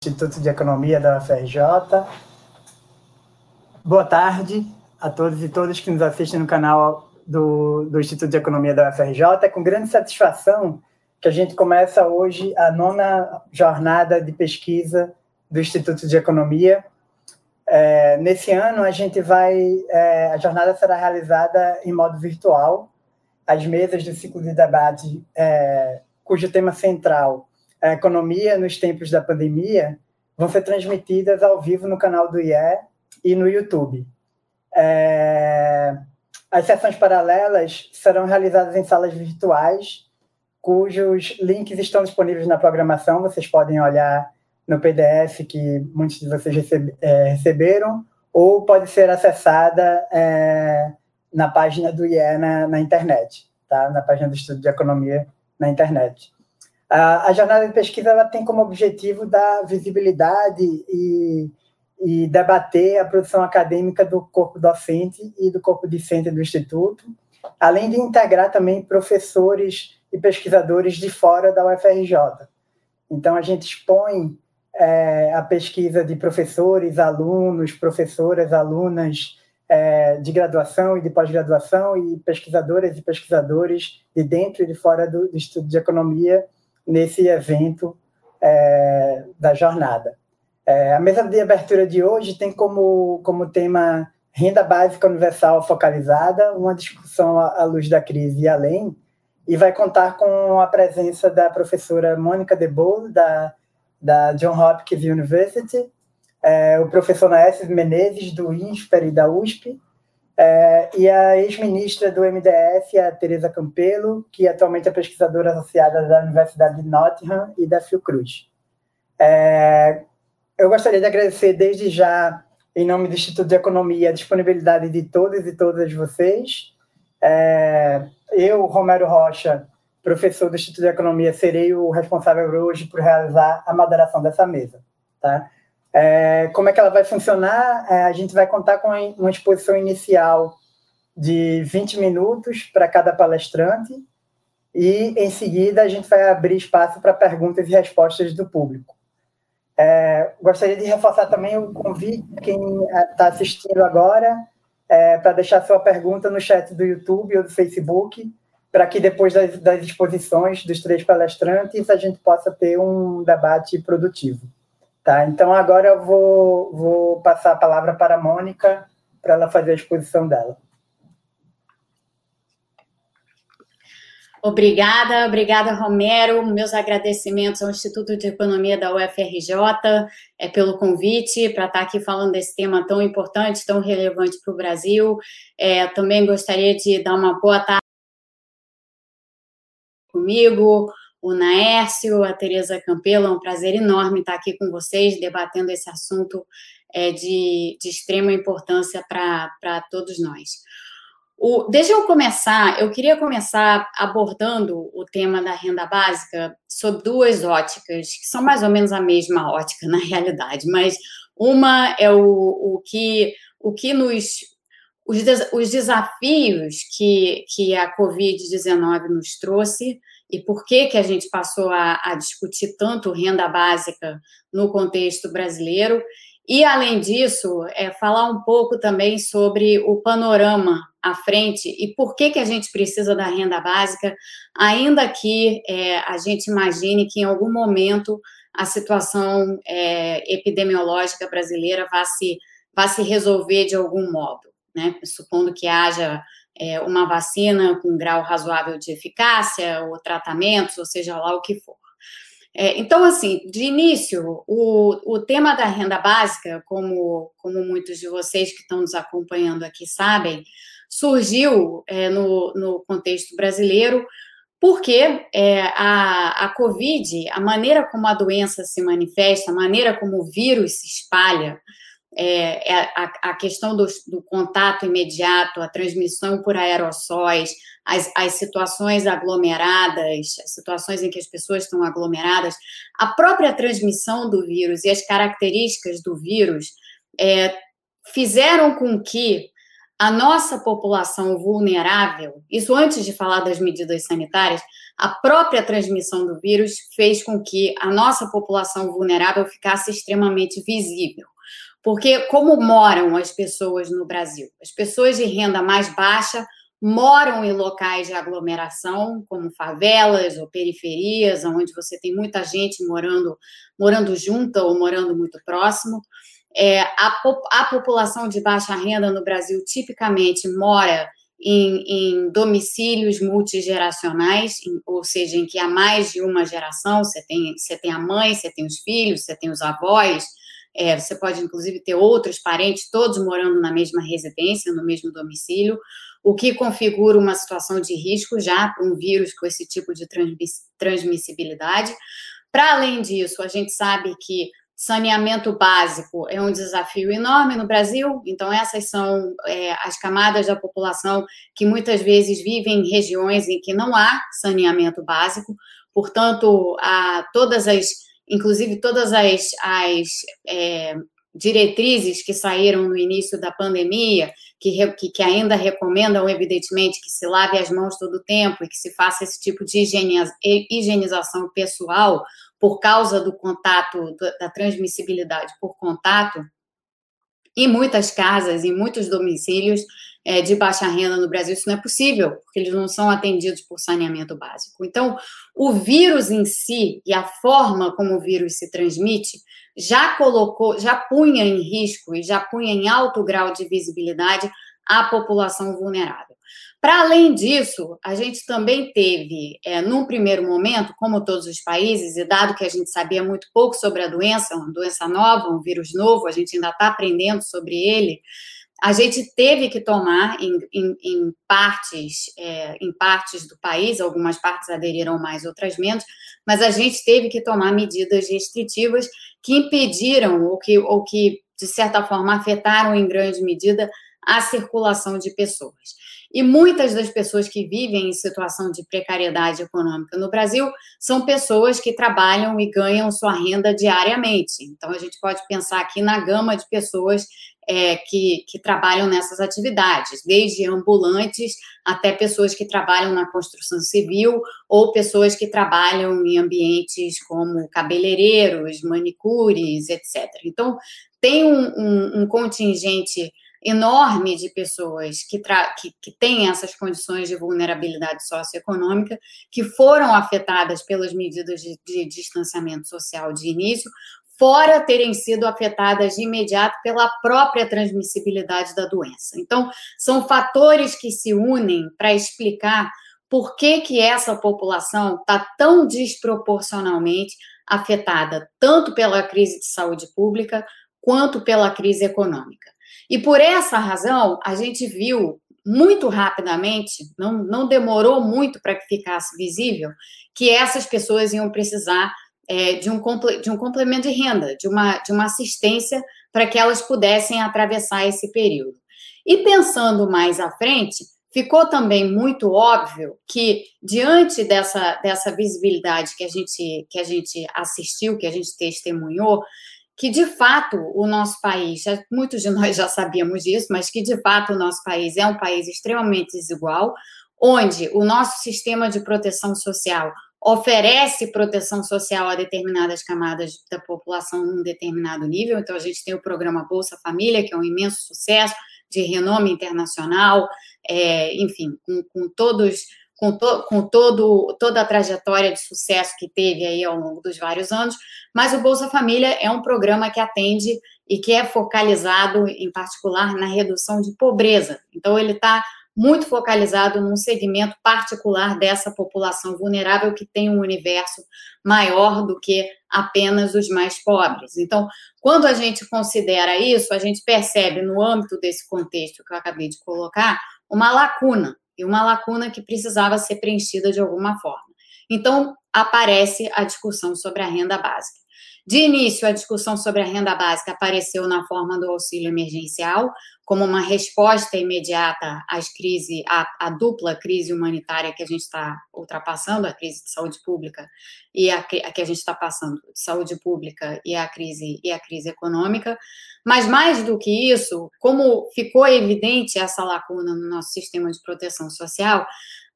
Instituto de Economia da UFRJ. Boa tarde a todos e todas que nos assistem no canal do, do Instituto de Economia da UFRJ. É com grande satisfação que a gente começa hoje a nona jornada de pesquisa do Instituto de Economia. É, nesse ano, a gente vai. É, a jornada será realizada em modo virtual. As mesas do ciclo de debate, é, cujo tema central a economia nos tempos da pandemia vão ser transmitidas ao vivo no canal do IE e no YouTube. É... As sessões paralelas serão realizadas em salas virtuais, cujos links estão disponíveis na programação. Vocês podem olhar no PDF que muitos de vocês recebe, é, receberam, ou pode ser acessada é, na página do IE na, na internet, tá? na página do Estudo de Economia na internet. A, jornada de pesquisa ela tem como objetivo dar visibilidade e, e debater a produção acadêmica do corpo docente e do corpo discente do Instituto, além de integrar também professores e pesquisadores de fora da UFRJ. Então, a gente expõe é, a pesquisa de professores, alunos, professoras, alunas é, de graduação e de pós-graduação e pesquisadoras e pesquisadores de dentro e de fora do, do Instituto de Economia nesse evento é, da jornada. É, a mesa de abertura de hoje tem como, como tema Renda Básica Universal Focalizada, uma discussão à luz da crise e além, e vai contar com a presença da professora Mônica De Boll, da, da John Hopkins University, é, o professor Naesses Menezes, do INSPER e da USP, é, e a ex-ministra do MDF, a Teresa Campelo, que atualmente é pesquisadora associada da Universidade de Nottingham e da Fiocruz. É, eu gostaria de agradecer desde já, em nome do Instituto de Economia, a disponibilidade de todos e todas vocês. É, eu, Romero Rocha, professor do Instituto de Economia, serei o responsável hoje por realizar a moderação dessa mesa. Tá? É, como é que ela vai funcionar? É, a gente vai contar com uma exposição inicial de 20 minutos para cada palestrante e, em seguida, a gente vai abrir espaço para perguntas e respostas do público. É, gostaria de reforçar também o convite quem está é, assistindo agora é, para deixar sua pergunta no chat do YouTube ou do Facebook, para que depois das, das exposições dos três palestrantes a gente possa ter um debate produtivo. Tá? Então, agora eu vou, vou passar a palavra para a Mônica, para ela fazer a exposição dela. Obrigada, obrigada, Romero. Meus agradecimentos ao Instituto de Economia da UFRJ é, pelo convite para estar aqui falando desse tema tão importante, tão relevante para o Brasil. É, também gostaria de dar uma boa tarde comigo, o Naércio, a Tereza Campelo. É um prazer enorme estar aqui com vocês, debatendo esse assunto é, de, de extrema importância para todos nós. O, deixa eu começar, eu queria começar abordando o tema da renda básica sob duas óticas, que são mais ou menos a mesma ótica na realidade, mas uma é o, o que o que nos os, os desafios que, que a Covid-19 nos trouxe e por que, que a gente passou a, a discutir tanto renda básica no contexto brasileiro. E, além disso, é, falar um pouco também sobre o panorama à frente e por que, que a gente precisa da renda básica, ainda que é, a gente imagine que em algum momento a situação é, epidemiológica brasileira vá se, vá se resolver de algum modo, né? supondo que haja é, uma vacina com um grau razoável de eficácia, ou tratamentos, ou seja lá o que for. É, então, assim, de início, o, o tema da renda básica, como, como muitos de vocês que estão nos acompanhando aqui sabem, surgiu é, no, no contexto brasileiro porque é, a, a Covid, a maneira como a doença se manifesta, a maneira como o vírus se espalha, é, é, a, a, questão do, do, contato imediato, a transmissão por aerossóis, as, as, situações aglomeradas, as situações em que as pessoas estão aglomeradas, a própria transmissão do vírus e as características do vírus é, fizeram com que a nossa população vulnerável, isso antes de falar das medidas sanitárias, a própria transmissão do vírus fez com que a nossa população vulnerável ficasse extremamente visível. Porque, como moram as pessoas no Brasil? As pessoas de renda mais baixa moram em locais de aglomeração, como favelas ou periferias, onde você tem muita gente morando, morando junta ou morando muito próximo. É, a, a, população de baixa renda no Brasil tipicamente mora em, em domicílios multigeracionais, em, ou seja, em que há mais de uma geração, você tem, você tem a mãe, você tem os filhos, você tem os avós, é, você pode inclusive ter outros parentes, todos morando na mesma residência, no mesmo domicílio, o que configura uma situação de risco já para um vírus com esse tipo de transmissibilidade. Para além disso, a gente sabe que saneamento básico é um desafio enorme no Brasil, então essas são é, as camadas da população que muitas vezes vivem em regiões em que não há saneamento básico, portanto, a, todas as, inclusive todas as, as é, diretrizes que saíram no início da pandemia, que, que, que, ainda recomendam, evidentemente, que se lave as mãos todo o tempo e que se faça esse tipo de higienização pessoal, por causa do contato, da transmissibilidade por contato, em muitas casas, em muitos domicílios é, de baixa renda no Brasil, isso não é possível, porque eles não são atendidos por saneamento básico. Então, o vírus em si e a forma como o vírus se transmite já colocou, já punha em risco e já punha em alto grau de visibilidade a população vulnerável. Para além disso, a gente também teve, é, num primeiro momento, como todos os países, e dado que a gente sabia muito pouco sobre a doença, uma doença nova, um vírus novo, a gente ainda está aprendendo sobre ele, a gente teve que tomar em, em, em partes, é, em partes do país, algumas partes aderiram mais, outras menos, mas a gente teve que tomar medidas restritivas que impediram ou que, ou que de certa forma, afetaram em grande medida a circulação de pessoas. E muitas das pessoas que vivem em situação de precariedade econômica no Brasil são pessoas que trabalham e ganham sua renda diariamente. Então, a gente pode pensar aqui na gama de pessoas é, que, que trabalham nessas atividades, desde ambulantes até pessoas que trabalham na construção civil ou pessoas que trabalham em ambientes como cabeleireiros, manicures, etc. Então, tem um, um, um contingente enorme de pessoas que, que, que têm essas condições de vulnerabilidade socioeconômica, que foram afetadas pelas medidas de, de distanciamento social de início, fora terem sido afetadas de imediato pela própria transmissibilidade da doença. Então, são fatores que se unem para explicar por que, que essa população está tão desproporcionalmente afetada, tanto pela crise de saúde pública quanto pela crise econômica. E por essa razão, a gente viu muito rapidamente, não, não demorou muito para que ficasse visível, que essas pessoas iam precisar é, de, um, de um complemento de renda, de uma, de uma assistência para que elas pudessem atravessar esse período. E pensando mais à frente, ficou também muito óbvio que, diante dessa, dessa visibilidade que a, gente, que a gente assistiu, que a gente testemunhou, que de fato o nosso país, já, muitos de nós já sabíamos disso, mas que de fato o nosso país é um país extremamente desigual, onde o nosso sistema de proteção social oferece proteção social a determinadas camadas da população num determinado nível. Então, a gente tem o programa Bolsa Família, que é um imenso sucesso, de renome internacional, é, enfim, com, com todos com, to, com todo, toda a trajetória de sucesso que teve aí ao longo dos vários anos, mas o Bolsa Família é um programa que atende e que é focalizado, em particular, na redução de pobreza. Então, ele está muito focalizado num segmento particular dessa população vulnerável que tem um universo maior do que apenas os mais pobres. Então, quando a gente considera isso, a gente percebe no âmbito desse contexto que eu acabei de colocar uma lacuna e uma lacuna que precisava ser preenchida de alguma forma. Então, aparece a discussão sobre a renda básica. De início, a discussão sobre a renda básica apareceu na forma do auxílio emergencial, como uma resposta imediata às crises, à, à dupla crise humanitária que a gente está ultrapassando, a crise de saúde pública e a, a que a gente está passando, de saúde pública e a crise e a crise econômica. Mas mais do que isso, como ficou evidente essa lacuna no nosso sistema de proteção social,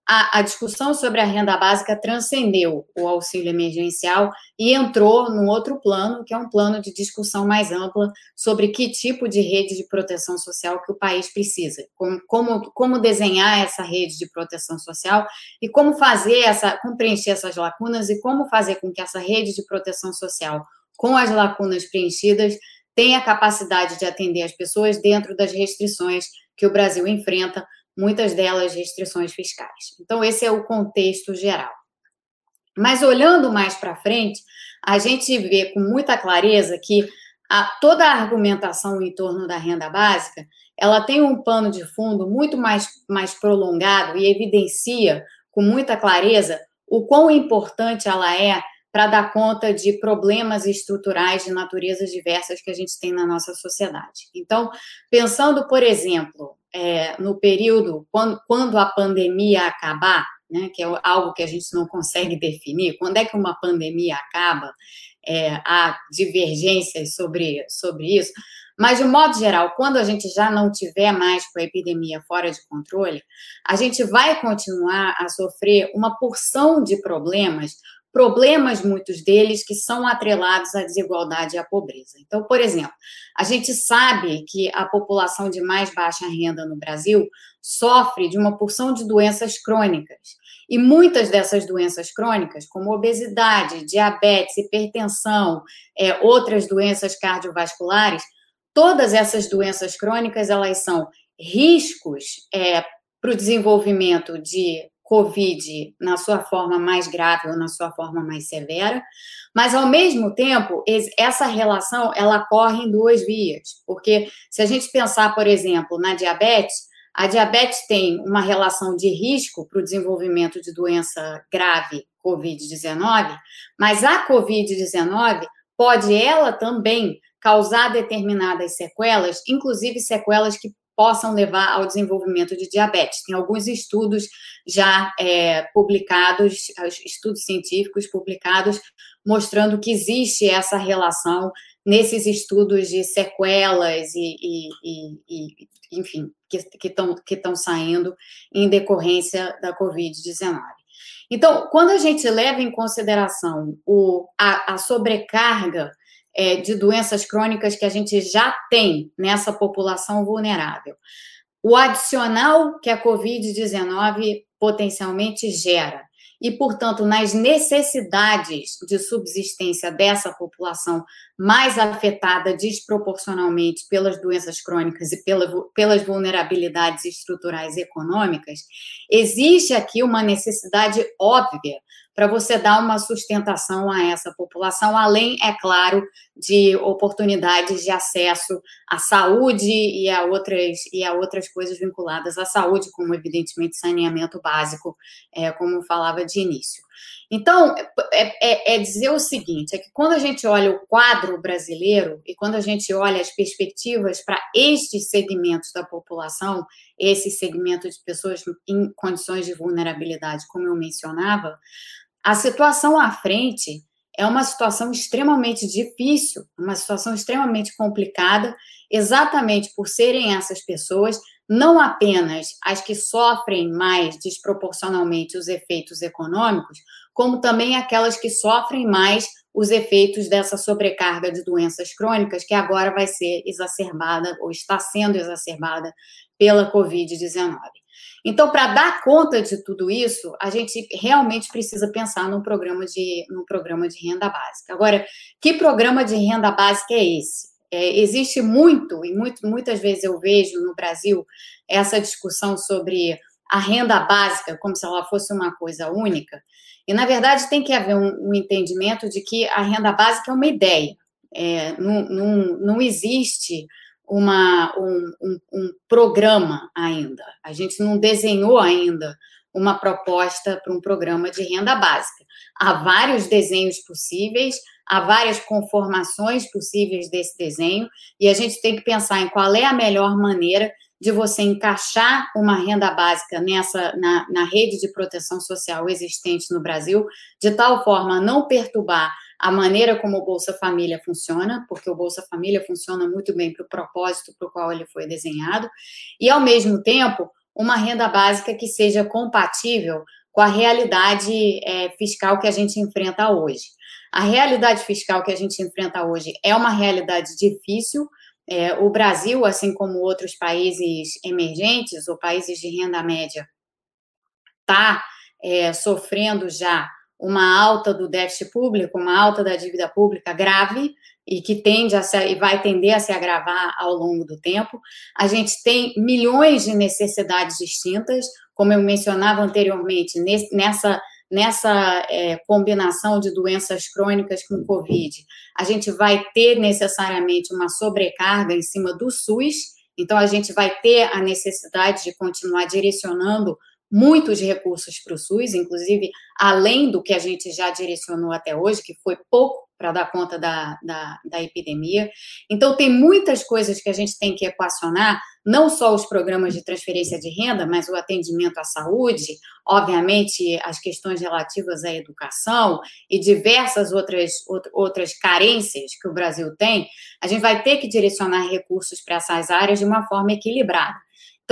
a, a, discussão sobre a renda básica transcendeu o auxílio emergencial e entrou num outro plano, que é um plano de discussão mais ampla sobre que tipo de rede de proteção social que o país precisa, como, como, como desenhar essa rede de proteção social e como fazer essa, como preencher essas lacunas e como fazer com que essa rede de proteção social, com as lacunas preenchidas, tenha capacidade de atender as pessoas dentro das restrições que o Brasil enfrenta muitas delas restrições fiscais. Então, esse é o contexto geral. Mas olhando mais para frente, a gente vê com muita clareza que a, toda a argumentação em torno da renda básica ela tem um pano de fundo muito mais, mais prolongado e evidencia com muita clareza o quão importante ela é para dar conta de problemas estruturais de naturezas diversas que a gente tem na nossa sociedade. Então, pensando, por exemplo, é, no período, quando, quando a pandemia acabar, né, que é algo que a gente não consegue definir, quando é que uma pandemia acaba, é, há divergências sobre, sobre isso, mas, de modo geral, quando a gente já não tiver mais com a epidemia fora de controle, a gente vai continuar a sofrer uma porção de problemas problemas, muitos deles, que são atrelados à desigualdade e à pobreza. Então, por exemplo, a gente sabe que a população de mais baixa renda no Brasil sofre de uma porção de doenças crônicas. E muitas dessas doenças crônicas, como obesidade, diabetes, hipertensão, é, outras doenças cardiovasculares, todas essas doenças crônicas, elas são riscos é, para o desenvolvimento de COVID na sua forma mais grave ou na sua forma mais severa, mas ao mesmo tempo essa relação ela corre em duas vias, porque se a gente pensar, por exemplo, na diabetes, a diabetes tem uma relação de risco para o desenvolvimento de doença grave COVID-19, mas a COVID-19 pode ela também causar determinadas sequelas, inclusive sequelas que possam levar ao desenvolvimento de diabetes. Tem alguns estudos já é, publicados, estudos científicos publicados, mostrando que existe essa relação nesses estudos de sequelas e, e, e, e enfim, que estão que que saindo em decorrência da Covid-19. Então, quando a gente leva em consideração o, a, a sobrecarga é, de doenças crônicas que a gente já tem nessa população vulnerável. O adicional que a Covid-19 potencialmente gera e, portanto, nas necessidades de subsistência dessa população mais afetada desproporcionalmente pelas doenças crônicas e pela, pelas vulnerabilidades estruturais e econômicas, existe aqui uma necessidade óbvia para você dar uma sustentação a essa população, além, é claro, de oportunidades de acesso à saúde e a outras, e a outras coisas vinculadas à saúde, como, evidentemente, saneamento básico, é, como falava de início. Então, é, é, é, dizer o seguinte: é que quando a gente olha o quadro brasileiro e quando a gente olha as perspectivas para estes segmentos da população, esse segmento de pessoas em condições de vulnerabilidade, como eu mencionava, a situação à frente é uma situação extremamente difícil, uma situação extremamente complicada, exatamente por serem essas pessoas não apenas as que sofrem mais desproporcionalmente os efeitos econômicos, como também aquelas que sofrem mais os efeitos dessa sobrecarga de doenças crônicas, que agora vai ser exacerbada ou está sendo exacerbada pela Covid-19. Então, para dar conta de tudo isso, a gente realmente precisa pensar num programa de, num programa de renda básica. Agora, que programa de renda básica é esse? É, existe muito, e muito, muitas vezes eu vejo no Brasil essa discussão sobre a renda básica como se ela fosse uma coisa única. E, na verdade, tem que haver um, um entendimento de que a renda básica é uma ideia. É, não, não, não existe uma, um, um, um programa ainda. A gente não desenhou ainda uma proposta para um programa de renda básica. Há vários desenhos possíveis, há várias conformações possíveis desse desenho, e a gente tem que pensar em qual é a melhor maneira de você encaixar uma renda básica nessa na, na rede de proteção social existente no Brasil, de tal forma a não perturbar a maneira como o Bolsa Família funciona, porque o Bolsa Família funciona muito bem para o propósito para o qual ele foi desenhado, e ao mesmo tempo uma renda básica que seja compatível com a realidade é, fiscal que a gente enfrenta hoje. A realidade fiscal que a gente enfrenta hoje é uma realidade difícil. É, o Brasil, assim como outros países emergentes ou países de renda média, está é, sofrendo já uma alta do déficit público, uma alta da dívida pública grave e que tende a se, e vai tender a se agravar ao longo do tempo. A gente tem milhões de necessidades distintas, como eu mencionava anteriormente, nessa nessa é, combinação de doenças crônicas com Covid, a gente vai ter necessariamente uma sobrecarga em cima do SUS, então a gente vai ter a necessidade de continuar direcionando muitos recursos para o SUS, inclusive além do que a gente já direcionou até hoje, que foi pouco para dar conta da, da, da, epidemia. Então, tem muitas coisas que a gente tem que equacionar, não só os programas de transferência de renda, mas o atendimento à saúde, obviamente, as questões relativas à educação e diversas outras, outras carências que o Brasil tem. A gente vai ter que direcionar recursos para essas áreas de uma forma equilibrada.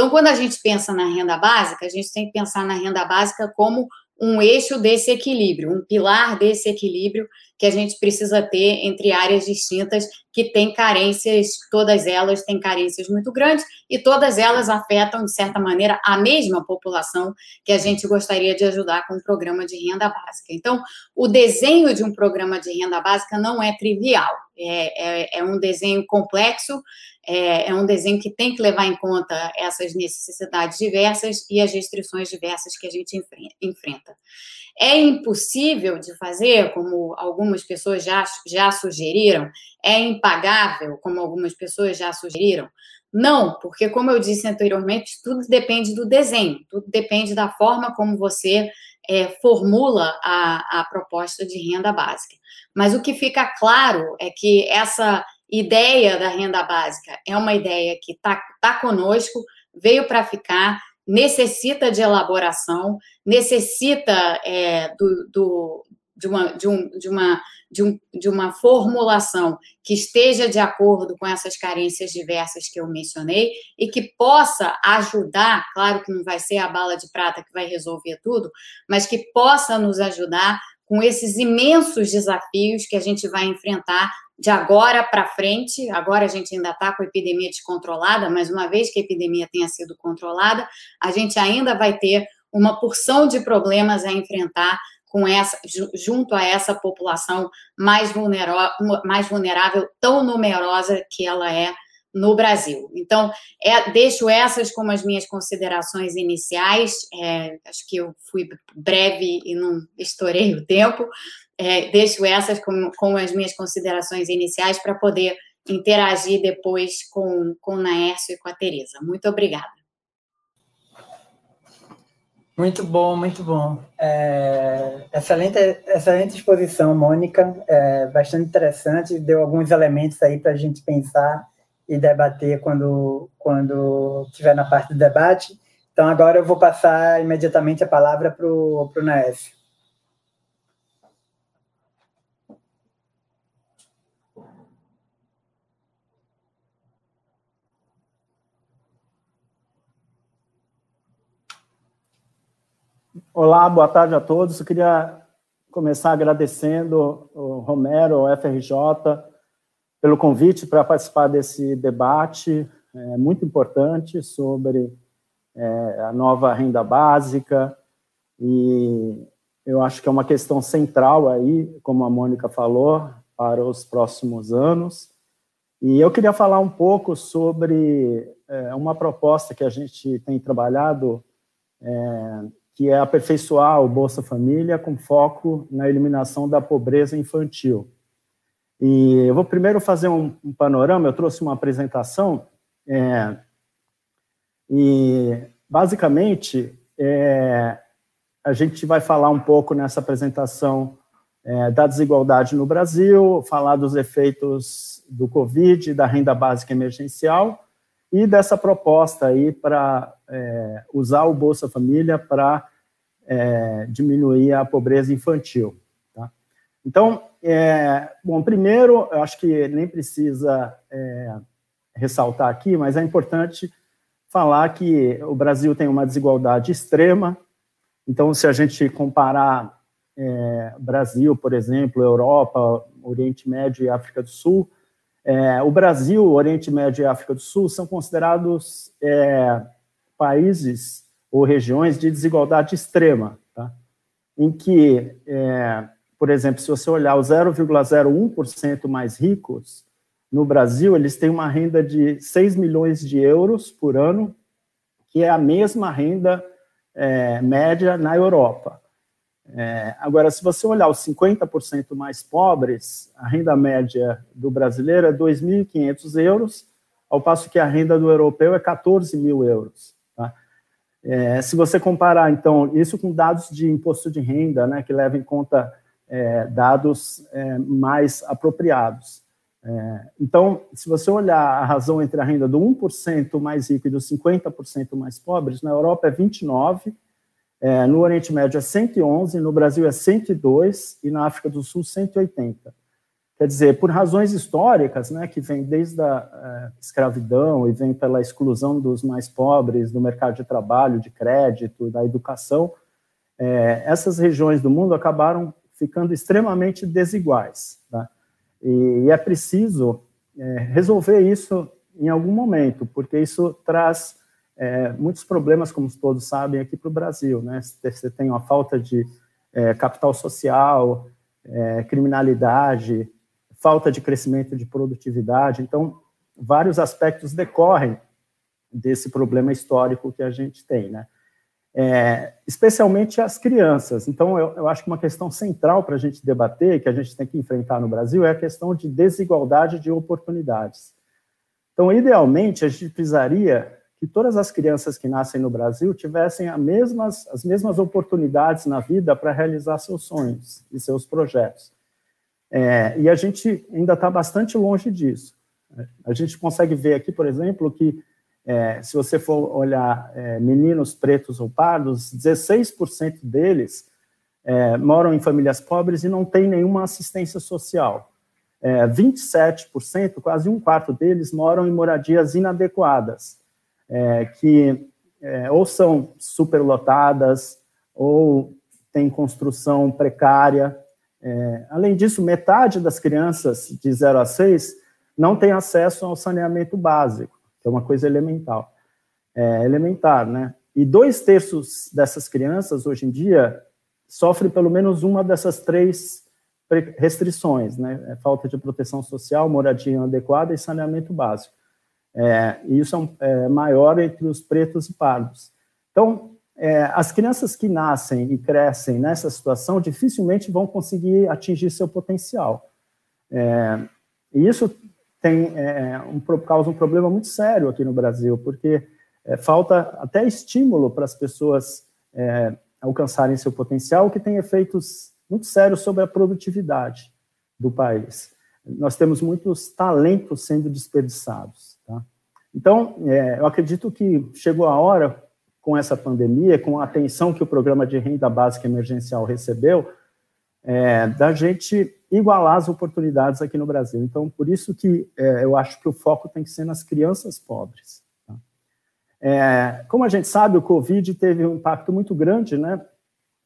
Então, quando a gente pensa na renda básica, a gente tem que pensar na renda básica como um eixo desse equilíbrio, um pilar desse equilíbrio que a gente precisa ter entre áreas distintas que têm carências, todas elas têm carências muito grandes e todas elas afetam, de certa maneira, a mesma população que a gente gostaria de ajudar com um programa de renda básica. Então, o desenho de um programa de renda básica não é trivial, é, é, é um desenho complexo, é, é, um desenho que tem que levar em conta essas necessidades diversas e as restrições diversas que a gente enfrenta. É impossível de fazer, como algumas pessoas já, já sugeriram? É impagável, como algumas pessoas já sugeriram? Não, porque, como eu disse anteriormente, tudo depende do desenho, tudo depende da forma como você é, formula a, a proposta de renda básica. Mas o que fica claro é que essa ideia da renda básica é uma ideia que está tá conosco, veio para ficar, necessita de elaboração, necessita é, do, do, de, uma, de, um, de, uma, de, um, de uma formulação que esteja de acordo com essas carências diversas que eu mencionei e que possa ajudar, claro que não vai ser a bala de prata que vai resolver tudo, mas que possa nos ajudar com esses imensos desafios que a gente vai enfrentar de agora para frente. Agora a gente ainda está com a epidemia descontrolada, mas uma vez que a epidemia tenha sido controlada, a gente ainda vai ter uma porção de problemas a enfrentar com essa, junto a essa população mais, mais vulnerável, tão numerosa que ela é no Brasil. Então, é, deixo essas como as minhas considerações iniciais. É, acho que eu fui breve e não estourei o tempo. É, deixo essas como as minhas considerações iniciais para poder interagir depois com, com o Naércio e com a Tereza. Muito obrigada. Muito bom, muito bom. É, excelente, excelente exposição, Mônica. É, bastante interessante. Deu alguns elementos aí para a gente pensar e debater quando, quando estiver na parte do debate. Então, agora eu vou passar imediatamente a palavra para o Naécio. Olá, boa tarde a todos. Eu queria começar agradecendo o Romero, o FRJ, pelo convite para participar desse debate é, muito importante sobre é, a nova renda básica e eu acho que é uma questão central aí, como a Mônica falou, para os próximos anos. E eu queria falar um pouco sobre é, uma proposta que a gente tem trabalhado, é, que é aperfeiçoar o Bolsa Família com foco na eliminação da pobreza infantil. E eu vou primeiro fazer um, um panorama, eu trouxe uma apresentação, é, e basicamente é, a gente vai falar um pouco nessa apresentação é, da desigualdade no Brasil, falar dos efeitos do Covid, da renda básica emergencial e dessa proposta aí para é, usar o Bolsa Família para é, diminuir a pobreza infantil. Tá? Então, é, bom, primeiro, eu acho que nem precisa é, ressaltar aqui, mas é importante falar que o Brasil tem uma desigualdade extrema. Então, se a gente comparar é, Brasil, por exemplo, Europa, Oriente Médio e África do Sul, é, o Brasil, Oriente Médio e África do Sul são considerados é, países ou regiões de desigualdade extrema, tá? em que, é, por exemplo, se você olhar os 0,01% mais ricos, no Brasil, eles têm uma renda de 6 milhões de euros por ano, que é a mesma renda é, média na Europa. É, agora, se você olhar os 50% mais pobres, a renda média do brasileiro é 2.500 euros, ao passo que a renda do europeu é 14 mil euros. Tá? É, se você comparar, então, isso com dados de imposto de renda, né, que leva em conta é, dados é, mais apropriados. É, então, se você olhar a razão entre a renda do 1% mais rico e do 50% mais pobres, na Europa é 29%, é, no Oriente Médio é 111, no Brasil é 102 e na África do Sul 180. Quer dizer, por razões históricas, né, que vem desde a é, escravidão e vem pela exclusão dos mais pobres do mercado de trabalho, de crédito, da educação, é, essas regiões do mundo acabaram ficando extremamente desiguais. Tá? E, e, é preciso é, resolver isso em algum momento, porque isso traz é, muitos problemas, como todos sabem, aqui para o Brasil. Né? Você tem uma falta de é, capital social, é, criminalidade, falta de crescimento de produtividade. Então, vários aspectos decorrem desse problema histórico que a gente tem, né? É, especialmente as crianças. Então, eu, eu, acho que uma questão central para a gente debater, que a gente tem que enfrentar no Brasil, é a questão de desigualdade de oportunidades. Então, idealmente, a gente precisaria que todas as crianças que nascem no Brasil tivessem as mesmas, as mesmas oportunidades na vida para realizar seus sonhos e seus projetos. É, e a gente ainda está bastante longe disso. A gente consegue ver aqui, por exemplo, que é, se você for olhar é, meninos pretos ou pardos, 16% deles é, moram em famílias pobres e não têm nenhuma assistência social. 27%, é, quase um quarto deles, moram em moradias inadequadas é, que é, ou são superlotadas ou têm construção precária. É, além disso, metade das crianças de 0 a 6 não tem acesso ao saneamento básico, que é uma coisa elemental. É, elementar, né? E dois terços dessas crianças, hoje em dia, sofrem pelo menos uma dessas três restrições, né? É falta de proteção social, moradia inadequada e saneamento básico. É, isso é, é, maior entre os pretos e pardos. Então, é, as crianças que nascem e crescem nessa situação dificilmente vão conseguir atingir seu potencial. É, e isso tem, é, um, causa um problema muito sério aqui no Brasil, porque é, falta até estímulo para as pessoas alcançarem seu potencial, o que tem efeitos muito sérios sobre a produtividade do país. Nós temos muitos talentos sendo desperdiçados. Então, é, eu acredito que chegou a hora, com essa pandemia, com a atenção que o programa de renda básica emergencial recebeu, é, da gente igualar as oportunidades aqui no Brasil. Então, por isso que é, eu acho que o foco tem que ser nas crianças pobres. Tá? É, como a gente sabe, o Covid teve um impacto muito grande, né?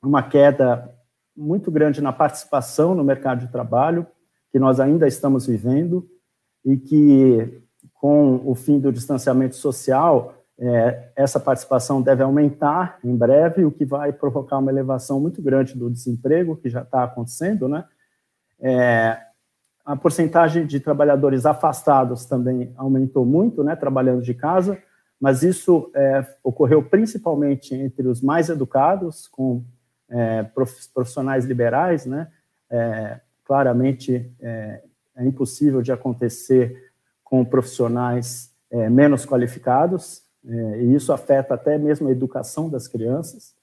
Uma queda muito grande na participação no mercado de trabalho, que nós ainda estamos vivendo, e que com o fim do distanciamento social, é, essa participação deve aumentar em breve, o que vai provocar uma elevação muito grande do desemprego, que já está acontecendo, né? É, a porcentagem de trabalhadores afastados também aumentou muito, né, trabalhando de casa, mas isso é, ocorreu principalmente entre os mais educados, com é, profissionais liberais, né, é, claramente é, é impossível de acontecer com profissionais é, menos qualificados, é, e isso afeta até mesmo a educação das crianças,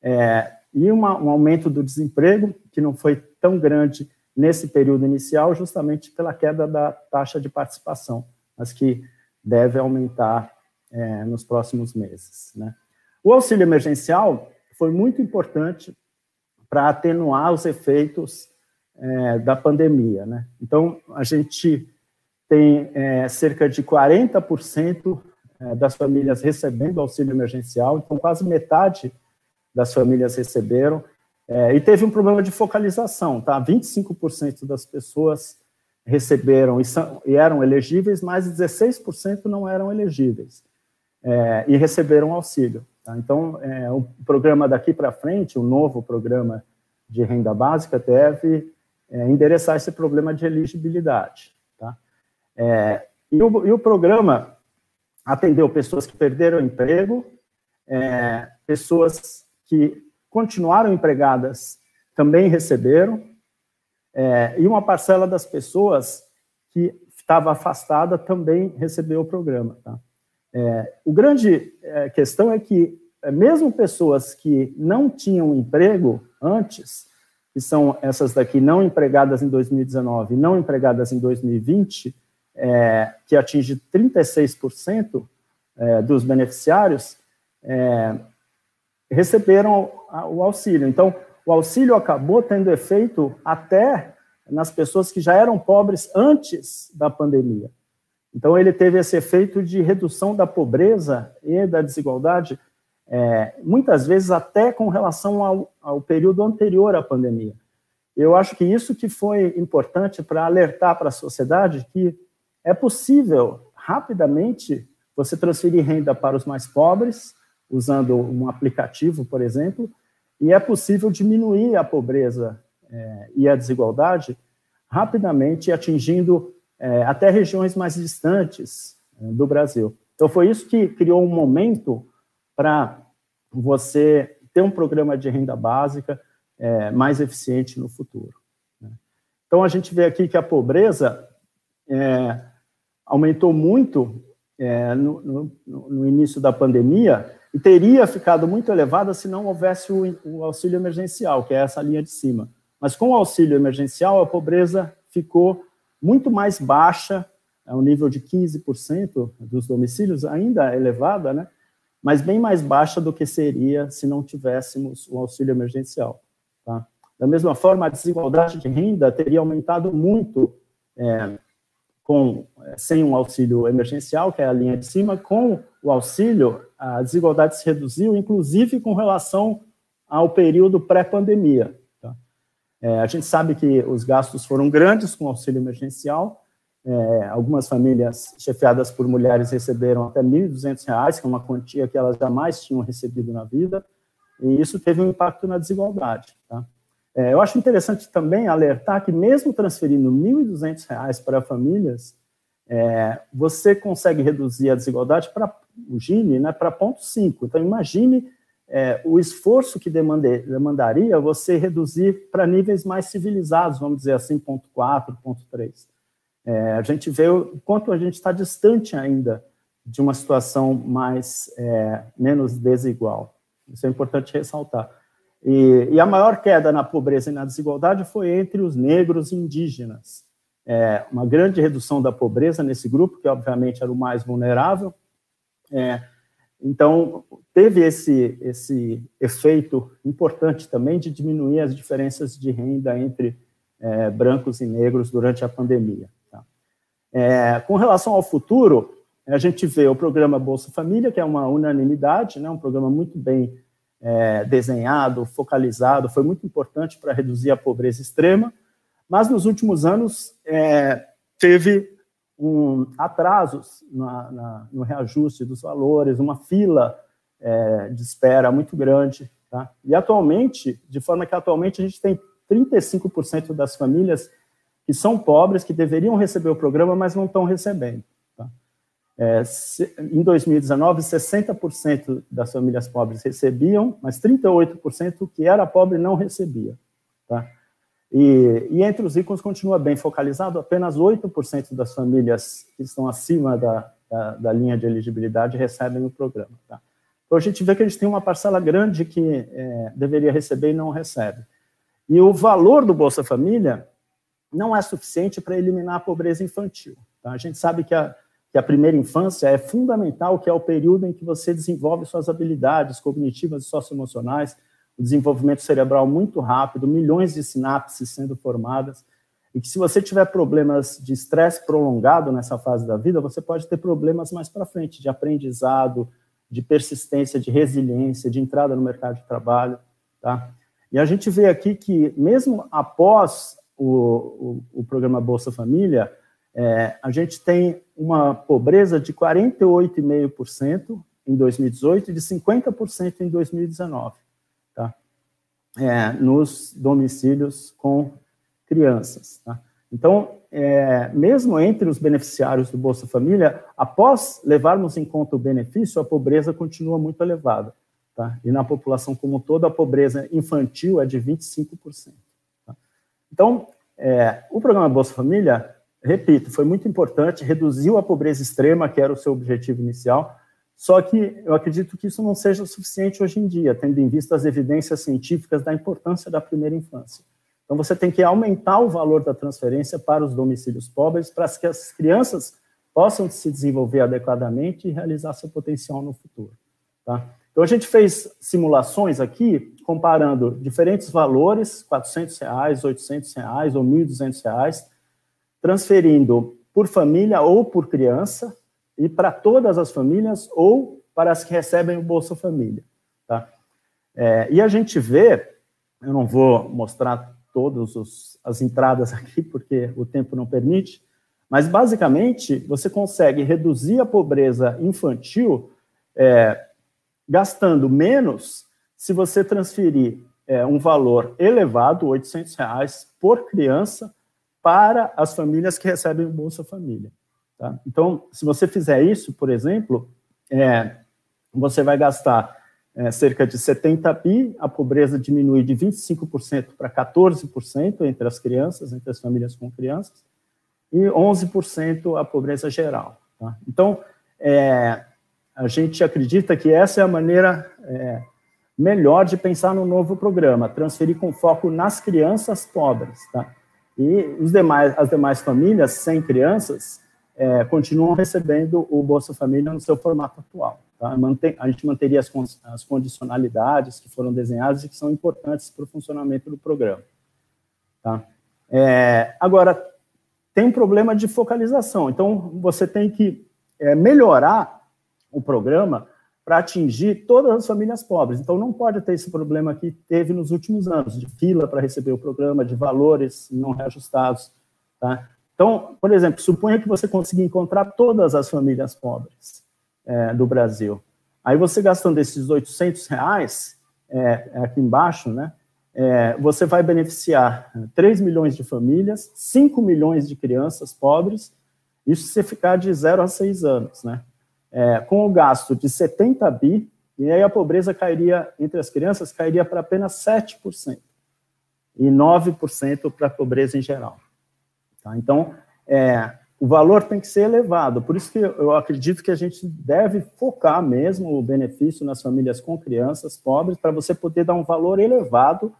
é, e uma, um aumento do desemprego, que não foi tão grande nesse período inicial, justamente pela queda da taxa de participação, mas que deve aumentar é, nos próximos meses. Né? O auxílio emergencial foi muito importante para atenuar os efeitos é, da pandemia. Né? Então, a gente tem é, cerca de 40% é, das famílias recebendo auxílio emergencial, então quase metade das famílias receberam, é, e teve um problema de focalização, tá? 25% das pessoas receberam e, são, e, eram elegíveis, mas 16% não eram elegíveis é, e receberam auxílio. Tá? Então, é, o programa daqui para frente, o novo programa de renda básica, deve é, endereçar esse problema de elegibilidade. É, e, o, e, o, programa atendeu pessoas que perderam emprego, é, pessoas que continuaram empregadas também receberam, é, e uma parcela das pessoas que estava afastada também recebeu o programa. Tá? É, o grande é, questão é que, é, mesmo pessoas que não tinham emprego antes, que são essas daqui não empregadas em 2019 não empregadas em 2020, é, que atinge 36% é, dos beneficiários, é, receberam o auxílio. Então, o auxílio acabou tendo efeito até nas pessoas que já eram pobres antes da pandemia. Então, ele teve esse efeito de redução da pobreza e da desigualdade, é, muitas vezes até com relação ao, ao, período anterior à pandemia. Eu acho que isso que foi importante para alertar para a sociedade que é possível rapidamente você transferir renda para os mais pobres, usando um aplicativo, por exemplo, e é possível diminuir a pobreza é, e a desigualdade rapidamente, atingindo é, até regiões mais distantes é, do Brasil. Então, foi isso que criou um momento para você ter um programa de renda básica mais eficiente no futuro. Né? Então, a gente vê aqui que a pobreza aumentou muito é, no, no, no, início da pandemia e teria ficado muito elevada se não houvesse o, o auxílio emergencial, que é essa linha de cima. Mas com o auxílio emergencial, a pobreza ficou muito mais baixa, é um nível de 15% dos domicílios, ainda elevada, né? mas bem mais baixa do que seria se não tivéssemos o auxílio emergencial. Tá? Da mesma forma, a desigualdade de renda teria aumentado muito é, com, é, sem um auxílio emergencial, que é a linha de cima, com o auxílio, a desigualdade se reduziu, inclusive com relação ao período pré-pandemia. É, a gente sabe que os gastos foram grandes com o auxílio emergencial. É, algumas famílias chefiadas por mulheres receberam até R$ 1.200, que é uma quantia que elas jamais tinham recebido na vida, e isso teve um impacto na desigualdade. Tá? É, eu acho interessante também alertar que, mesmo transferindo R$ 1.200 para famílias, é, você consegue reduzir a desigualdade para o Gini né, para ponto 5. Então, imagine é, o esforço que demande, demandaria você reduzir para níveis mais civilizados, vamos dizer assim, ponto 4, ponto 3. É, a gente vê o quanto a gente está distante ainda de uma situação mais é, menos desigual. Isso é importante ressaltar. E, e, a maior queda na pobreza e na desigualdade foi entre os negros e indígenas. É, uma grande redução da pobreza nesse grupo, que obviamente era o mais vulnerável, é, então, teve esse, esse efeito importante também de diminuir as diferenças de renda entre é, brancos e negros durante a pandemia. Tá? É, com relação ao futuro, a gente vê o programa Bolsa Família, que é uma unanimidade, né, um programa muito bem é, desenhado, focalizado, foi muito importante para reduzir a pobreza extrema, mas nos últimos anos é, teve um, atrasos na, na, no reajuste dos valores, uma fila é, de espera muito grande. Tá? E atualmente, de forma que atualmente a gente tem 35% das famílias que são pobres, que deveriam receber o programa, mas não estão recebendo. É, se, em 2019, 60% das famílias pobres recebiam, mas 38% que era pobre não recebia. Tá? E, e, entre os ricos continua bem focalizado, apenas 8% das famílias que estão acima da, da, da, linha de elegibilidade recebem o programa. Tá? Então a gente vê que a gente tem uma parcela grande que é, deveria receber e não recebe. E o valor do Bolsa Família não é suficiente para eliminar a pobreza infantil. Tá? A gente sabe que a, que a primeira infância é fundamental, que é o período em que você desenvolve suas habilidades cognitivas e socioemocionais, o desenvolvimento cerebral muito rápido, milhões de sinapses sendo formadas, e que se você tiver problemas de estresse prolongado nessa fase da vida, você pode ter problemas mais para frente, de aprendizado, de persistência, de resiliência, de entrada no mercado de trabalho, tá? E a gente vê aqui que, mesmo após o, o, o programa Bolsa Família, é, a gente tem uma pobreza de 48,5% em 2018 e de 50% em 2019, tá? É, nos domicílios com crianças. Tá? Então, é, mesmo entre os beneficiários do Bolsa Família, após levarmos em conta o benefício, a pobreza continua muito elevada. Tá? E na população como todo, a pobreza infantil é de 25%. Tá? Então, é, o programa Bolsa Família repito, foi muito importante, reduziu a pobreza extrema, que era o seu objetivo inicial, só que eu acredito que isso não seja suficiente hoje em dia, tendo em vista as evidências científicas da importância da primeira infância. Então, você tem que aumentar o valor da transferência para os domicílios pobres, para que as crianças possam se desenvolver adequadamente e realizar seu potencial no futuro. Tá? Então, a gente fez simulações aqui, comparando diferentes valores, 400 reais, 800 reais ou 1.200 reais, transferindo por família ou por criança, e para todas as famílias ou para as que recebem o Bolsa Família. Tá? É, e a gente vê, eu não vou mostrar todas as entradas aqui, porque o tempo não permite, mas basicamente você consegue reduzir a pobreza infantil é, gastando menos se você transferir é, um valor elevado, 800 reais por criança, para as famílias que recebem o Bolsa Família. Tá? Então, se você fizer isso, por exemplo, é, você vai gastar é, cerca de 70 bi, a pobreza diminui de 25% para 14% entre as crianças, entre as famílias com crianças, e 11% a pobreza geral. Tá? Então, é, a gente acredita que essa é a maneira é, melhor de pensar no novo programa, transferir com foco nas crianças pobres. Tá? E os demais, as demais famílias sem crianças é, continuam recebendo o Bolsa Família no seu formato atual. Tá? Mantém, a gente manteria as, as condicionalidades que foram desenhadas e que são importantes para o funcionamento do programa. Tá? É, agora, tem um problema de focalização. Então, você tem que é, melhorar o programa para atingir todas as famílias pobres. Então, não pode ter esse problema que teve nos últimos anos, de fila para receber o programa, de valores não reajustados. Tá? Então, por exemplo, suponha que você consiga encontrar todas as famílias pobres é, do Brasil. Aí você gastando esses 800 reais, é, é, aqui embaixo, né, é, você vai beneficiar 3 milhões de famílias, 5 milhões de crianças pobres, isso se ficar de 0 a 6 anos, né? É, com o gasto de 70 bi, e aí a pobreza cairia, entre as crianças, cairia para apenas 7%, e 9% para a pobreza em geral. Tá? Então, é, o valor tem que ser elevado, por isso que eu acredito que a gente deve focar mesmo o benefício nas famílias com crianças pobres, para você poder dar um valor elevado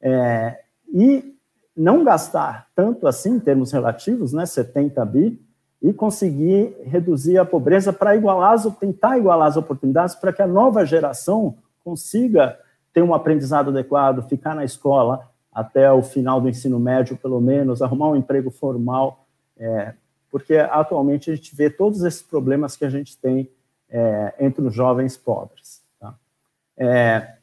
é, e não gastar tanto assim, em termos relativos, né, 70 bi, e conseguir reduzir a pobreza para igualar, tentar igualar as oportunidades para que a nova geração consiga ter um aprendizado adequado, ficar na escola até o final do ensino médio, pelo menos, arrumar um emprego formal, é, porque atualmente a gente vê todos esses problemas que a gente tem é, entre os jovens pobres. Tá? É,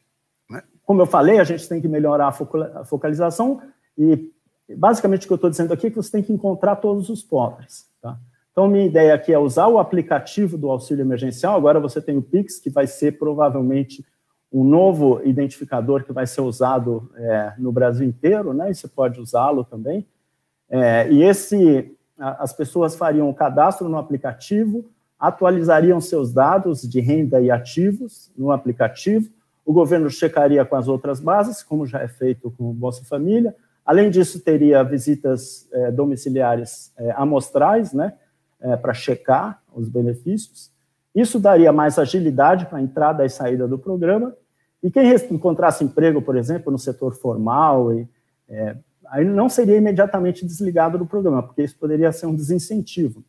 como eu falei, a gente tem que melhorar a focalização e basicamente o que eu estou dizendo aqui é que você tem que encontrar todos os pobres. Tá? Então, minha ideia aqui é usar o aplicativo do auxílio emergencial. Agora você tem o Pix, que vai ser provavelmente um novo identificador que vai ser usado é, no Brasil inteiro, né? E você pode usá-lo também. É, e esse, as pessoas fariam o cadastro no aplicativo, atualizariam seus dados de renda e ativos no aplicativo. O governo checaria com as outras bases, como já é feito com o Bolsa Família, Além disso, teria visitas é, domiciliares é, amostrais, né, é, para checar os benefícios. Isso daria mais agilidade para a entrada e saída do programa. E quem encontrasse emprego, por exemplo, no setor formal e, é, aí não seria imediatamente desligado do programa, porque isso poderia ser um desincentivo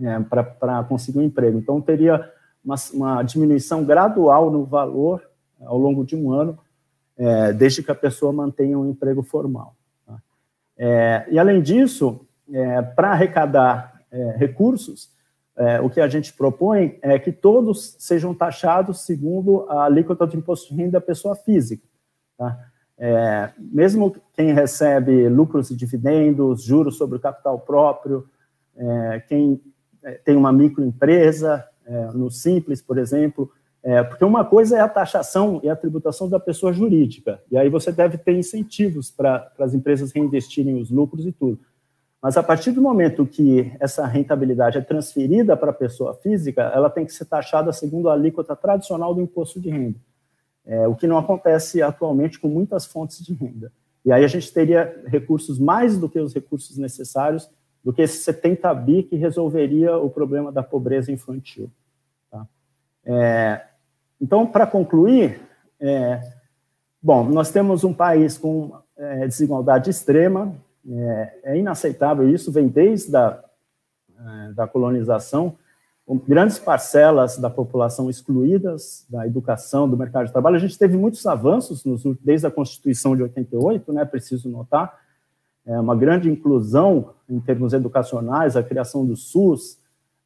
é, para conseguir um emprego. Então, teria uma, uma, diminuição gradual no valor ao longo de um ano, é, desde que a pessoa mantenha um emprego formal. Tá? É, e, além disso, é, para arrecadar é, recursos, é, o que a gente propõe é que todos sejam taxados segundo a alíquota de imposto de renda da pessoa física. Tá? É, mesmo quem recebe lucros e dividendos, juros sobre o capital próprio, é, quem é, tem uma microempresa, é, no Simples, por exemplo, é, porque uma coisa é a taxação e a tributação da pessoa jurídica, e aí você deve ter incentivos para as empresas reinvestirem os lucros e tudo. Mas a partir do momento que essa rentabilidade é transferida para a pessoa física, ela tem que ser taxada segundo a alíquota tradicional do imposto de renda, é, o que não acontece atualmente com muitas fontes de renda. E aí a gente teria recursos mais do que os recursos necessários do que esse 70 bi que resolveria o problema da pobreza infantil. Tá? É, então, para concluir, é, bom, nós temos um país com é, desigualdade extrema, é, é, inaceitável isso, vem desde a é, da colonização, grandes parcelas da população excluídas da educação, do mercado de trabalho. A gente teve muitos avanços nos, desde a Constituição de 88, né, preciso notar, é, uma grande inclusão em termos educacionais, a criação do SUS,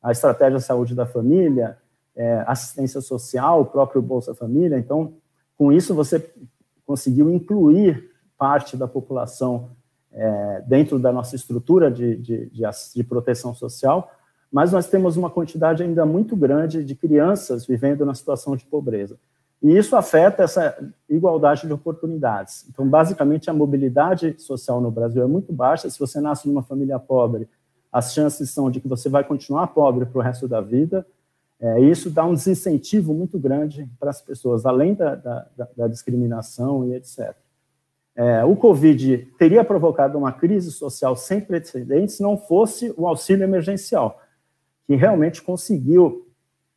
a estratégia de saúde da família, é, assistência social, o próprio Bolsa Família. Então, com isso, você conseguiu incluir parte da população é, dentro da nossa estrutura de, de, de, de proteção social, mas nós temos uma quantidade ainda muito grande de crianças vivendo na situação de pobreza. E isso afeta essa igualdade de oportunidades. Então, basicamente, a mobilidade social no Brasil é muito baixa. Se você nasce numa família pobre, as chances são de que você vai continuar pobre para o resto da vida. É, isso dá um desincentivo muito grande para as pessoas, além da, da, da discriminação e etc. É, o Covid teria provocado uma crise social sem precedentes se não fosse o auxílio emergencial, que realmente conseguiu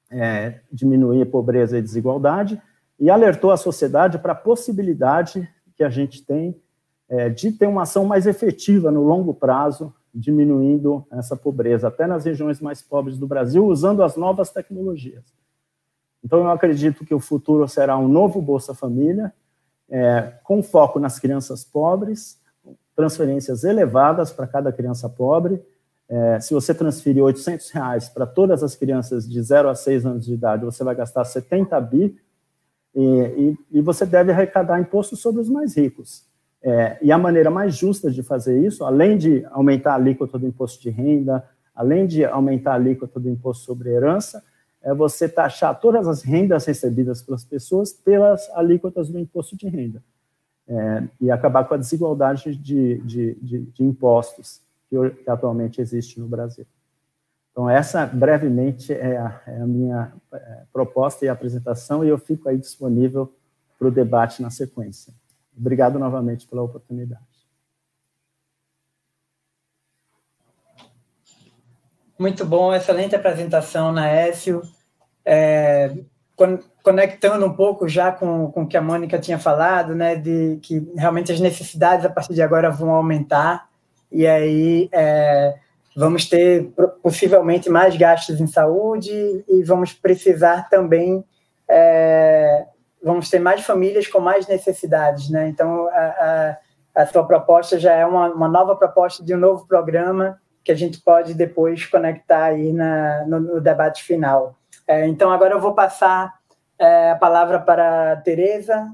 é, diminuir pobreza e desigualdade, e alertou a sociedade para a possibilidade que a gente tem é, de ter uma ação mais efetiva no longo prazo, diminuindo essa pobreza, até nas regiões mais pobres do Brasil, usando as novas tecnologias. Então, eu acredito que o futuro será um novo Bolsa Família, é, com foco nas crianças pobres, transferências elevadas para cada criança pobre. É, se você transferir 800 reais para todas as crianças de 0 a 6 anos de idade, você vai gastar 70 bi e, e, e você deve arrecadar imposto sobre os mais ricos. É, e a maneira mais justa de fazer isso, além de aumentar a alíquota do imposto de renda, além de aumentar a alíquota do imposto sobre herança, é você taxar todas as rendas recebidas pelas pessoas pelas alíquotas do imposto de renda. É, e acabar com a desigualdade de, de, de, de impostos que, atualmente existe no Brasil. Então, essa, brevemente, é a, é a minha é, proposta e apresentação, e eu fico aí disponível para o debate na sequência. Obrigado novamente pela oportunidade. Muito bom, excelente apresentação, Naécio. É, conectando um pouco já com, com o que a Mônica tinha falado, né, de que realmente as necessidades a partir de agora vão aumentar, e aí é, vamos ter possivelmente mais gastos em saúde e vamos precisar também é, vamos ter mais famílias com mais necessidades, né? Então a, a, a sua proposta já é uma, uma, nova proposta de um novo programa que a gente pode depois conectar aí na, no, no debate final. É, então agora eu vou passar é, a palavra para a Tereza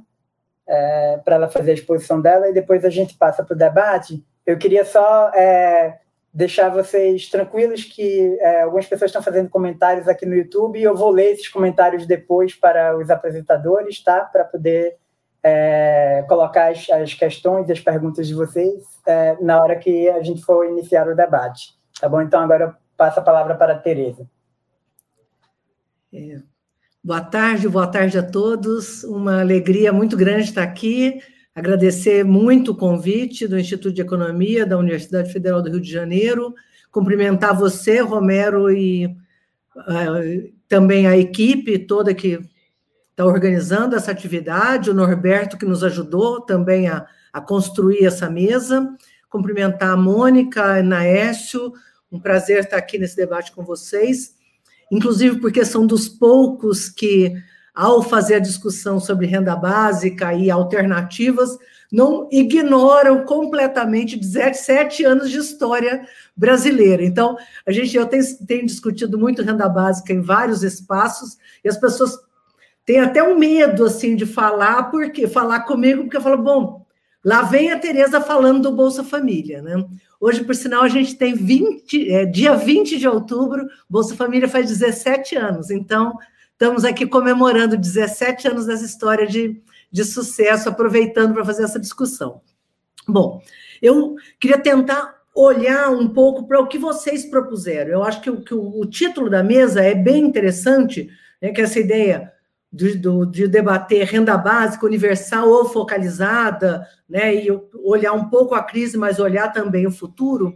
é, para ela fazer a exposição dela e depois a gente passa para o debate. Eu queria só é, deixar vocês tranquilos que é, algumas pessoas estão fazendo comentários aqui no YouTube e eu vou ler esses comentários depois para os apresentadores, tá? Para poder é, colocar as, as, questões e as perguntas de vocês é, na hora que a gente for iniciar o debate. Tá bom? Então agora eu passo a palavra para a Tereza. É, boa tarde, boa tarde a todos. Uma alegria muito grande estar aqui Agradecer muito o convite do Instituto de Economia da Universidade Federal do Rio de Janeiro, cumprimentar você, Romero, e uh, também a equipe toda que está organizando essa atividade, o Norberto, que nos ajudou também a, a construir essa mesa. Cumprimentar a Mônica, a Naécio, um prazer estar aqui nesse debate com vocês, inclusive porque são dos poucos que, ao fazer a discussão sobre renda básica e alternativas, não ignoram completamente 17 anos de história brasileira. Então, a gente eu tenho, tenho discutido muito renda básica em vários espaços e as pessoas têm até um medo assim de falar, porque falar comigo, porque eu falo, bom, lá vem a Tereza falando do Bolsa Família, né? Hoje, por sinal, a gente tem 20, é, dia 20 de outubro, Bolsa Família faz 17 anos, então estamos aqui comemorando 17 anos dessa história de de sucesso, aproveitando para fazer essa discussão. Bom, eu queria tentar olhar um pouco para o que vocês propuseram. Eu acho que, o, que o, o título da mesa é bem interessante, né, que essa ideia de, do, de debater renda básica universal ou focalizada, né, e olhar um pouco a crise, mas olhar também o futuro.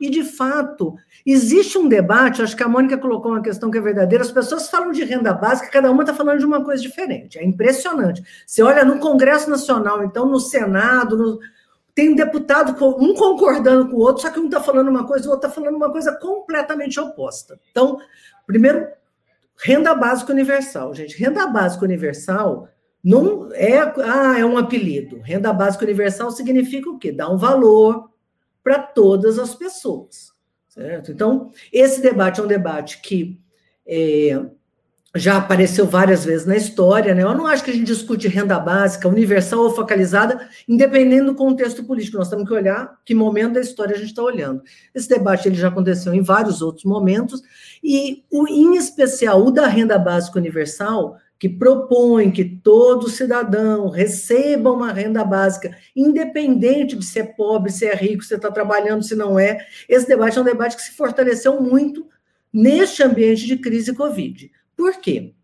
E, de fato, existe um debate, acho que a Mônica colocou uma questão que é verdadeira, as pessoas falam de renda básica, cada uma está falando de uma coisa diferente, é impressionante. Você olha no Congresso Nacional, então no Senado, no, tem deputado, um concordando com o outro, só que um está falando uma coisa, o outro está falando uma coisa completamente oposta. Então, primeiro, renda básica universal, gente. Renda básica universal não é, ah, é um apelido. Renda básica universal significa o quê? Dá um valor, para todas as pessoas. Certo? Então, esse debate é um debate que é, já apareceu várias vezes na história, né? Eu não acho que a gente discute renda básica, universal ou focalizada, independendo do contexto político. Nós temos que olhar que momento da história a gente está olhando. Esse debate ele já aconteceu em vários outros momentos, e o, em especial o da renda básica universal, que propõe que todo cidadão receba uma renda básica, independente de ser é pobre, se é rico, se está trabalhando, se não é. Esse debate é um debate que se fortaleceu muito neste ambiente de crise Covid. Por quê?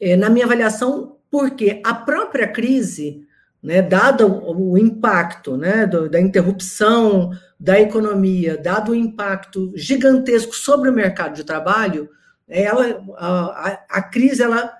É, na minha avaliação, porque a própria crise, né, dado o, impacto né, do, da interrupção da economia, dado o impacto gigantesco sobre o mercado de trabalho, ela, a, a, crise ela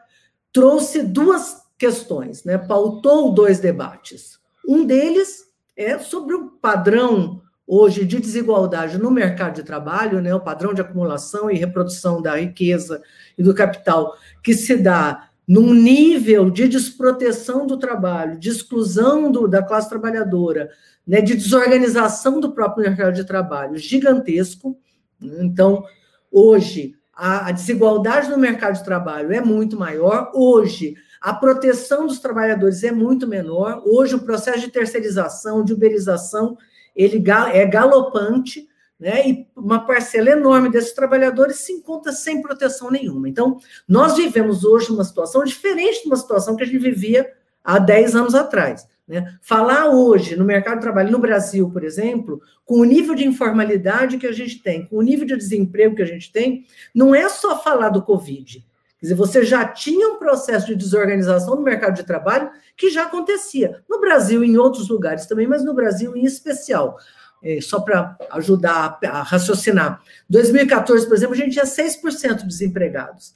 trouxe duas questões, né? pautou dois debates. Um deles é sobre o padrão hoje de desigualdade no mercado de trabalho, né? o padrão de acumulação e reprodução da riqueza e do capital que se dá num nível de desproteção do trabalho, de exclusão do, da classe trabalhadora, né, de desorganização do próprio mercado de trabalho gigantesco. Então, hoje, a, a desigualdade no mercado de trabalho é muito maior. Hoje, a proteção dos trabalhadores é muito menor. Hoje, o processo de terceirização, de uberização, ele é galopante, né? E uma parcela enorme desses trabalhadores se encontra sem proteção nenhuma. Então, nós vivemos hoje uma situação diferente de uma situação que a gente vivia há 10 anos atrás. Né? Falar hoje no mercado de trabalho no Brasil, por exemplo, com o nível de informalidade que a gente tem, com o nível de desemprego que a gente tem, não é só falar do Covid. Quer dizer, você já tinha um processo de desorganização no mercado de trabalho que já acontecia. No Brasil e em outros lugares também, mas no Brasil em especial. É, só para ajudar a, a raciocinar. 2014, por exemplo, a gente tinha 6% de desempregados.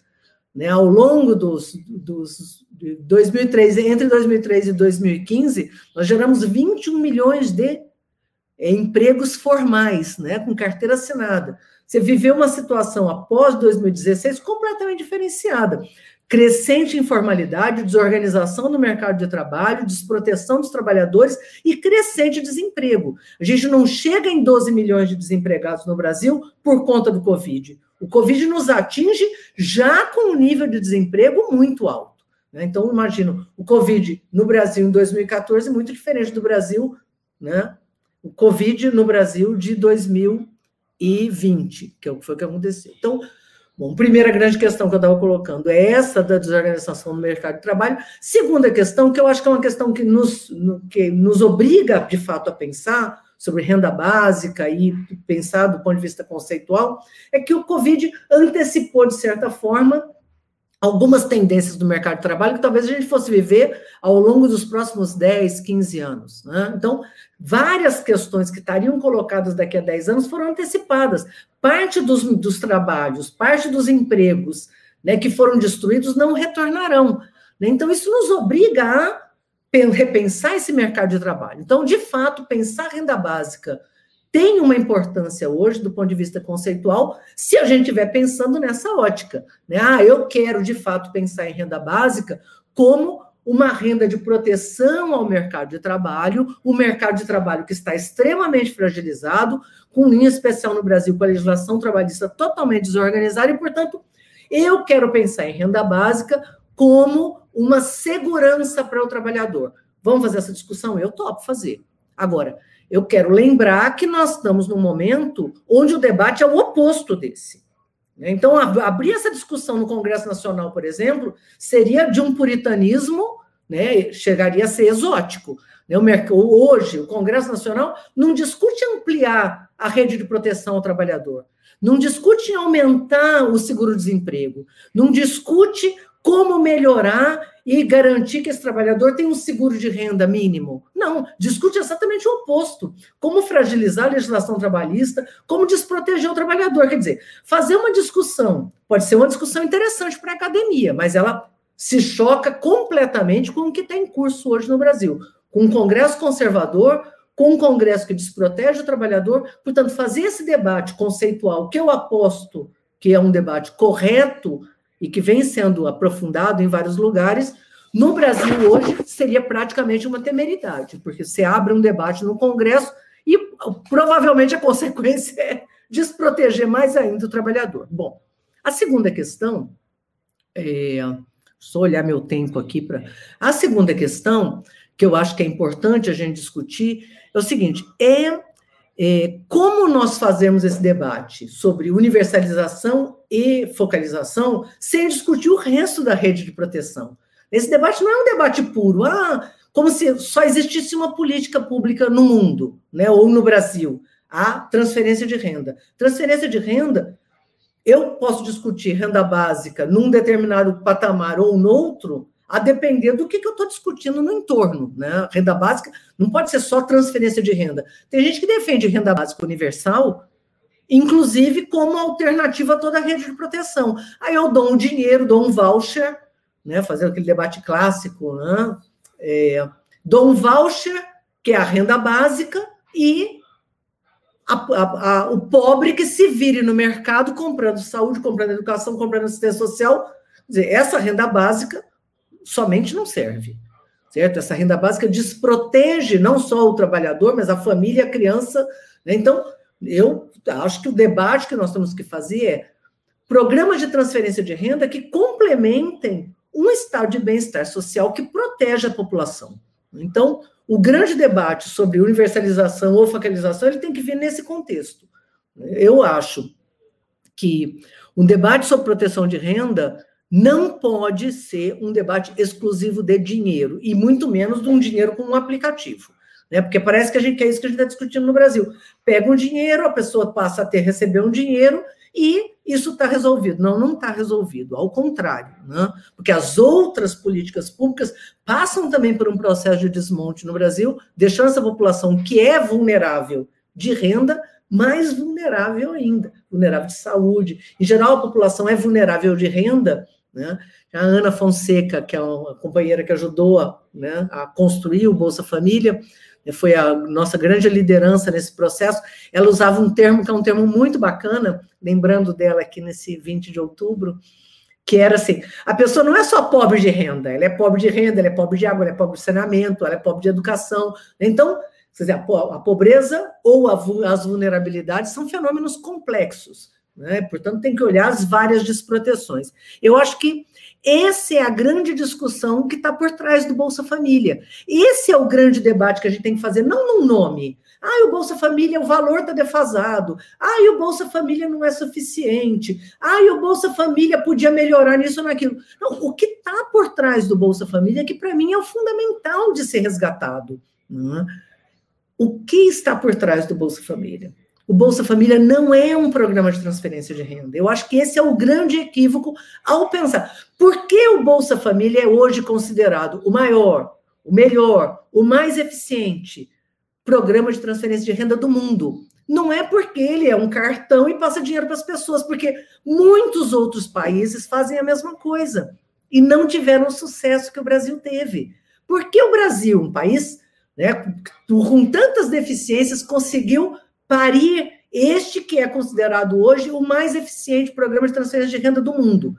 Né, ao longo dos, dos 2003, entre 2003 e 2015, nós geramos 21 milhões de é, empregos formais, né, com carteira assinada. Você viveu uma situação após 2016 completamente diferenciada. Crescente informalidade, desorganização do mercado de trabalho, desproteção dos trabalhadores e crescente desemprego. A gente não chega em 12 milhões de desempregados no Brasil por conta do Covid. O Covid nos atinge já com um nível de desemprego muito alto. Né? Então, imagino, o Covid no Brasil em 2014 muito diferente do Brasil, né? O Covid no Brasil de 2020, que foi o que aconteceu. Então, bom, primeira grande questão que eu estava colocando é essa da desorganização do mercado de trabalho. Segunda questão, que eu acho que é uma questão que nos, que nos obriga, de fato, a pensar, sobre renda básica e pensar do ponto de vista conceitual, é que o Covid antecipou, de certa forma, algumas tendências do mercado de trabalho que talvez a gente fosse viver ao longo dos próximos 10, 15 anos. Né? Então, várias questões que estariam colocadas daqui a 10 anos foram antecipadas. Parte dos, dos trabalhos, parte dos empregos né, que foram destruídos não retornarão. Né? Então, isso nos obriga a repensar esse mercado de trabalho. Então, de fato, pensar renda básica tem uma importância hoje do ponto de vista conceitual, se a gente estiver pensando nessa ótica. Né? Ah, eu quero de fato pensar em renda básica como uma renda de proteção ao mercado de trabalho, o mercado de trabalho que está extremamente fragilizado, com linha especial no Brasil, com a legislação trabalhista totalmente desorganizada, e, portanto, eu quero pensar em renda básica como uma segurança para o trabalhador. Vamos fazer essa discussão? Eu topo fazer. Agora, eu quero lembrar que nós estamos num momento onde o debate é o oposto desse. Então, abrir essa discussão no Congresso Nacional, por exemplo, seria de um puritanismo, né, chegaria a ser exótico. Né? Hoje, o Congresso Nacional não discute ampliar a rede de proteção ao trabalhador, não discute aumentar o seguro-desemprego, não discute como melhorar e garantir que esse trabalhador tenha um seguro de renda mínimo. Não, discute exatamente o oposto. Como fragilizar a legislação trabalhista, como desproteger o trabalhador. Quer dizer, fazer uma discussão pode ser uma discussão interessante para a academia, mas ela se choca completamente com o que está em curso hoje no Brasil. Com um Congresso conservador, com um Congresso que desprotege o trabalhador. Portanto, fazer esse debate conceitual, que eu aposto que é um debate correto, e que vem sendo aprofundado em vários lugares, no Brasil hoje seria praticamente uma temeridade, porque você abre um debate no Congresso e provavelmente a consequência é desproteger mais ainda o trabalhador. Bom, a segunda questão, é, só olhar meu tempo aqui para. A segunda questão, que eu acho que é importante a gente discutir, é o seguinte: é é, como nós fazemos esse debate sobre universalização e focalização sem discutir o resto da rede de proteção? Esse debate não é um debate puro, ah, como se só existisse uma política pública no mundo, né, ou no Brasil, a transferência de renda. Transferência de renda, eu posso discutir renda básica num determinado patamar ou no outro, a depender do que, que eu estou discutindo no entorno. Né? Renda básica não pode ser só transferência de renda. Tem gente que defende renda básica universal, inclusive como alternativa a toda a rede de proteção. Aí eu dou um dinheiro, dou um voucher, né? fazendo aquele debate clássico, né? É, dou um voucher, que é a renda básica, e a, a, a, o pobre que se vire no mercado comprando saúde, comprando educação, comprando assistência social. Quer dizer, essa renda básica somente não serve. Certo? Essa renda básica desprotege não só o trabalhador, mas a família, a criança. Né? Então, eu acho que o debate que nós temos que fazer é programas de transferência de renda que complementem um estado de bem-estar social que protege a população. Então, o grande debate sobre universalização ou focalização ele tem que vir nesse contexto. Eu acho que um debate sobre proteção de renda não pode ser um debate exclusivo de dinheiro, e muito menos de um dinheiro com um aplicativo. Né? Porque parece que a gente que é isso que a gente está discutindo no Brasil. Pega um dinheiro, a pessoa passa a ter receber um dinheiro e isso está resolvido. Não, não está resolvido, ao contrário, né? porque as outras políticas públicas passam também por um processo de desmonte no Brasil, deixando essa população que é vulnerável de renda mais vulnerável ainda, vulnerável de saúde. Em geral, a população é vulnerável de renda né? A Ana Fonseca, que é uma companheira que ajudou a, né, a construir o Bolsa Família, né, foi a nossa grande liderança nesse processo. Ela usava um termo que é um termo muito bacana, lembrando dela aqui nesse 20 de outubro, que era assim: a pessoa não é só pobre de renda, ela é pobre de renda, ela é pobre de água, ela é pobre de saneamento, ela é pobre de educação. Então, dizer, a pobreza ou as vulnerabilidades são fenômenos complexos. Né? Portanto, tem que olhar as várias desproteções. Eu acho que essa é a grande discussão que está por trás do Bolsa Família. Esse é o grande debate que a gente tem que fazer, não num nome. Ah, o Bolsa Família, o valor está defasado. Ah, o Bolsa Família não é suficiente. Ah, o Bolsa Família podia melhorar nisso ou naquilo. Não, o que está por trás do Bolsa Família, que para mim é o fundamental de ser resgatado. Né? O que está por trás do Bolsa Família? O Bolsa Família não é um programa de transferência de renda. Eu acho que esse é o grande equívoco ao pensar. Por que o Bolsa Família é hoje considerado o maior, o melhor, o mais eficiente programa de transferência de renda do mundo? não é porque ele é um cartão e passa dinheiro para as pessoas, porque muitos outros países fazem a mesma coisa e não tiveram o sucesso que o Brasil teve. Porque o Brasil, um país né, com tantas deficiências, conseguiu parir este que é considerado hoje o mais eficiente programa de transferência de renda do mundo.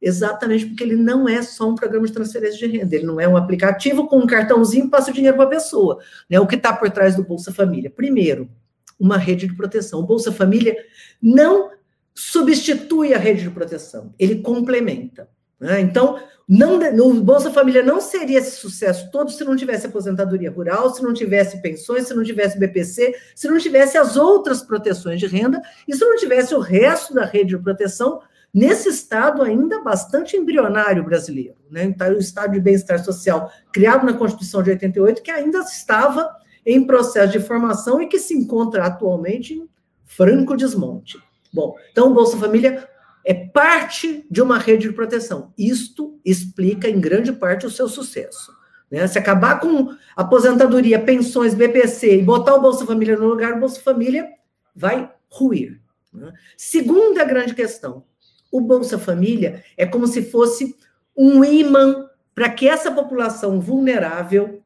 Exatamente porque ele não é só um programa de transferência de renda, ele não é um aplicativo com um cartãozinho que passa o dinheiro para a pessoa. Né? O que está por trás do Bolsa Família? Primeiro, uma rede de proteção. O Bolsa Família não substitui a rede de proteção, ele complementa. Né? Então, não, o Bolsa Família não seria esse sucesso todo se não tivesse aposentadoria rural, se não tivesse pensões, se não tivesse BPC, se não tivesse as outras proteções de renda e se não tivesse o resto da rede de proteção nesse estado ainda bastante embrionário brasileiro, né? Então, o estado de bem-estar social criado na Constituição de 88, que ainda estava em processo de formação e que se encontra atualmente em franco desmonte. Bom, então o Bolsa Família é parte de uma rede de proteção. Isto explica, em grande parte, o seu sucesso. Né? Se acabar com aposentadoria, pensões, BPC e botar o Bolsa Família no lugar, o Bolsa Família vai ruir. Né? Segunda grande questão: o Bolsa Família é como se fosse um imã para que essa população vulnerável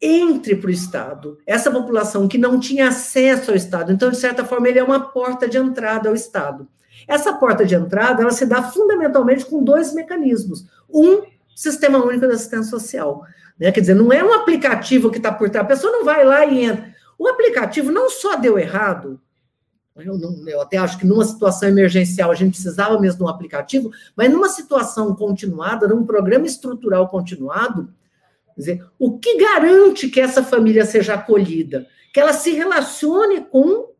entre para o Estado. Essa população que não tinha acesso ao Estado. Então, de certa forma, ele é uma porta de entrada ao Estado. Essa porta de entrada, ela se dá fundamentalmente com dois mecanismos. Um, Sistema Único de Assistência Social. Né? Quer dizer, não é um aplicativo que está por trás, a pessoa não vai lá e entra. O aplicativo não só deu errado, eu, não, eu, até acho que numa situação emergencial a gente precisava mesmo de um aplicativo, mas numa situação continuada, num programa estrutural continuado, dizer, o que garante que essa família seja acolhida? Que ela se relacione com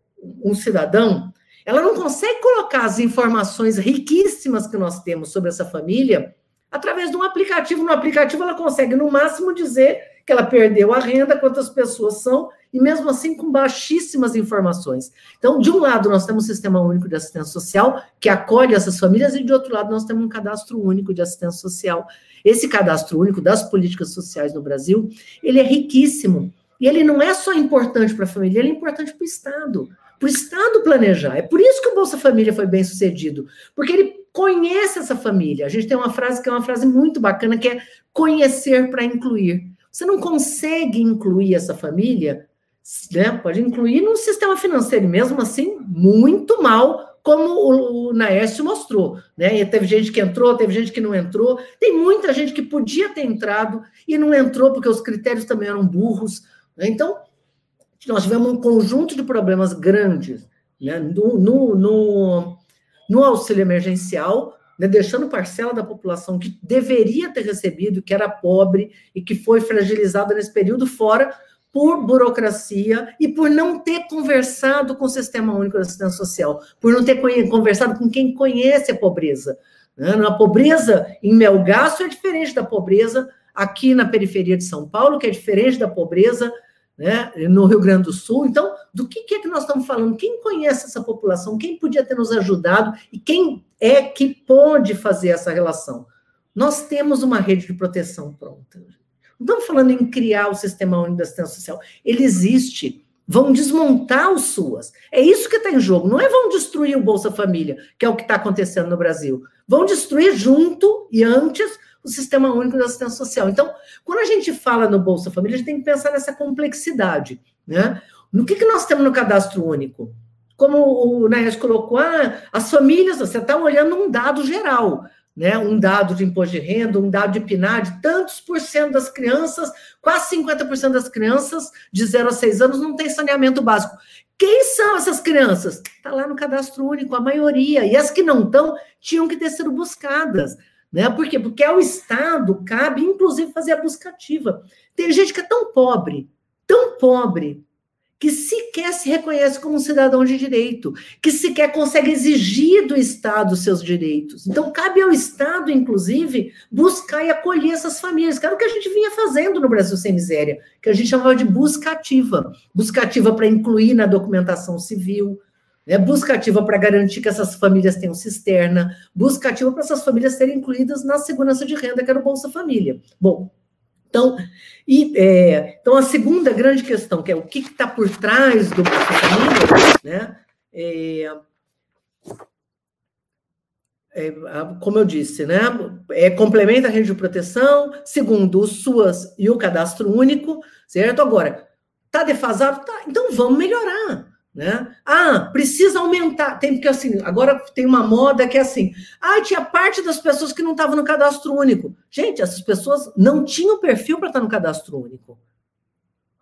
um cidadão ela não consegue colocar as informações riquíssimas que nós temos sobre essa família através de um aplicativo. No aplicativo, ela consegue, no máximo, dizer que ela perdeu a renda, quantas pessoas são, e mesmo assim com baixíssimas informações. Então, de um lado, nós temos o Sistema Único de Assistência Social, que acolhe essas famílias, e de outro lado, nós temos um cadastro único de assistência social. Esse cadastro único das políticas sociais no Brasil, ele é riquíssimo. E ele não é só importante para a família, ele é importante para o Estado para o Estado planejar. É por isso que o Bolsa Família foi bem sucedido, porque ele conhece essa família. A gente tem uma frase que é uma frase muito bacana, que é conhecer para incluir. Você não consegue incluir essa família, né? pode incluir no sistema financeiro, mesmo assim, muito mal, como o Naércio mostrou. Né? E teve gente que entrou, teve gente que não entrou, tem muita gente que podia ter entrado e não entrou porque os critérios também eram burros. Né? Então, nós tivemos um conjunto de problemas grandes né, no, no, no, no auxílio emergencial, né, deixando parcela da população que deveria ter recebido, que era pobre e que foi fragilizada nesse período fora por burocracia e por não ter conversado com o Sistema Único de Assistência Social, por não ter conversado com quem conhece a pobreza. Né? A pobreza em Melgaço é diferente da pobreza aqui na periferia de São Paulo, que é diferente da pobreza né, no Rio Grande do Sul. Então, do que, que é que nós estamos falando? Quem conhece essa população? Quem podia ter nos ajudado? E quem é que pode fazer essa relação? Nós temos uma rede de proteção pronta. Não estamos falando em criar o Sistema Único de Assistência Social. Ele existe. Vão desmontar os SUAS. É isso que está em jogo. Não é vão destruir o Bolsa Família, que é o que está acontecendo no Brasil. Vão destruir junto e antes o Sistema Único de Assistência Social. Então, quando a gente fala no Bolsa Família, a gente tem que pensar nessa complexidade. Né? No que, que nós temos no cadastro único? Como o Naes colocou, ah, as famílias, você está olhando um dado geral, né? um dado de imposto de renda, um dado de PNAD, tantos por cento das crianças, quase 50% das crianças de 0 a 6 anos não tem saneamento básico. Quem são essas crianças? Está lá no cadastro único, a maioria. E as que não estão tinham que ter sido buscadas. Né? Por quê? Porque ao Estado cabe, inclusive, fazer a busca ativa. Tem gente que é tão pobre, tão pobre, que sequer se reconhece como um cidadão de direito, que sequer consegue exigir do Estado seus direitos. Então, cabe ao Estado, inclusive, buscar e acolher essas famílias, que era o que a gente vinha fazendo no Brasil Sem Miséria, que a gente chamava de busca ativa. Busca ativa para incluir na documentação civil, né? Busca ativa para garantir que essas famílias tenham cisterna, busca ativa para essas famílias serem incluídas na segurança de renda, que era o Bolsa Família. Bom, Então, e, é, então, a segunda grande questão, que é o que está por trás do Bolsa Família, né? É, é, como eu disse, né? É, complementa a rede de proteção, segundo o SUAS e o cadastro único, certo? Agora, está defasado? Tá, então vamos melhorar. Né? Ah, precisa aumentar. Tem porque assim, agora tem uma moda que é assim: ah, tinha parte das pessoas que não estavam no cadastro único. Gente, essas pessoas não tinham perfil para estar no cadastro único.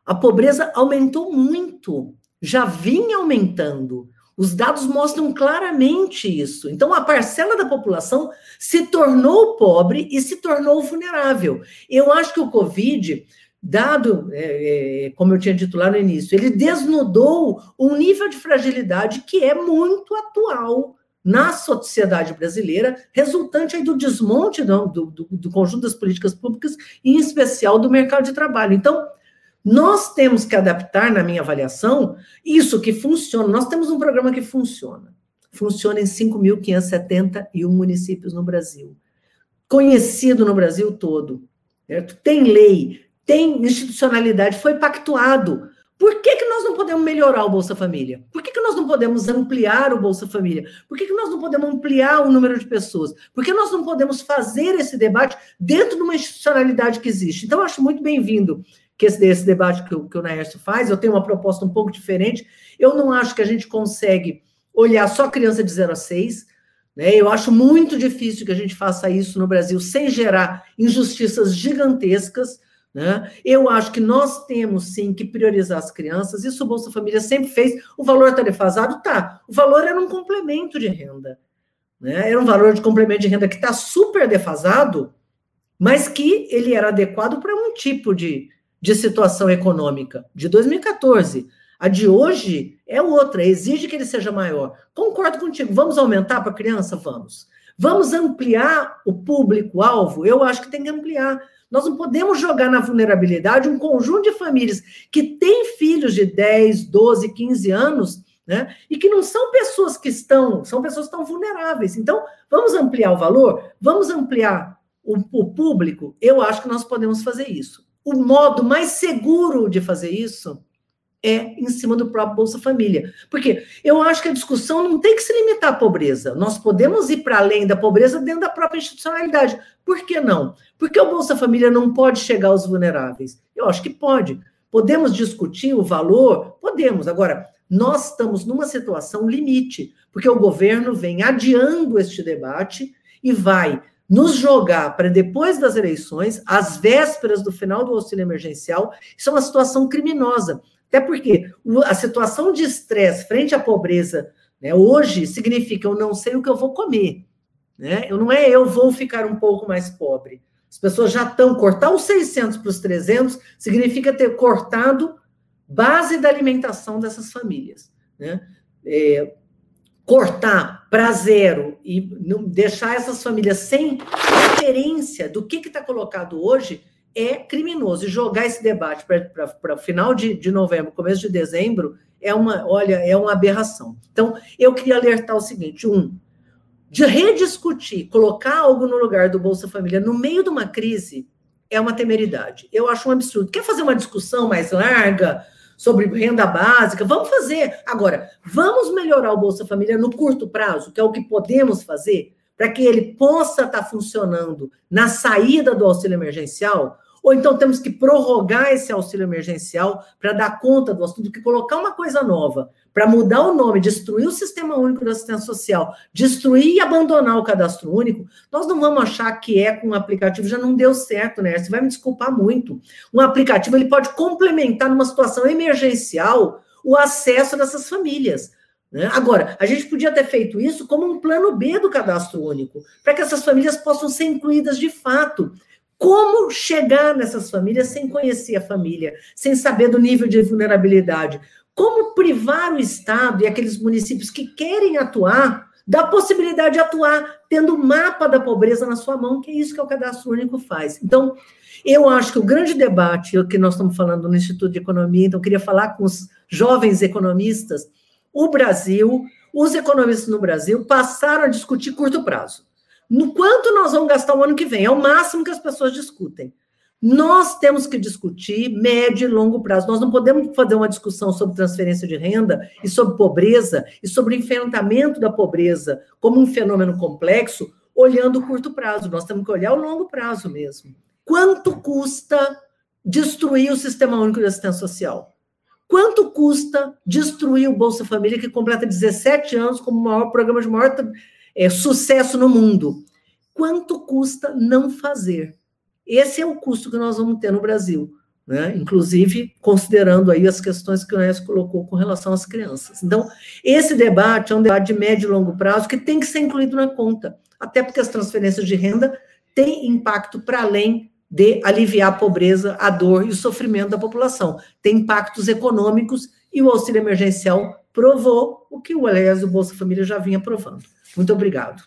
A pobreza aumentou muito, já vinha aumentando. Os dados mostram claramente isso. Então, a parcela da população se tornou pobre e se tornou vulnerável. Eu acho que o Covid dado, é, é, como eu tinha dito lá no início, ele desnudou um nível de fragilidade que é muito atual na sociedade brasileira, resultante aí do desmonte do, do, do conjunto das políticas públicas, e em especial do mercado de trabalho. Então, nós temos que adaptar, na minha avaliação, isso que funciona. Nós temos um programa que funciona. Funciona em 5.571 municípios no Brasil. Conhecido no Brasil todo. Certo? Tem lei, tem institucionalidade, foi pactuado. Por que, que nós não podemos melhorar o Bolsa Família? Por que, que nós não podemos ampliar o Bolsa Família? Por que, que nós não podemos ampliar o número de pessoas? Por que nós não podemos fazer esse debate dentro de uma institucionalidade que existe? Então, acho muito bem-vindo que esse, esse debate que, que o Naércio faz. Eu tenho uma proposta um pouco diferente. Eu não acho que a gente consegue olhar só criança de 0 a 6. Né? Eu acho muito difícil que a gente faça isso no Brasil sem gerar injustiças gigantescas. Né? Eu acho que nós temos sim que priorizar as crianças, isso o Bolsa Família sempre fez. O valor está defasado? Tá. O valor era um complemento de renda. Né? Era um valor de complemento de renda que está super defasado, mas que ele era adequado para um tipo de, de situação econômica de 2014. A de hoje é outra, exige que ele seja maior. Concordo contigo. Vamos aumentar para a criança? Vamos. Vamos ampliar o público-alvo? Eu acho que tem que ampliar. Nós não podemos jogar na vulnerabilidade um conjunto de famílias que têm filhos de 10, 12, 15 anos, né? E que não são pessoas que estão, são pessoas que estão vulneráveis. Então, vamos ampliar o valor, vamos ampliar o, o público. Eu acho que nós podemos fazer isso. O modo mais seguro de fazer isso é em cima do próprio Bolsa Família. Porque eu acho que a discussão não tem que se limitar à pobreza. Nós podemos ir para além da pobreza dentro da própria institucionalidade. Por que não? Porque o Bolsa Família não pode chegar aos vulneráveis. Eu acho que pode. Podemos discutir o valor? Podemos. Agora, nós estamos numa situação limite, porque o governo vem adiando este debate e vai nos jogar para depois das eleições, às vésperas do final do auxílio emergencial. Isso é uma situação criminosa. Até porque a situação de estresse frente à pobreza né, hoje significa eu não sei o que eu vou comer. Né? Eu não é eu vou ficar um pouco mais pobre. As pessoas já estão cortar os 600 para os 300 significa ter cortado base da alimentação dessas famílias, né? É, cortar para zero e deixar essas famílias sem referência do que está colocado hoje é criminoso. E jogar esse debate para o final de, de novembro, começo de dezembro, é uma, olha, é uma aberração. Então, eu queria alertar o seguinte: um, de rediscutir, colocar algo no lugar do Bolsa Família no meio de uma crise é uma temeridade. Eu acho um absurdo. Quer fazer uma discussão mais larga sobre renda básica? Vamos fazer. Agora, vamos melhorar o Bolsa Família no curto prazo, que é o que podemos fazer, para que ele possa estar tá funcionando na saída do auxílio emergencial, ou então temos que prorrogar esse auxílio emergencial para dar conta do assunto, que colocar uma coisa nova, para mudar o nome, destruir o sistema único de assistência social, destruir e abandonar o cadastro único, nós não vamos achar que é com um aplicativo, já não deu certo, né? Você vai me desculpar muito. Um aplicativo ele pode complementar numa situação emergencial o acesso dessas famílias. Né? Agora, a gente podia ter feito isso como um plano B do cadastro único, para que essas famílias possam ser incluídas de fato. Como chegar nessas famílias sem conhecer a família, sem saber do nível de vulnerabilidade? Como privar o Estado e aqueles municípios que querem atuar da possibilidade de atuar tendo o mapa da pobreza na sua mão, que é isso que o cadastro único faz. Então, eu acho que o grande debate que nós estamos falando no Instituto de Economia, então eu queria falar com os jovens economistas, o Brasil, os economistas no Brasil passaram a discutir curto prazo. No quanto nós vamos gastar o ano que vem? É o máximo que as pessoas discutem. Nós temos que discutir médio e longo prazo. Nós não podemos fazer uma discussão sobre transferência de renda e sobre pobreza e sobre enfrentamento da pobreza como um fenômeno complexo olhando o curto prazo. Nós temos que olhar o longo prazo mesmo. Quanto custa destruir o Sistema Único de Assistência Social? Quanto custa destruir o Bolsa Família, que completa 17 anos como o maior programa de maior é, sucesso no mundo? Quanto custa não fazer? Esse é o custo que nós vamos ter no Brasil, né? inclusive considerando aí as questões que o Onécio colocou com relação às crianças. Então, esse debate é um debate de médio e longo prazo que tem que ser incluído na conta, até porque as transferências de renda têm impacto para além de aliviar a pobreza, a dor e o sofrimento da população. Tem impactos econômicos e o auxílio emergencial provou o que o aliás do Bolsa Família já vinha provando. Muito obrigado.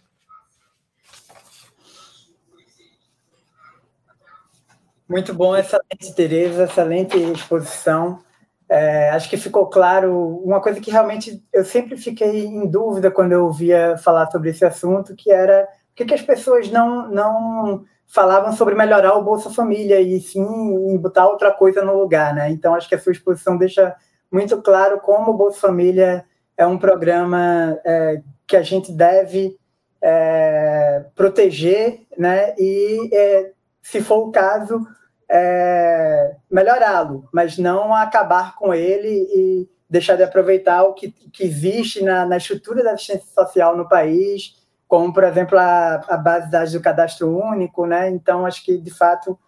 Muito bom, excelente, Tereza, excelente exposição. É, acho que ficou claro uma coisa que realmente eu sempre fiquei em dúvida quando eu ouvia falar sobre esse assunto, que era por que, que as pessoas não, não falavam sobre melhorar o Bolsa Família e sim botar outra coisa no lugar, né? Então acho que a sua exposição deixa muito claro como o Bolsa Família é um programa é, que a gente deve é, proteger, né? E é, se for o caso, é, melhorá-lo, mas não acabar com ele e deixar de aproveitar o que, que existe na, na estrutura da assistência social no país como, por exemplo, a, a base de dados do cadastro único, né? Então, acho que, de fato,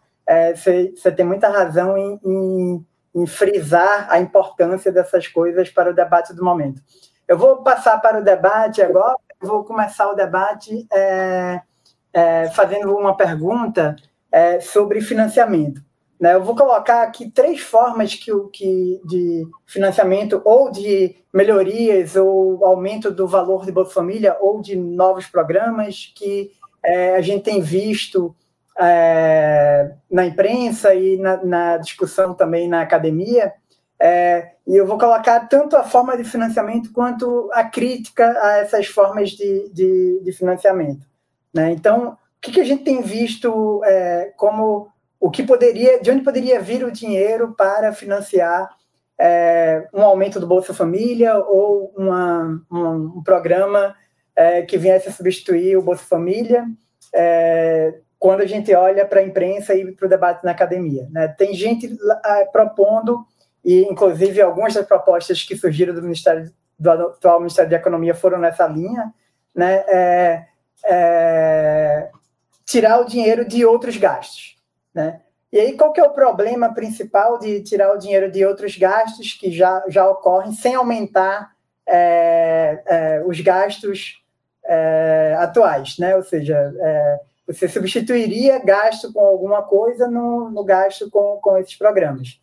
você é, tem muita razão em, em, em, frisar a importância dessas coisas para o debate do momento. Eu vou passar para o debate agora, vou começar o debate é, é, fazendo uma pergunta é, sobre financiamento. Né? Eu vou colocar aqui três formas que, que, de financiamento ou de melhorias ou aumento do valor de Bolsa Família ou de novos programas que é, a gente tem visto é, na imprensa e na, na, discussão também na academia. É, e eu vou colocar tanto a forma de financiamento quanto a crítica a essas formas de, de, de financiamento. Né? Então, o que, que, a gente tem visto é, como o que poderia, de onde poderia vir o dinheiro para financiar é, um aumento do Bolsa Família ou uma, um, programa é, que viesse a substituir o Bolsa Família, é, quando a gente olha para a imprensa e para o debate na academia. Né? Tem gente é, propondo, e inclusive algumas das propostas que surgiram do Ministério do atual Ministério da Economia foram nessa linha, né? É, é, tirar o dinheiro de outros gastos. Né? E aí, qual que é o problema principal de tirar o dinheiro de outros gastos que já, já ocorrem sem aumentar é, é, os gastos é, atuais, né? Ou seja, é, você substituiria gasto com alguma coisa no, no gasto com, com esses programas.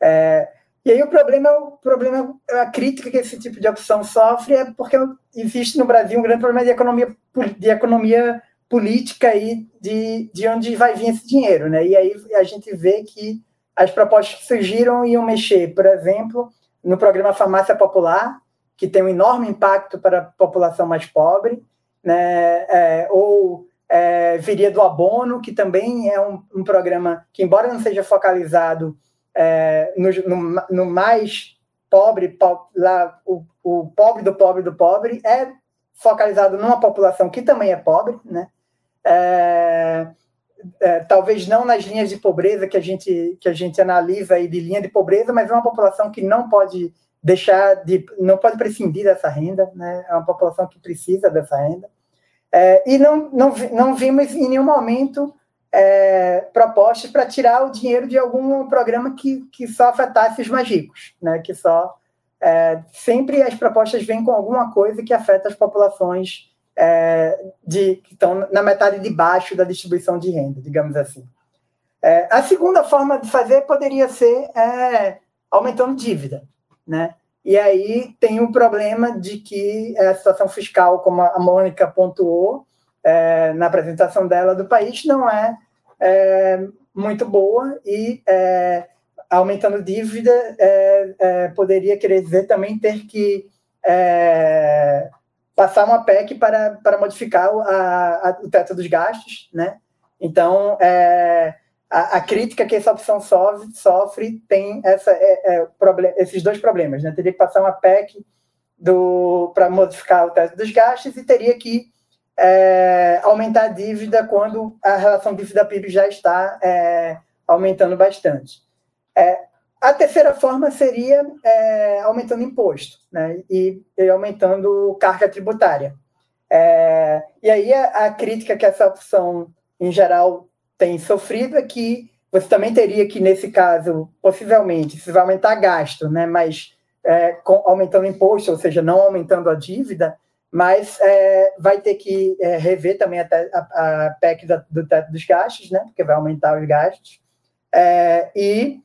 É, e aí o problema, o problema, a crítica que esse tipo de opção sofre é porque existe no Brasil um grande problema de economia, de economia política aí de, de onde vai vir esse dinheiro, né? E aí a gente vê que as propostas que surgiram iam mexer, por exemplo, no programa Farmácia Popular, que tem um enorme impacto para a população mais pobre, né? É, ou é, viria do abono, que também é um, um, programa que, embora não seja focalizado é, no, no, no, mais pobre, po, lá, o, o pobre do pobre do pobre, é focalizado numa população que também é pobre, né? É, é, talvez não nas linhas de pobreza que a gente que a gente analisa aí de linha de pobreza, mas é uma população que não pode deixar de não pode prescindir dessa renda, né? É uma população que precisa dessa renda. É, e não, não, não vimos em nenhum momento é, propostas para tirar o dinheiro de algum programa que, que só afetasse os mais ricos, né? Que só é, sempre as propostas vêm com alguma coisa que afeta as populações é, de, que estão na metade de baixo da distribuição de renda, digamos assim. É, a segunda forma de fazer poderia ser é, aumentando dívida, né? E aí tem o problema de que a situação fiscal, como a Mônica pontuou é, na apresentação dela do país, não é, é muito boa e é, aumentando dívida é, é, poderia querer dizer também ter que é, passar uma PEC para, para modificar a, a, o teto dos gastos, né? Então, é, a, a, crítica que essa opção sofre, sofre tem essa, é, é, esses dois problemas. Né? Teria que passar uma PEC para modificar o teto dos gastos e teria que é, aumentar a dívida quando a relação dívida-PIB já está é, aumentando bastante. A terceira forma seria é, aumentando imposto né, e, e, aumentando carga tributária. É, e aí a, a, crítica que essa opção, em geral, tem sofrido é que você também teria que, nesse caso, possivelmente, se vai aumentar gasto, né, mas é, com, aumentando imposto, ou seja, não aumentando a dívida, mas é, vai ter que é, rever também a, a, a PEC da, do teto dos gastos, né, porque vai aumentar os gastos. É, e,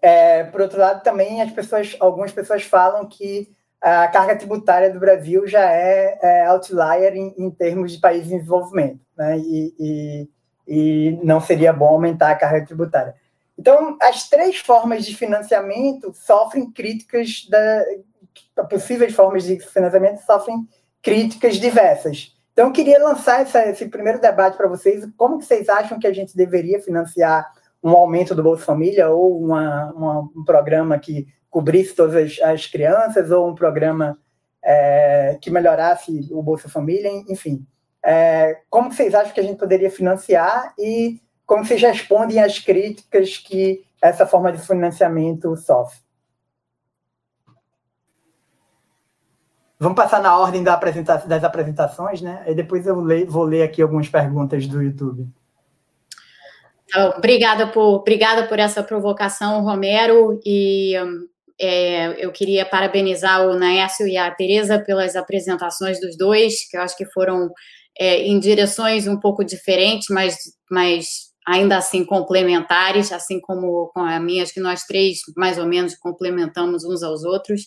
é, por outro lado, também as pessoas, algumas pessoas falam que a carga tributária do Brasil já é, é outlier em, em, termos de país em desenvolvimento, né, e, e, e não seria bom aumentar a carga tributária. Então, as três formas de financiamento sofrem críticas da, possíveis formas de financiamento sofrem críticas diversas. Então, eu queria lançar essa, esse primeiro debate para vocês. Como que vocês acham que a gente deveria financiar um aumento do Bolsa Família ou uma, uma, um programa que cobrisse todas as, as crianças ou um programa é, que melhorasse o Bolsa Família, enfim. É, como vocês acham que a gente poderia financiar e como vocês respondem às críticas que essa forma de financiamento sofre? Vamos passar na ordem da das apresentações, né? E depois eu vou ler aqui algumas perguntas do YouTube. Então, obrigada, por, obrigada por essa provocação, Romero. E é, eu queria parabenizar o Naércio e a Tereza pelas apresentações dos dois, que eu acho que foram é, em direções um pouco diferentes, mas, mas ainda assim complementares, assim como com a minha, acho que nós três mais ou menos complementamos uns aos outros.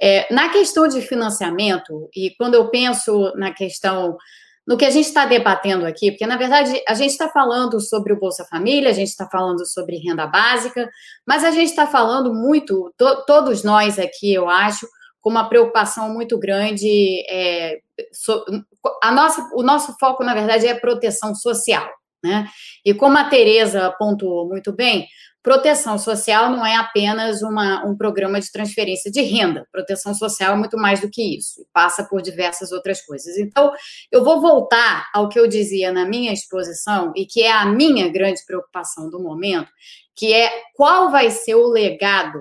É, na questão de financiamento, e quando eu penso na questão, no que a gente está debatendo aqui, porque na verdade a gente está falando sobre o Bolsa Família, a gente está falando sobre renda básica, mas a gente está falando muito, to, todos nós aqui, eu acho, com uma preocupação muito grande. É, so, a nossa, o nosso foco, na verdade, é proteção social. Né? E como a Tereza pontuou muito bem, Proteção social não é apenas uma, um programa de transferência de renda. Proteção social é muito mais do que isso, passa por diversas outras coisas. Então, eu vou voltar ao que eu dizia na minha exposição e que é a minha grande preocupação do momento, que é qual vai ser o legado.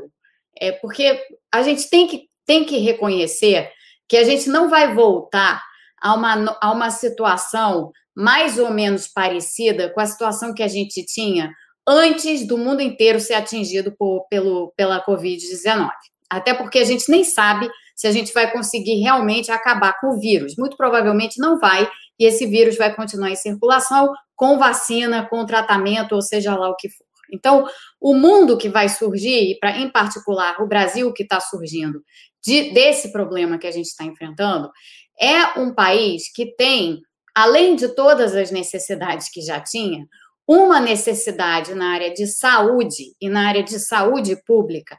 É, porque a gente tem que, tem que reconhecer que a gente não vai voltar a uma, a uma situação mais ou menos parecida com a situação que a gente tinha antes do mundo inteiro ser atingido por, pelo, pela Covid-19. Até porque a gente nem sabe se a gente vai conseguir realmente acabar com o vírus. Muito provavelmente não vai, e esse vírus vai continuar em circulação com vacina, com tratamento, ou seja lá o que for. Então, o mundo que vai surgir, e em particular o Brasil que está surgindo de, desse problema que a gente está enfrentando, é um país que tem, além de todas as necessidades que já tinha, uma necessidade na área de saúde e na área de saúde pública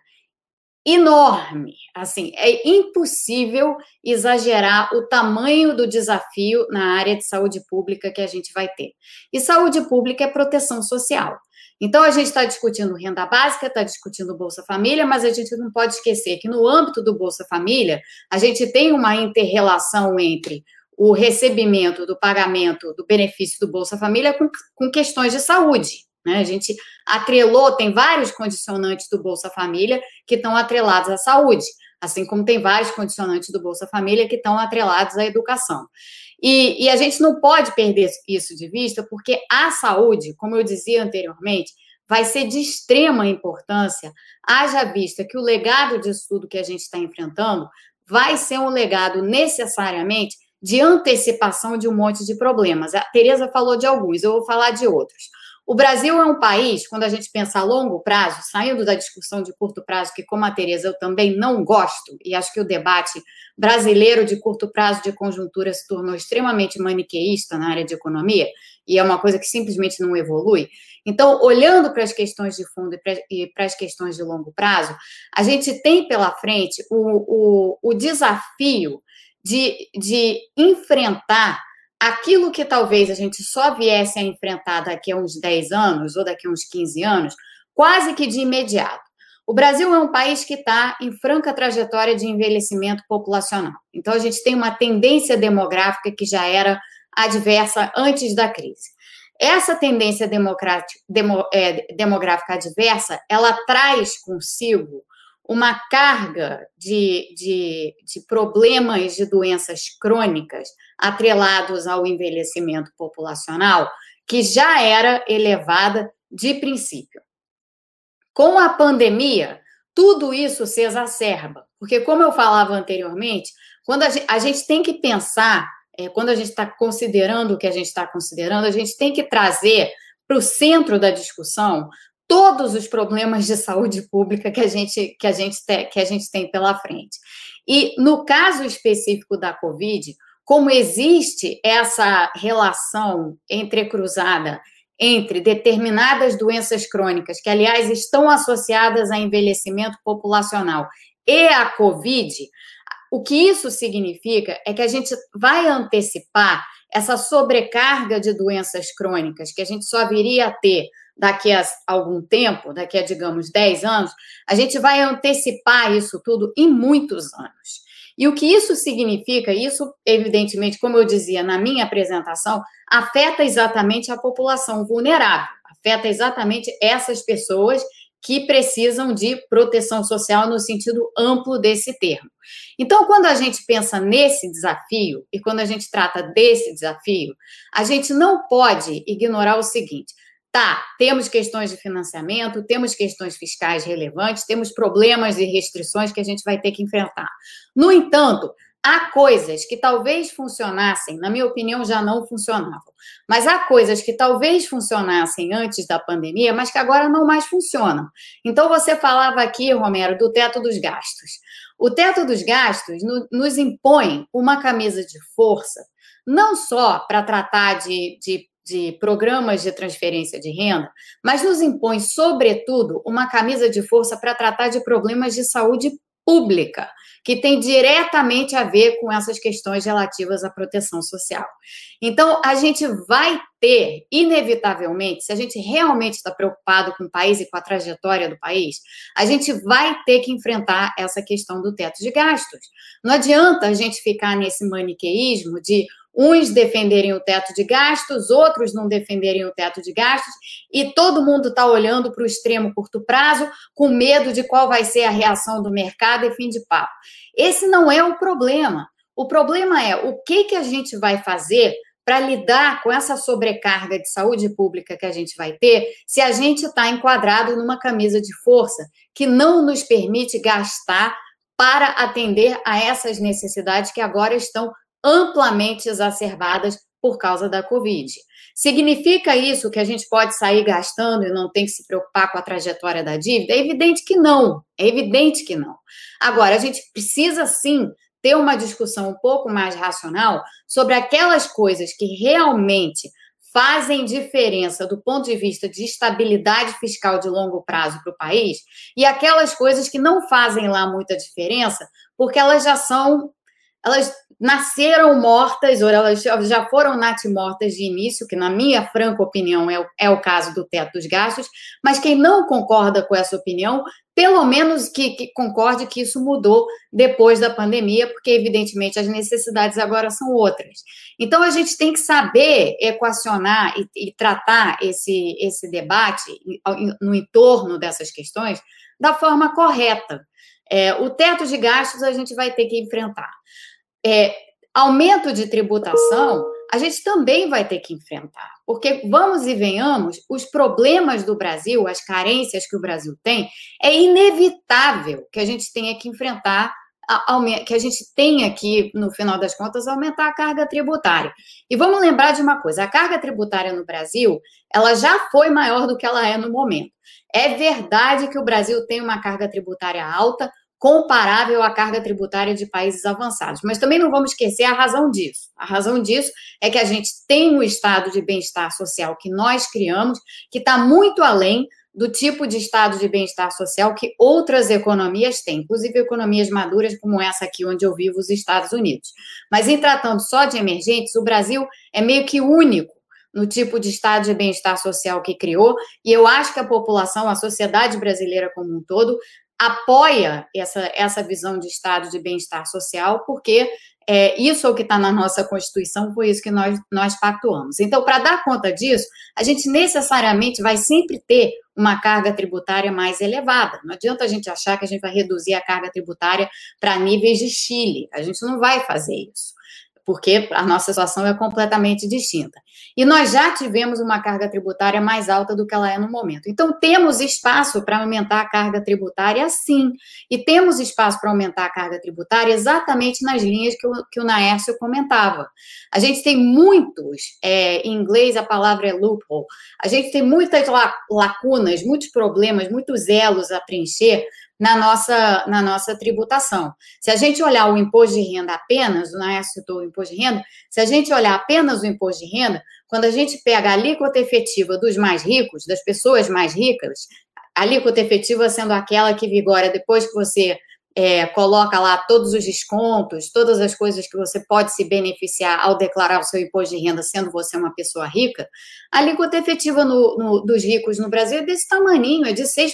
enorme. Assim, é impossível exagerar o tamanho do desafio na área de saúde pública que a gente vai ter. E saúde pública é proteção social. Então, a gente está discutindo renda básica, está discutindo Bolsa Família, mas a gente não pode esquecer que no âmbito do Bolsa Família, a gente tem uma interrelação entre o recebimento do pagamento do benefício do Bolsa Família com, com questões de saúde. Né? A gente atrelou, tem vários condicionantes do Bolsa Família que estão atrelados à saúde, assim como tem vários condicionantes do Bolsa Família que estão atrelados à educação. E, e a gente não pode perder isso de vista, porque a saúde, como eu dizia anteriormente, vai ser de extrema importância, haja vista que o legado disso tudo que a gente está enfrentando vai ser um legado necessariamente de antecipação de um monte de problemas. A Tereza falou de alguns, eu vou falar de outros. O Brasil é um país, quando a gente pensa a longo prazo, saindo da discussão de curto prazo, que, como a Tereza, eu também não gosto, e acho que o debate brasileiro de curto prazo de conjuntura se tornou extremamente maniqueísta na área de economia, e é uma coisa que simplesmente não evolui. Então, olhando para as questões de fundo e para as questões de longo prazo, a gente tem pela frente o, o, o desafio de, de enfrentar aquilo que talvez a gente só viesse a enfrentar daqui a uns 10 anos ou daqui a uns 15 anos, quase que de imediato. O Brasil é um país que está em franca trajetória de envelhecimento populacional. Então, a gente tem uma tendência demográfica que já era adversa antes da crise. Essa tendência demo, é, demográfica adversa, ela traz consigo uma carga de, de, de problemas de doenças crônicas atrelados ao envelhecimento populacional, que já era elevada de princípio. Com a pandemia, tudo isso se exacerba, porque, como eu falava anteriormente, quando a gente, a gente tem que pensar, é, quando a gente está considerando o que a gente está considerando, a gente tem que trazer para o centro da discussão todos os problemas de saúde pública que a gente, que a gente, te, que a gente tem pela frente. E no caso específico da Covid, como existe essa relação entrecruzada entre determinadas doenças crônicas, que, aliás, estão associadas a envelhecimento populacional, e a Covid, o que isso significa é que a gente vai antecipar essa sobrecarga de doenças crônicas que a gente só viria a ter daqui a algum tempo, daqui a, digamos, 10 anos, a gente vai antecipar isso tudo em muitos anos. E o que isso significa? Isso, evidentemente, como eu dizia na minha apresentação, afeta exatamente a população vulnerável, afeta exatamente essas pessoas que precisam de proteção social no sentido amplo desse termo. Então, quando a gente pensa nesse desafio e quando a gente trata desse desafio, a gente não pode ignorar o seguinte: Tá, temos questões de financiamento, temos questões fiscais relevantes, temos problemas e restrições que a gente vai ter que enfrentar. No entanto, há coisas que talvez funcionassem, na minha opinião, já não funcionavam, mas há coisas que talvez funcionassem antes da pandemia, mas que agora não mais funcionam. Então, você falava aqui, Romero, do teto dos gastos. O teto dos gastos nos impõe uma camisa de força, não só para tratar de, de de programas de transferência de renda, mas nos impõe, sobretudo, uma camisa de força para tratar de problemas de saúde pública, que tem diretamente a ver com essas questões relativas à proteção social. Então, a gente vai ter, inevitavelmente, se a gente realmente está preocupado com o país e com a trajetória do país, a gente vai ter que enfrentar essa questão do teto de gastos. Não adianta a gente ficar nesse maniqueísmo de uns defenderem o teto de gastos, outros não defenderem o teto de gastos, e todo mundo está olhando para o extremo curto prazo, com medo de qual vai ser a reação do mercado e fim de papo. Esse não é o problema. O problema é o que, que a gente vai fazer para lidar com essa sobrecarga de saúde pública que a gente vai ter se a gente está enquadrado numa camisa de força que não nos permite gastar para atender a essas necessidades que agora estão amplamente exacerbadas por causa da Covid. Significa isso que a gente pode sair gastando e não tem que se preocupar com a trajetória da dívida? É evidente que não. É evidente que não. Agora, a gente precisa sim ter uma discussão um pouco mais racional sobre aquelas coisas que realmente fazem diferença do ponto de vista de estabilidade fiscal de longo prazo para o país e aquelas coisas que não fazem lá muita diferença porque elas já são elas nasceram mortas, ou elas já foram natimortas de início, que na minha franca opinião é o, é o caso do teto dos gastos, mas quem não concorda com essa opinião, pelo menos que, que concorde que isso mudou depois da pandemia, porque evidentemente as necessidades agora são outras. Então a gente tem que saber equacionar e, e tratar esse, esse debate no entorno dessas questões da forma correta. É, o teto de gastos a gente vai ter que enfrentar é, aumento de tributação, a gente também vai ter que enfrentar. Porque, vamos e venhamos, os problemas do Brasil, as carências que o Brasil tem, é inevitável que a gente tenha que enfrentar, que a gente tenha que, no final das contas, aumentar a carga tributária. E vamos lembrar de uma coisa: a carga tributária no Brasil, ela já foi maior do que ela é no momento. É verdade que o Brasil tem uma carga tributária alta, comparável à carga tributária de países avançados. Mas também não vamos esquecer a razão disso. A razão disso é que a gente tem um estado de bem-estar social que nós criamos, que está muito além do tipo de estado de bem-estar social que outras economias têm, inclusive economias maduras como essa aqui onde eu vivo, os Estados Unidos. Mas em tratando só de emergentes, o Brasil é meio que único no tipo de estado de bem-estar social que criou, e eu acho que a população, a sociedade brasileira como um todo, apoia essa, essa visão de estado de bem-estar social, porque é, isso é o que está na nossa Constituição, foi isso que nós, nós pactuamos. Então, para dar conta disso, a gente necessariamente vai sempre ter uma carga tributária mais elevada. Não adianta a gente achar que a gente vai reduzir a carga tributária para níveis de Chile. A gente não vai fazer isso porque a nossa situação é completamente distinta. E nós já tivemos uma carga tributária mais alta do que ela é no momento. Então, temos espaço para aumentar a carga tributária, sim. E temos espaço para aumentar a carga tributária exatamente nas linhas que o, que o Naércio comentava. A gente tem muitos, é, em inglês a palavra é loophole, a gente tem muitas lacunas, muitos problemas, muitos elos a preencher na nossa, na nossa tributação. Se a gente olhar o imposto de renda apenas, o Nair citou o imposto de renda, se a gente olhar apenas o imposto de renda, quando a gente pega a alíquota efetiva dos mais ricos, das pessoas mais ricas, a alíquota efetiva sendo aquela que vigora depois que você é, coloca lá todos os descontos, todas as coisas que você pode se beneficiar ao declarar o seu imposto de renda, sendo você uma pessoa rica, a alíquota efetiva no, no, dos ricos no Brasil é desse tamaninho, é de 6%.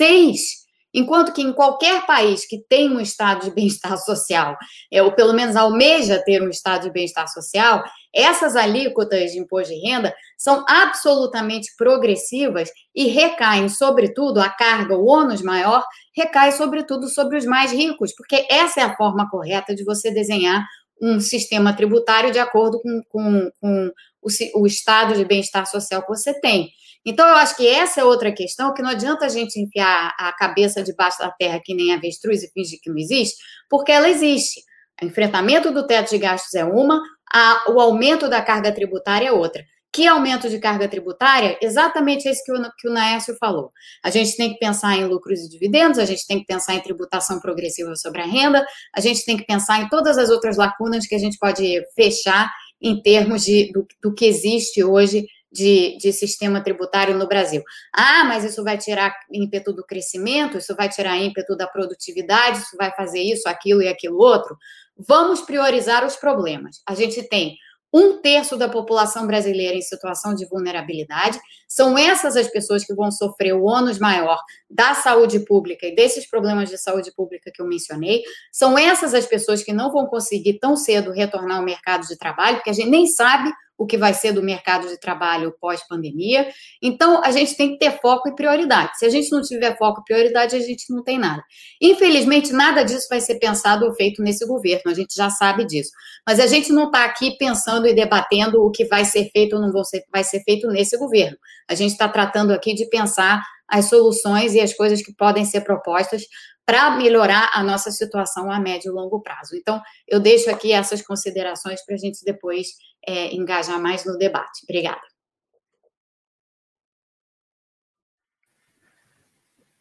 6%. Enquanto que em qualquer país que tem um estado de bem-estar social, é, ou pelo menos almeja ter um estado de bem-estar social, essas alíquotas de imposto de renda são absolutamente progressivas e recaem, sobretudo, a carga, o ônus maior, recai, sobretudo, sobre os mais ricos, porque essa é a forma correta de você desenhar um sistema tributário de acordo com, com, com o, o estado de bem-estar social que você tem. Então, eu acho que essa é outra questão, que não adianta a gente enfiar a cabeça debaixo da terra que nem avestruz e fingir que não existe, porque ela existe. O enfrentamento do teto de gastos é uma, a, o aumento da carga tributária é outra. Que aumento de carga tributária? Exatamente esse que o, que o Naércio falou. A gente tem que pensar em lucros e dividendos, a gente tem que pensar em tributação progressiva sobre a renda, a gente tem que pensar em todas as outras lacunas que a gente pode fechar em termos de, do, do que existe hoje de, de, sistema tributário no Brasil. Ah, mas isso vai tirar ímpeto do crescimento, isso vai tirar ímpeto da produtividade, isso vai fazer isso, aquilo e aquilo outro. Vamos priorizar os problemas. A gente tem um terço da população brasileira em situação de vulnerabilidade. São essas as pessoas que vão sofrer o ônus maior da saúde pública e desses problemas de saúde pública que eu mencionei. São essas as pessoas que não vão conseguir tão cedo retornar ao mercado de trabalho, porque a gente nem sabe o que vai ser do mercado de trabalho pós-pandemia. Então, a gente tem que ter foco e prioridade. Se a gente não tiver foco e prioridade, a gente não tem nada. Infelizmente, nada disso vai ser pensado ou feito nesse governo, a gente já sabe disso. Mas a gente não está aqui pensando e debatendo o que vai ser feito ou não vai ser feito nesse governo. A gente está tratando aqui de pensar as soluções e as coisas que podem ser propostas para melhorar a nossa situação a médio e longo prazo. Então, eu deixo aqui essas considerações para a gente depois é, engajar mais no debate. Obrigada.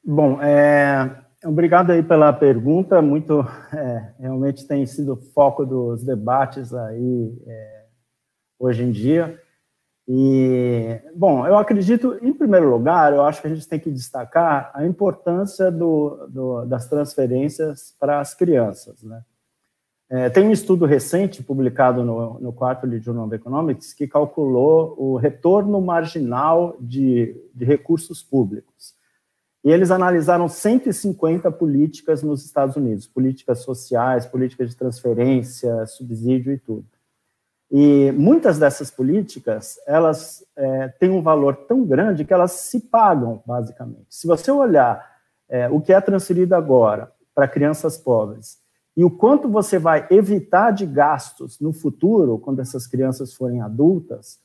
Bom, é, obrigado aí pela pergunta. Muito, é, realmente tem sido foco dos debates aí é, hoje em dia. E, bom, eu acredito, em primeiro lugar, eu acho que a gente tem que destacar a importância do, do das transferências para as crianças, né? É, tem um estudo recente publicado no, no Quarterly Journal of Economics que calculou o retorno marginal de, de recursos públicos. E eles analisaram 150 políticas nos Estados Unidos, políticas sociais, políticas de transferência, subsídio e tudo. E muitas dessas políticas, elas é, têm um valor tão grande que elas se pagam, basicamente. Se você olhar é, o que é transferido agora para crianças pobres e o quanto você vai evitar de gastos no futuro, quando essas crianças forem adultas,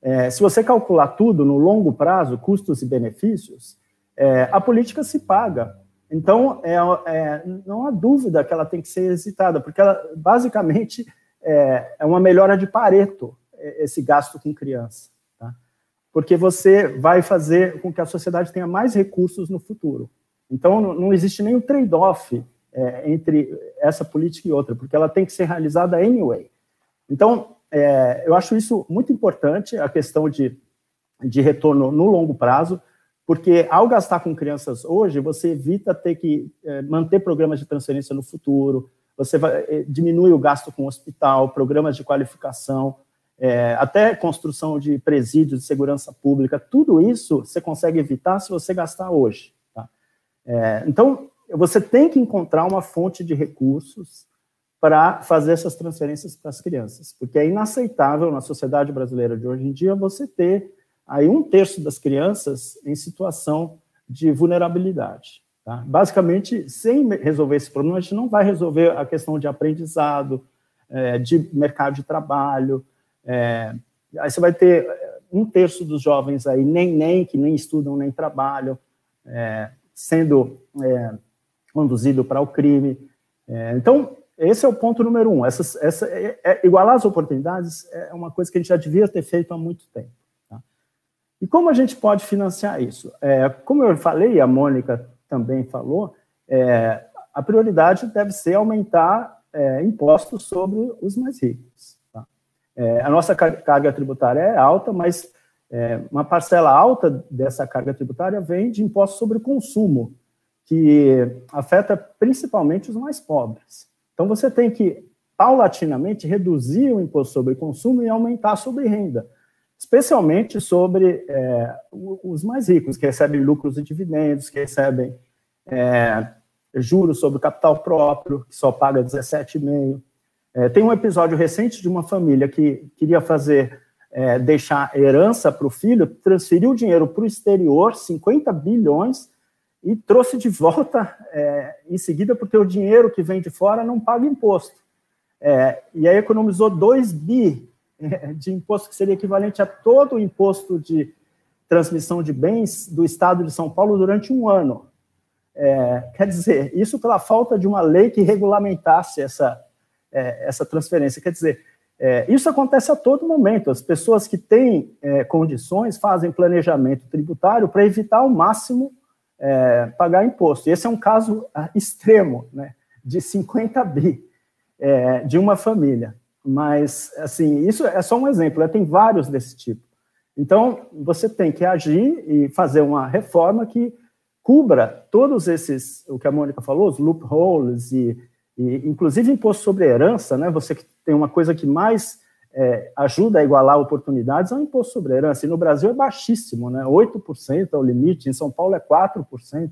é, se você calcular tudo no longo prazo, custos e benefícios, é, a política se paga. Então, é, é, não há dúvida que ela tem que ser excitada, porque ela, basicamente, é, é uma melhora de Pareto, é, esse gasto com criança. Tá? Porque você vai fazer com que a sociedade tenha mais recursos no futuro. Então, não, existe nenhum trade-off é, entre essa política e outra, porque ela tem que ser realizada anyway. Então, é, eu acho isso muito importante, a questão de, de retorno no longo prazo, porque ao gastar com crianças hoje, você evita ter que é, manter programas de transferência no futuro, você vai, é, diminui o gasto com hospital, programas de qualificação, é, até construção de presídios de segurança pública, tudo isso você consegue evitar se você gastar hoje. Tá? É, então, você tem que encontrar uma fonte de recursos para fazer essas transferências para as crianças, porque é inaceitável na sociedade brasileira de hoje em dia você ter aí um terço das crianças em situação de vulnerabilidade. Tá? Basicamente, sem resolver esse problema, a gente não vai resolver a questão de aprendizado, é, de mercado de trabalho, é, aí você vai ter é, um terço dos jovens aí, nem, nem, que nem estudam, nem trabalham, sendo conduzido para o crime. Então, esse é o ponto número um. Essa, essa, igualar as oportunidades é uma coisa que a gente já devia ter feito há muito tempo. Tá? E como a gente pode financiar isso? como eu falei, a Mônica também falou, a prioridade deve ser aumentar impostos sobre os mais ricos. É, a nossa carga tributária é alta, mas é, uma parcela alta dessa carga tributária vem de impostos sobre o consumo, que afeta principalmente os mais pobres. Então, você tem que, paulatinamente, reduzir o imposto sobre consumo e aumentar sobre renda, especialmente sobre é, os mais ricos, que recebem lucros e dividendos, que recebem é, juros sobre capital próprio, que só paga 17,5%. É, tem um episódio recente de uma família que queria fazer, é, deixar herança para o filho, transferiu o dinheiro para o exterior, 50 bilhões, e trouxe de volta é, em seguida, porque o dinheiro que vem de fora não paga imposto. É, e aí economizou 2 bi de imposto, que seria equivalente a todo o imposto de transmissão de bens do Estado de São Paulo durante um ano. É, quer dizer, isso pela falta de uma lei que regulamentasse essa, é, essa transferência. Quer dizer, é, isso acontece a todo momento. As pessoas que têm é, condições fazem planejamento tributário para evitar ao máximo é, pagar imposto. E esse é um caso ah, extremo, né, de 50 bi é, de uma família. Mas, assim, isso é só um exemplo, né, tem vários desse tipo. Então, você tem que agir e fazer uma reforma que cubra todos esses, o que a Mônica falou, os loopholes e e, inclusive, imposto sobre herança, né? Você que tem uma coisa que mais é, ajuda a igualar oportunidades é o imposto sobre herança. E no Brasil é baixíssimo, né? 8% é o limite, em São Paulo é 4%.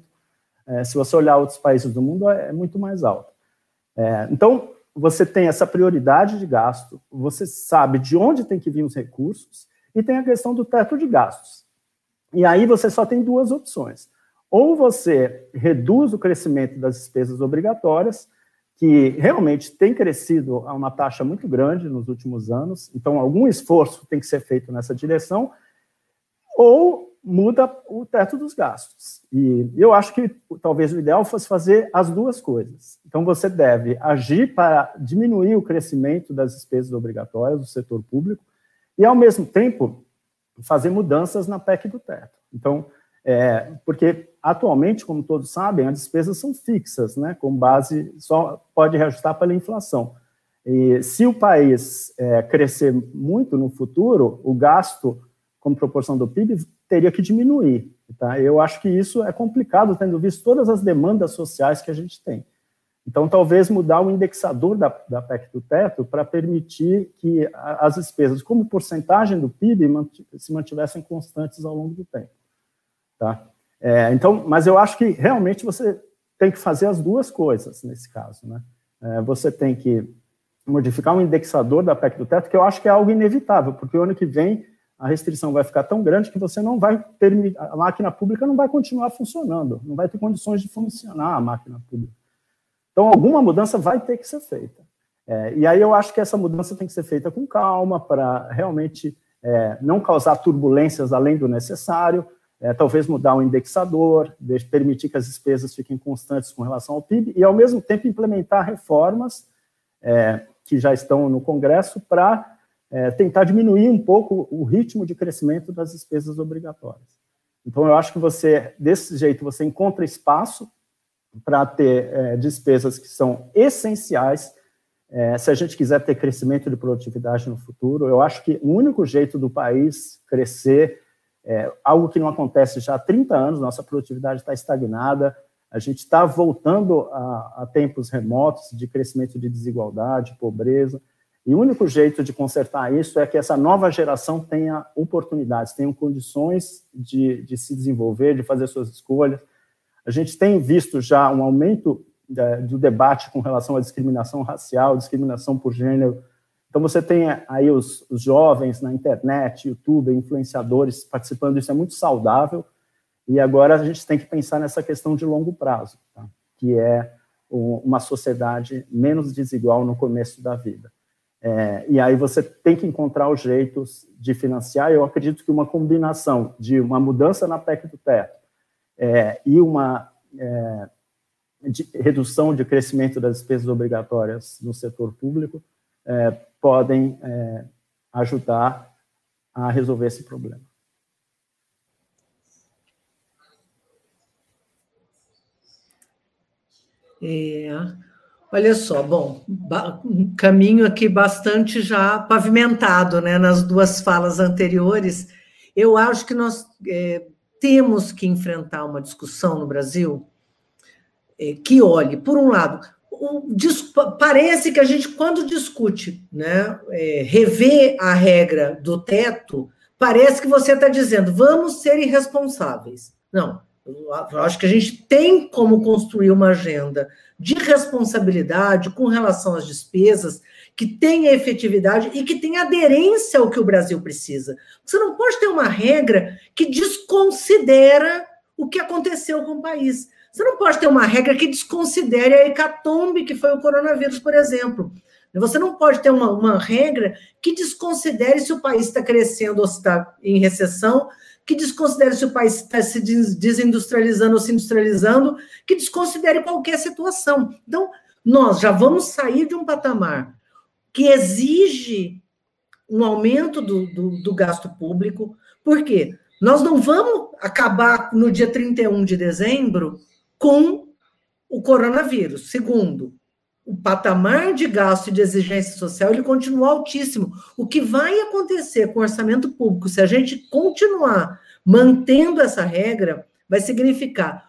É, se você olhar outros países do mundo, é, é muito mais alto. É, então, você tem essa prioridade de gasto, você sabe de onde tem que vir os recursos, e tem a questão do teto de gastos. E aí você só tem duas opções. Ou você reduz o crescimento das despesas obrigatórias, que realmente tem crescido a uma taxa muito grande nos últimos anos, então algum esforço tem que ser feito nessa direção, ou muda o teto dos gastos. E eu acho que talvez o ideal fosse fazer as duas coisas. Então você deve agir para diminuir o crescimento das despesas obrigatórias do setor público e, ao mesmo tempo, fazer mudanças na PEC do teto. Então, é, porque atualmente, como todos sabem, as despesas são fixas, né, com base, só pode reajustar pela inflação. E se o país é, crescer muito no futuro, o gasto, como proporção do PIB, teria que diminuir. Tá? Eu acho que isso é complicado, tendo visto todas as demandas sociais que a gente tem. Então, talvez mudar o indexador da, da PEC do teto para permitir que as despesas, como porcentagem do PIB, se mantivessem constantes ao longo do tempo. Tá? É, então, mas eu acho que realmente você tem que fazer as duas coisas nesse caso. Né? É, você tem que modificar o indexador da PEC do teto, que eu acho que é algo inevitável, porque o ano que vem a restrição vai ficar tão grande que você não vai permitir, a máquina pública não vai continuar funcionando, não vai ter condições de funcionar a máquina pública. Então, alguma mudança vai ter que ser feita. É, e aí eu acho que essa mudança tem que ser feita com calma, para realmente é, não causar turbulências além do necessário, é, talvez mudar o indexador, permitir que as despesas fiquem constantes com relação ao PIB e, ao mesmo tempo, implementar reformas é, que já estão no Congresso para é, tentar diminuir um pouco o ritmo de crescimento das despesas obrigatórias. Então, eu acho que você, desse jeito, você encontra espaço para ter é, despesas que são essenciais é, se a gente quiser ter crescimento de produtividade no futuro. Eu acho que o único jeito do país crescer É, algo que não acontece já há 30 anos, nossa produtividade está estagnada, a gente está voltando a, a, tempos remotos de crescimento de desigualdade, pobreza, e o único jeito de consertar isso é que essa nova geração tenha oportunidades, tenha condições de, de se desenvolver, de fazer suas escolhas. A gente tem visto já um aumento é, do debate com relação à discriminação racial, discriminação por gênero. Então, você tem aí os, os jovens na internet, YouTube, influenciadores participando, isso é muito saudável. E agora a gente tem que pensar nessa questão de longo prazo, tá? que é uma sociedade menos desigual no começo da vida. É, e aí você tem que encontrar os jeitos de financiar. Eu acredito que uma combinação de uma mudança na PEC do teto é, e uma é, de redução de crescimento das despesas obrigatórias no setor público é, podem é, ajudar a resolver esse problema. É, olha só, bom, um caminho aqui bastante já pavimentado, né, nas duas falas anteriores. Eu acho que nós é, temos que enfrentar uma discussão no Brasil é, que olhe, por um lado, o, parece que a gente, quando discute, né, é, rever a regra do teto, parece que você está dizendo, vamos ser irresponsáveis. Não, eu acho que a gente tem como construir uma agenda de responsabilidade com relação às despesas, que tenha efetividade e que tenha aderência ao que o Brasil precisa. Você não pode ter uma regra que desconsidera o que aconteceu com o país. Você não pode ter uma regra que desconsidere a hecatombe que foi o coronavírus, por exemplo. Você não pode ter uma, uma regra que desconsidere se o país está crescendo ou se está em recessão, que desconsidere se o país está se desindustrializando ou se industrializando, que desconsidere qualquer situação. Então, nós já vamos sair de um patamar que exige um aumento do, do, do gasto público, por quê? Nós não vamos acabar no dia 31 de dezembro com o coronavírus. Segundo, o patamar de gasto e de exigência social ele continua altíssimo. O que vai acontecer com o orçamento público, se a gente continuar mantendo essa regra, vai significar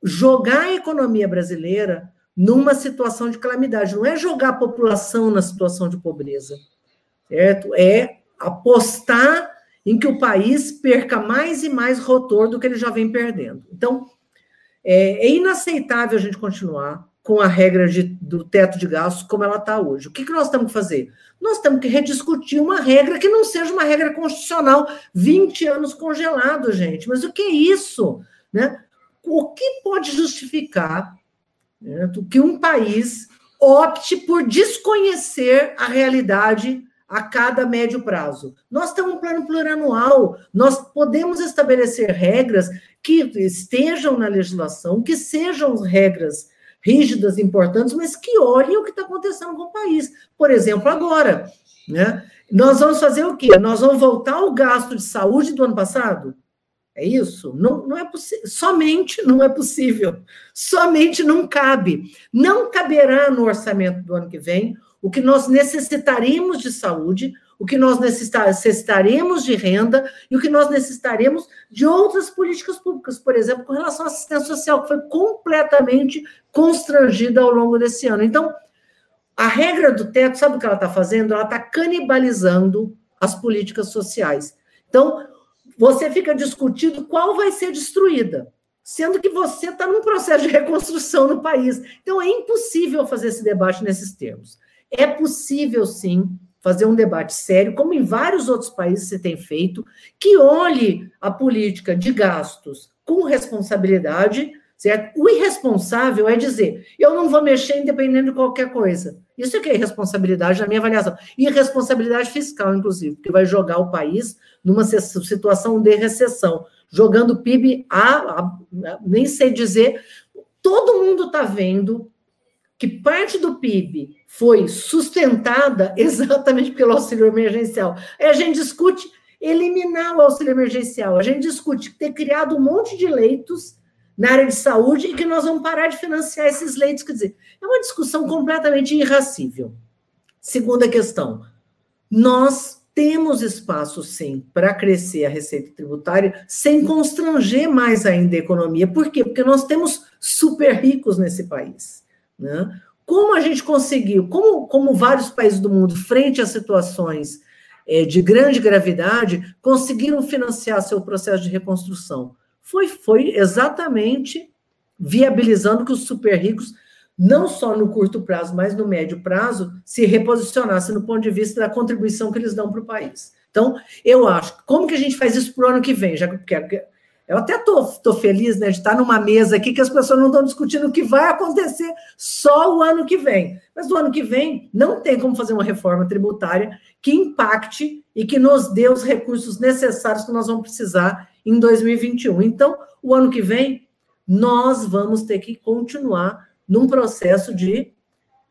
jogar a economia brasileira numa situação de calamidade. Não é jogar a população na situação de pobreza, certo? É apostar em que o país perca mais e mais rotor do que ele já vem perdendo. Então, é, é inaceitável a gente continuar com a regra de, do teto de gastos como ela está hoje. O que, que nós temos que fazer? Nós temos que rediscutir uma regra que não seja uma regra constitucional 20 anos congelado, gente. Mas o que é isso? Né? O que pode justificar né, que um país opte por desconhecer a realidade a cada médio prazo. Nós temos um plano plurianual, nós podemos estabelecer regras que estejam na legislação, que sejam regras rígidas, importantes, mas que olhem o que está acontecendo com o país. Por exemplo, agora, né? Nós vamos fazer o quê? Nós vamos voltar ao gasto de saúde do ano passado? É isso? Não, não é possível. Somente não é possível. Somente não cabe. Não caberá no orçamento do ano que vem o que nós necessitaremos de saúde, o que nós necessitaremos de renda e o que nós necessitaremos de outras políticas públicas, por exemplo, com relação à assistência social, que foi completamente constrangida ao longo desse ano. Então, a regra do teto, sabe o que ela está fazendo? Ela está canibalizando as políticas sociais. Então, você fica discutindo qual vai ser destruída, sendo que você está num processo de reconstrução no país. Então, é impossível fazer esse debate nesses termos. É possível, sim, fazer um debate sério, como em vários outros países se tem feito, que olhe a política de gastos com responsabilidade, certo? O irresponsável é dizer, eu não vou mexer independente de qualquer coisa. Isso é que é irresponsabilidade na minha avaliação. E irresponsabilidade fiscal, inclusive, porque vai jogar o país numa situação de recessão, jogando o PIB a, a nem sei dizer, todo mundo está vendo que parte do PIB foi sustentada exatamente pelo auxílio emergencial. Aí a gente discute eliminar o auxílio emergencial, a gente discute ter criado um monte de leitos na área de saúde e que nós vamos parar de financiar esses leitos. Quer dizer, é uma discussão completamente irracível. Segunda questão, nós temos espaço, sim, para crescer a receita tributária sem constranger mais ainda a economia. Por quê? Porque nós temos super ricos nesse país. Né? Como a gente conseguiu, como, como vários países do mundo, frente a situações é, de grande gravidade, conseguiram financiar seu processo de reconstrução? Foi, foi exatamente viabilizando que os super ricos não só no curto prazo, mas no médio prazo, se reposicionasse no ponto de vista da contribuição que eles dão para o país. Então, eu acho, como que a gente faz isso para o ano que vem? Já que eu até tô, tô feliz né, de estar numa mesa aqui que as pessoas não estão discutindo o que vai acontecer só o ano que vem. Mas no ano que vem não tem como fazer uma reforma tributária que impacte e que nos dê os recursos necessários que nós vamos precisar em 2021. Então, o ano que vem, nós vamos ter que continuar num processo de,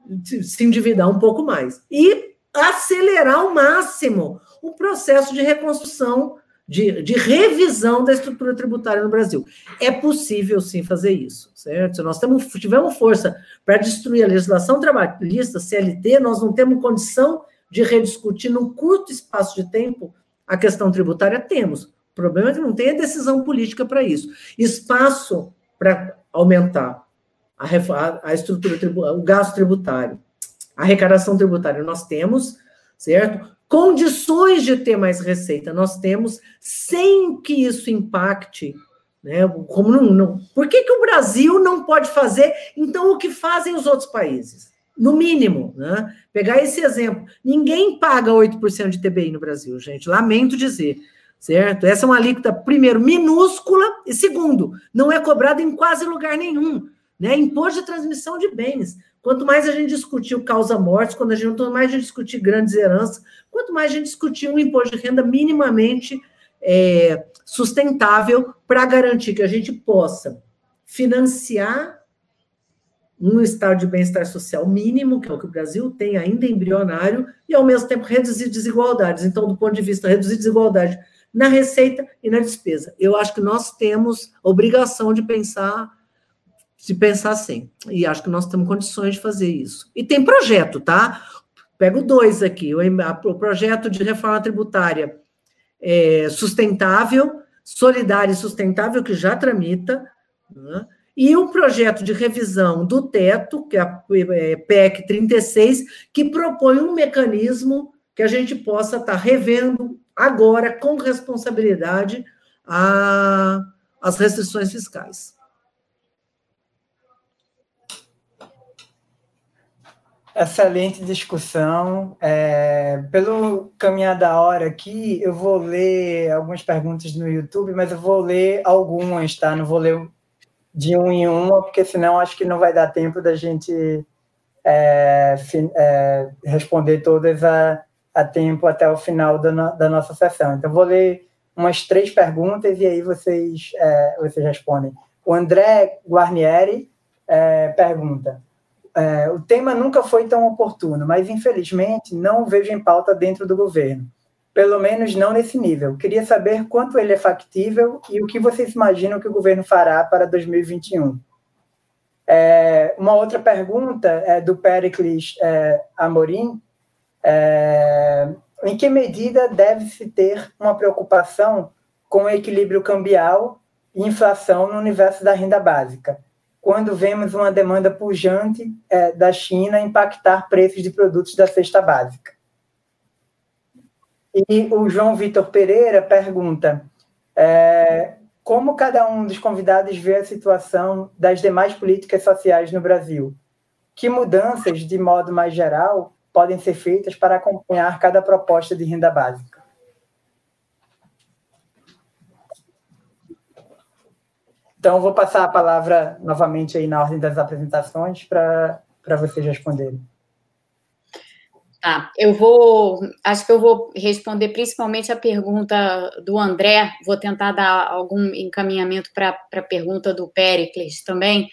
de se endividar um pouco mais. E acelerar ao máximo o processo de reconstrução, de, de revisão da estrutura tributária no Brasil. É possível, sim, fazer isso, certo? Se nós temos, tivermos força para destruir a legislação trabalhista, CLT, nós não temos condição de rediscutir num curto espaço de tempo a questão tributária? Temos. O problema é que não tem a decisão política para isso. Espaço para aumentar a, a estrutura o gasto tributário, a arrecadação tributária nós temos, certo? Condições de ter mais receita nós temos, sem que isso impacte, né? Como não, não, por que, que o Brasil não pode fazer, então, o que fazem os outros países? No mínimo, né? Pegar esse exemplo. Ninguém paga 8% de TBI no Brasil, gente. Lamento dizer certo? Essa é uma alíquota, primeiro, minúscula, e segundo, não é cobrada em quase lugar nenhum. Né? Imposto de transmissão de bens. Quanto mais a gente discutir causa-mortes, quando a gente, quanto mais a gente discutir grandes heranças, quanto mais a gente discutir um imposto de renda minimamente é, sustentável para garantir que a gente possa financiar um estado de bem-estar social mínimo, que é o que o Brasil tem ainda embrionário, e ao mesmo tempo reduzir desigualdades. Então, do ponto de vista reduzir desigualdade na receita e na despesa. Eu acho que nós temos obrigação de pensar se pensar assim. E acho que nós temos condições de fazer isso. E tem projeto, tá? Pego dois aqui: o, projeto de reforma tributária é, sustentável, solidária e sustentável, que já tramita, né? e o projeto de revisão do teto, que é a é, PEC 36, que propõe um mecanismo que a gente possa estar tá revendo agora, com responsabilidade, a, as restrições fiscais. Excelente discussão. É, pelo caminhar da hora aqui, eu vou ler algumas perguntas no YouTube, mas eu vou ler algumas, tá? Não vou ler de um em uma, porque senão acho que não vai dar tempo da gente é, é, responder todas a, a, tempo até o final da, no, da nossa sessão. Então, vou ler umas três perguntas e aí vocês, é, vocês respondem. O André Guarnieri é, pergunta é, o tema nunca foi tão oportuno, mas infelizmente não vejo em pauta dentro do governo. Pelo menos não nesse nível. Queria saber quanto ele é factível e o que vocês imaginam que o governo fará para 2021. É, uma outra pergunta é do Pericles é, Amorim. É, em que medida deve-se ter uma preocupação com o equilíbrio cambial e inflação no universo da renda básica? Quando vemos uma demanda pujante é, da China impactar preços de produtos da cesta básica. E o João Vitor Pereira pergunta é, como cada um dos convidados vê a situação das demais políticas sociais no Brasil. Que mudanças, de modo mais geral, podem ser feitas para acompanhar cada proposta de renda básica? Então, vou passar a palavra novamente aí na ordem das apresentações para vocês responderem. Tá, eu vou, acho que eu vou responder principalmente a pergunta do André, vou tentar dar algum encaminhamento para a pergunta do Pericles também.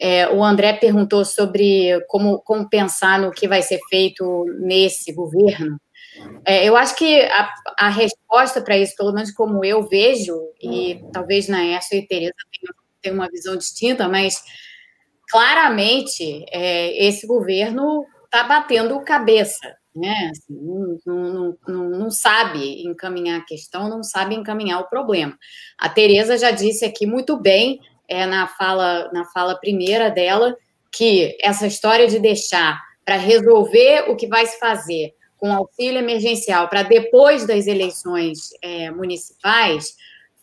É, o André perguntou sobre como, como pensar no que vai ser feito nesse governo. É, eu acho que a, a resposta para isso, pelo menos como eu vejo, e talvez na Naércio e Tereza tenham, uma visão distinta, mas claramente é, esse governo está batendo cabeça. né? Assim, não, não, não, não, sabe encaminhar a questão, não sabe encaminhar o problema. A Tereza já disse aqui muito bem, é, na, fala, na fala primeira dela, que essa história de deixar para resolver o que vai se fazer com auxílio emergencial para depois das eleições é, municipais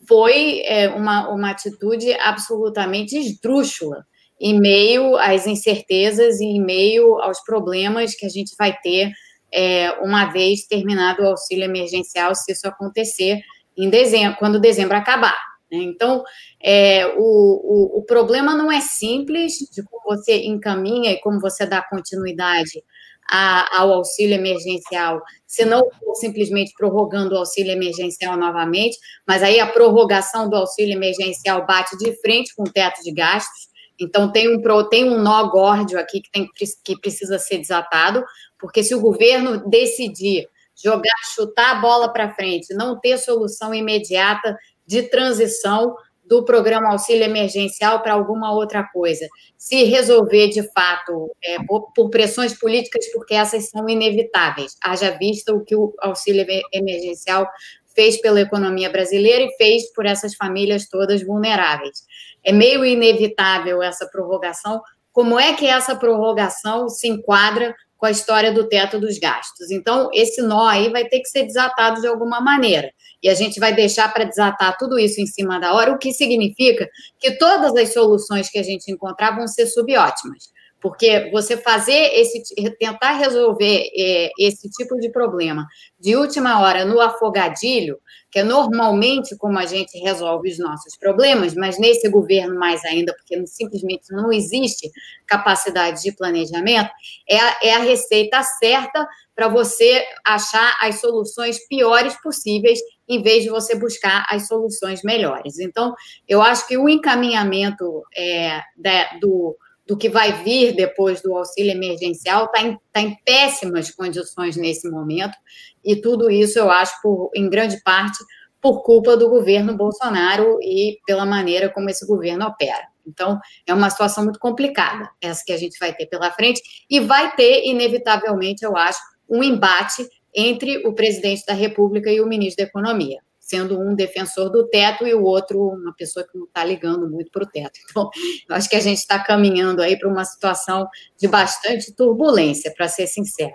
foi é, uma, uma atitude absolutamente esdrúxula em meio às incertezas e em meio aos problemas que a gente vai ter é, uma vez terminado o auxílio emergencial, se isso acontecer em dezembro, quando dezembro acabar. Né? Então, é, o, o, o, problema não é simples de como você encaminha e como você dá continuidade a, ao auxílio emergencial, se não simplesmente prorrogando o auxílio emergencial novamente, mas aí a prorrogação do auxílio emergencial bate de frente com o teto de gastos, então tem um, tem um nó górdio aqui que, tem, que precisa ser desatado, porque se o governo decidir jogar, chutar a bola para frente, não ter solução imediata de transição do programa auxílio emergencial para alguma outra coisa, se resolver de fato é, por, por, pressões políticas, porque essas são inevitáveis, haja vista o que o auxílio emergencial fez pela economia brasileira e fez por essas famílias todas vulneráveis. É meio inevitável essa prorrogação. Como é que essa prorrogação se enquadra com a história do teto dos gastos? Então, esse nó aí vai ter que ser desatado de alguma maneira. E a gente vai deixar para desatar tudo isso em cima da hora, o que significa que todas as soluções que a gente encontrar vão ser subótimas. Porque você fazer esse, tentar resolver é, esse tipo de problema de última hora no afogadilho, que é normalmente como a gente resolve os nossos problemas, mas nesse governo mais ainda, porque simplesmente não existe capacidade de planejamento, é a, é a receita certa para você achar as soluções piores possíveis, em vez de você buscar as soluções melhores. Então, eu acho que o encaminhamento é, da, do do que vai vir depois do auxílio emergencial está em, tá em péssimas condições nesse momento, e tudo isso eu acho, por, em grande parte, por culpa do governo Bolsonaro e pela maneira como esse governo opera. Então, é uma situação muito complicada, essa que a gente vai ter pela frente, e vai ter, inevitavelmente, eu acho, um embate entre o presidente da República e o ministro da Economia sendo um defensor do teto e o outro uma pessoa que não está ligando muito para o teto. Então, eu acho que a gente está caminhando aí para uma situação de bastante turbulência, para ser sincera.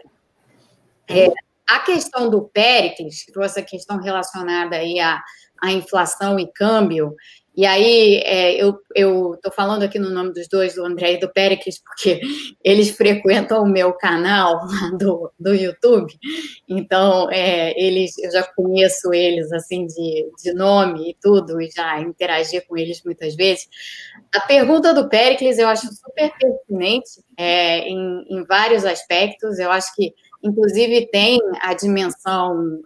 É, a questão do Péricles, trouxe a questão relacionada aí à, à inflação e câmbio, e aí, é, eu estou falando aqui no nome dos dois, do André e do Péricles, porque eles frequentam o meu canal do, do YouTube, então é, eles, eu já conheço eles assim de, de nome e tudo, e já interagi com eles muitas vezes. A pergunta do Péricles eu acho super pertinente é, em, em vários aspectos, eu acho que, inclusive, tem a dimensão.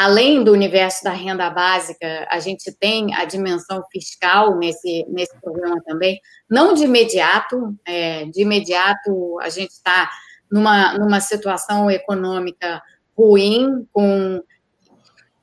Além do universo da renda básica, a gente tem a dimensão fiscal nesse, nesse programa também. Não de imediato, é, de imediato a gente está numa, numa situação econômica ruim, com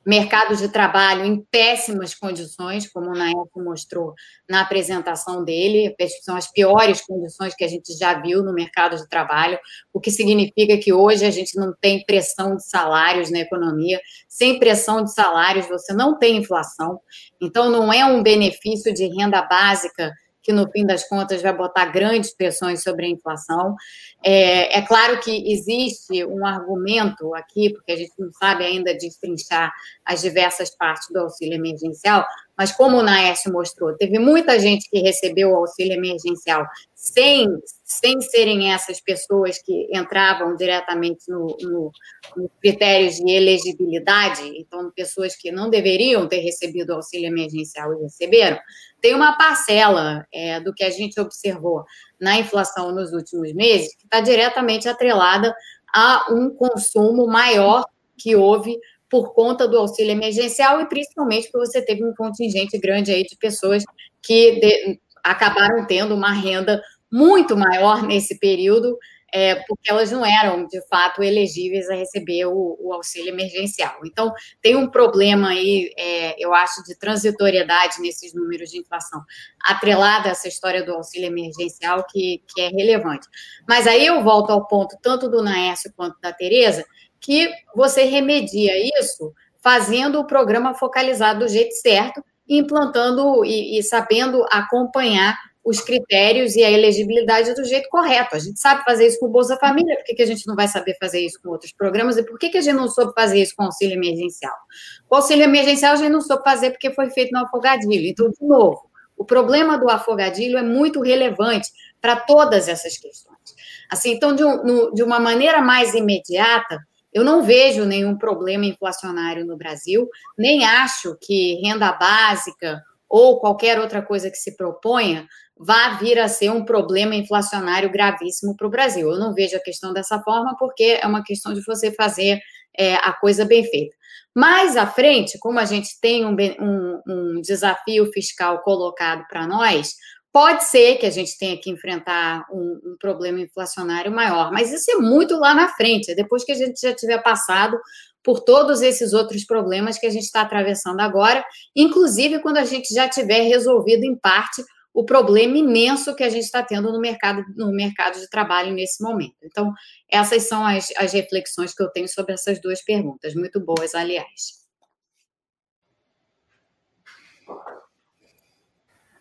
mercado de trabalho em péssimas condições, como o Nael mostrou na apresentação dele, são as piores condições que a gente já viu no mercado de trabalho, o que significa que hoje a gente não tem pressão de salários na economia. Sem pressão de salários, você não tem inflação. Então, não é um benefício de renda básica que no fim das contas vai botar grandes pressões sobre a inflação. É, é, claro que existe um argumento aqui, porque a gente não sabe ainda destrinchar as diversas partes do auxílio emergencial, mas como o Naércio mostrou, teve muita gente que recebeu o auxílio emergencial sem, sem serem essas pessoas que entravam diretamente no, no, no critérios de elegibilidade, então pessoas que não deveriam ter recebido o auxílio emergencial e receberam, tem uma parcela é, do que a gente observou na inflação nos últimos meses que está diretamente atrelada a um consumo maior que houve por conta do auxílio emergencial e principalmente porque você teve um contingente grande aí de pessoas que de, acabaram tendo uma renda muito maior nesse período é, porque elas não eram, de fato, elegíveis a receber o, o auxílio emergencial. Então, tem um problema aí, é, eu acho, de transitoriedade nesses números de inflação, atrelada a essa história do auxílio emergencial, que, que é relevante. Mas aí eu volto ao ponto, tanto do Naércio quanto da Tereza, que você remedia isso fazendo o programa focalizado do jeito certo, implantando e, e sabendo acompanhar os critérios e a elegibilidade do jeito correto. A gente sabe fazer isso com o Bolsa Família, por que, que a gente não vai saber fazer isso com outros programas? E por que, que a gente não soube fazer isso com o auxílio emergencial? O auxílio emergencial a gente não soube fazer porque foi feito no afogadilho. Então, de novo, o problema do afogadilho é muito relevante para todas essas questões. Assim, então, de, um, de uma maneira mais imediata, eu não vejo nenhum problema inflacionário no Brasil, nem acho que renda básica ou qualquer outra coisa que se proponha vá vir a ser um problema inflacionário gravíssimo para o Brasil. Eu não vejo a questão dessa forma, porque é uma questão de você fazer é, a coisa bem feita. Mais à frente, como a gente tem um, um, um desafio fiscal colocado para nós, pode ser que a gente tenha que enfrentar um, um, problema inflacionário maior, mas isso é muito lá na frente, é depois que a gente já tiver passado por todos esses outros problemas que a gente está atravessando agora, inclusive quando a gente já tiver resolvido em parte o problema imenso que a gente está tendo no mercado, no mercado de trabalho nesse momento. Então, essas são as, as reflexões que eu tenho sobre essas duas perguntas, muito boas, aliás.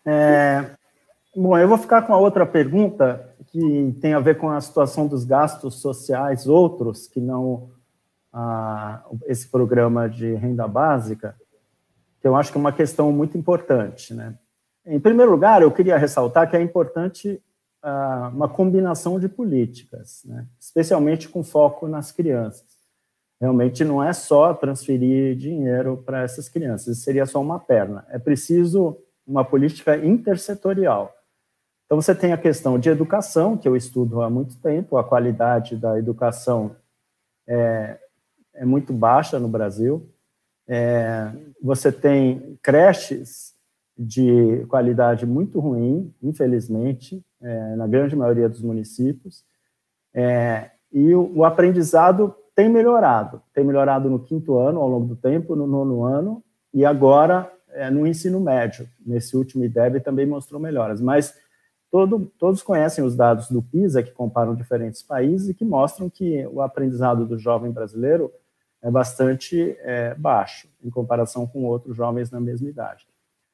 É, bom, eu vou ficar com a outra pergunta que tem a ver com a situação dos gastos sociais, outros que não ah, esse programa de renda básica, que eu acho que é uma questão muito importante, né? Em primeiro lugar, eu queria ressaltar que é importante uh, uma combinação de políticas, né? especialmente com foco nas crianças. Realmente não é só transferir dinheiro para essas crianças, seria só uma perna. É preciso uma política intersetorial. Então, você tem a questão de educação, que eu estudo há muito tempo, a qualidade da educação é, é muito baixa no Brasil. É, você tem creches de qualidade muito ruim, infelizmente, é, na grande maioria dos municípios. É, e o, o, aprendizado tem melhorado, tem melhorado no quinto ano, ao longo do tempo, no nono ano, e agora é, no ensino médio. Nesse último IDEB também mostrou melhoras, mas todo, todos conhecem os dados do PISA, que comparam diferentes países e que mostram que o aprendizado do jovem brasileiro é bastante é, baixo, em comparação com outros jovens na mesma idade.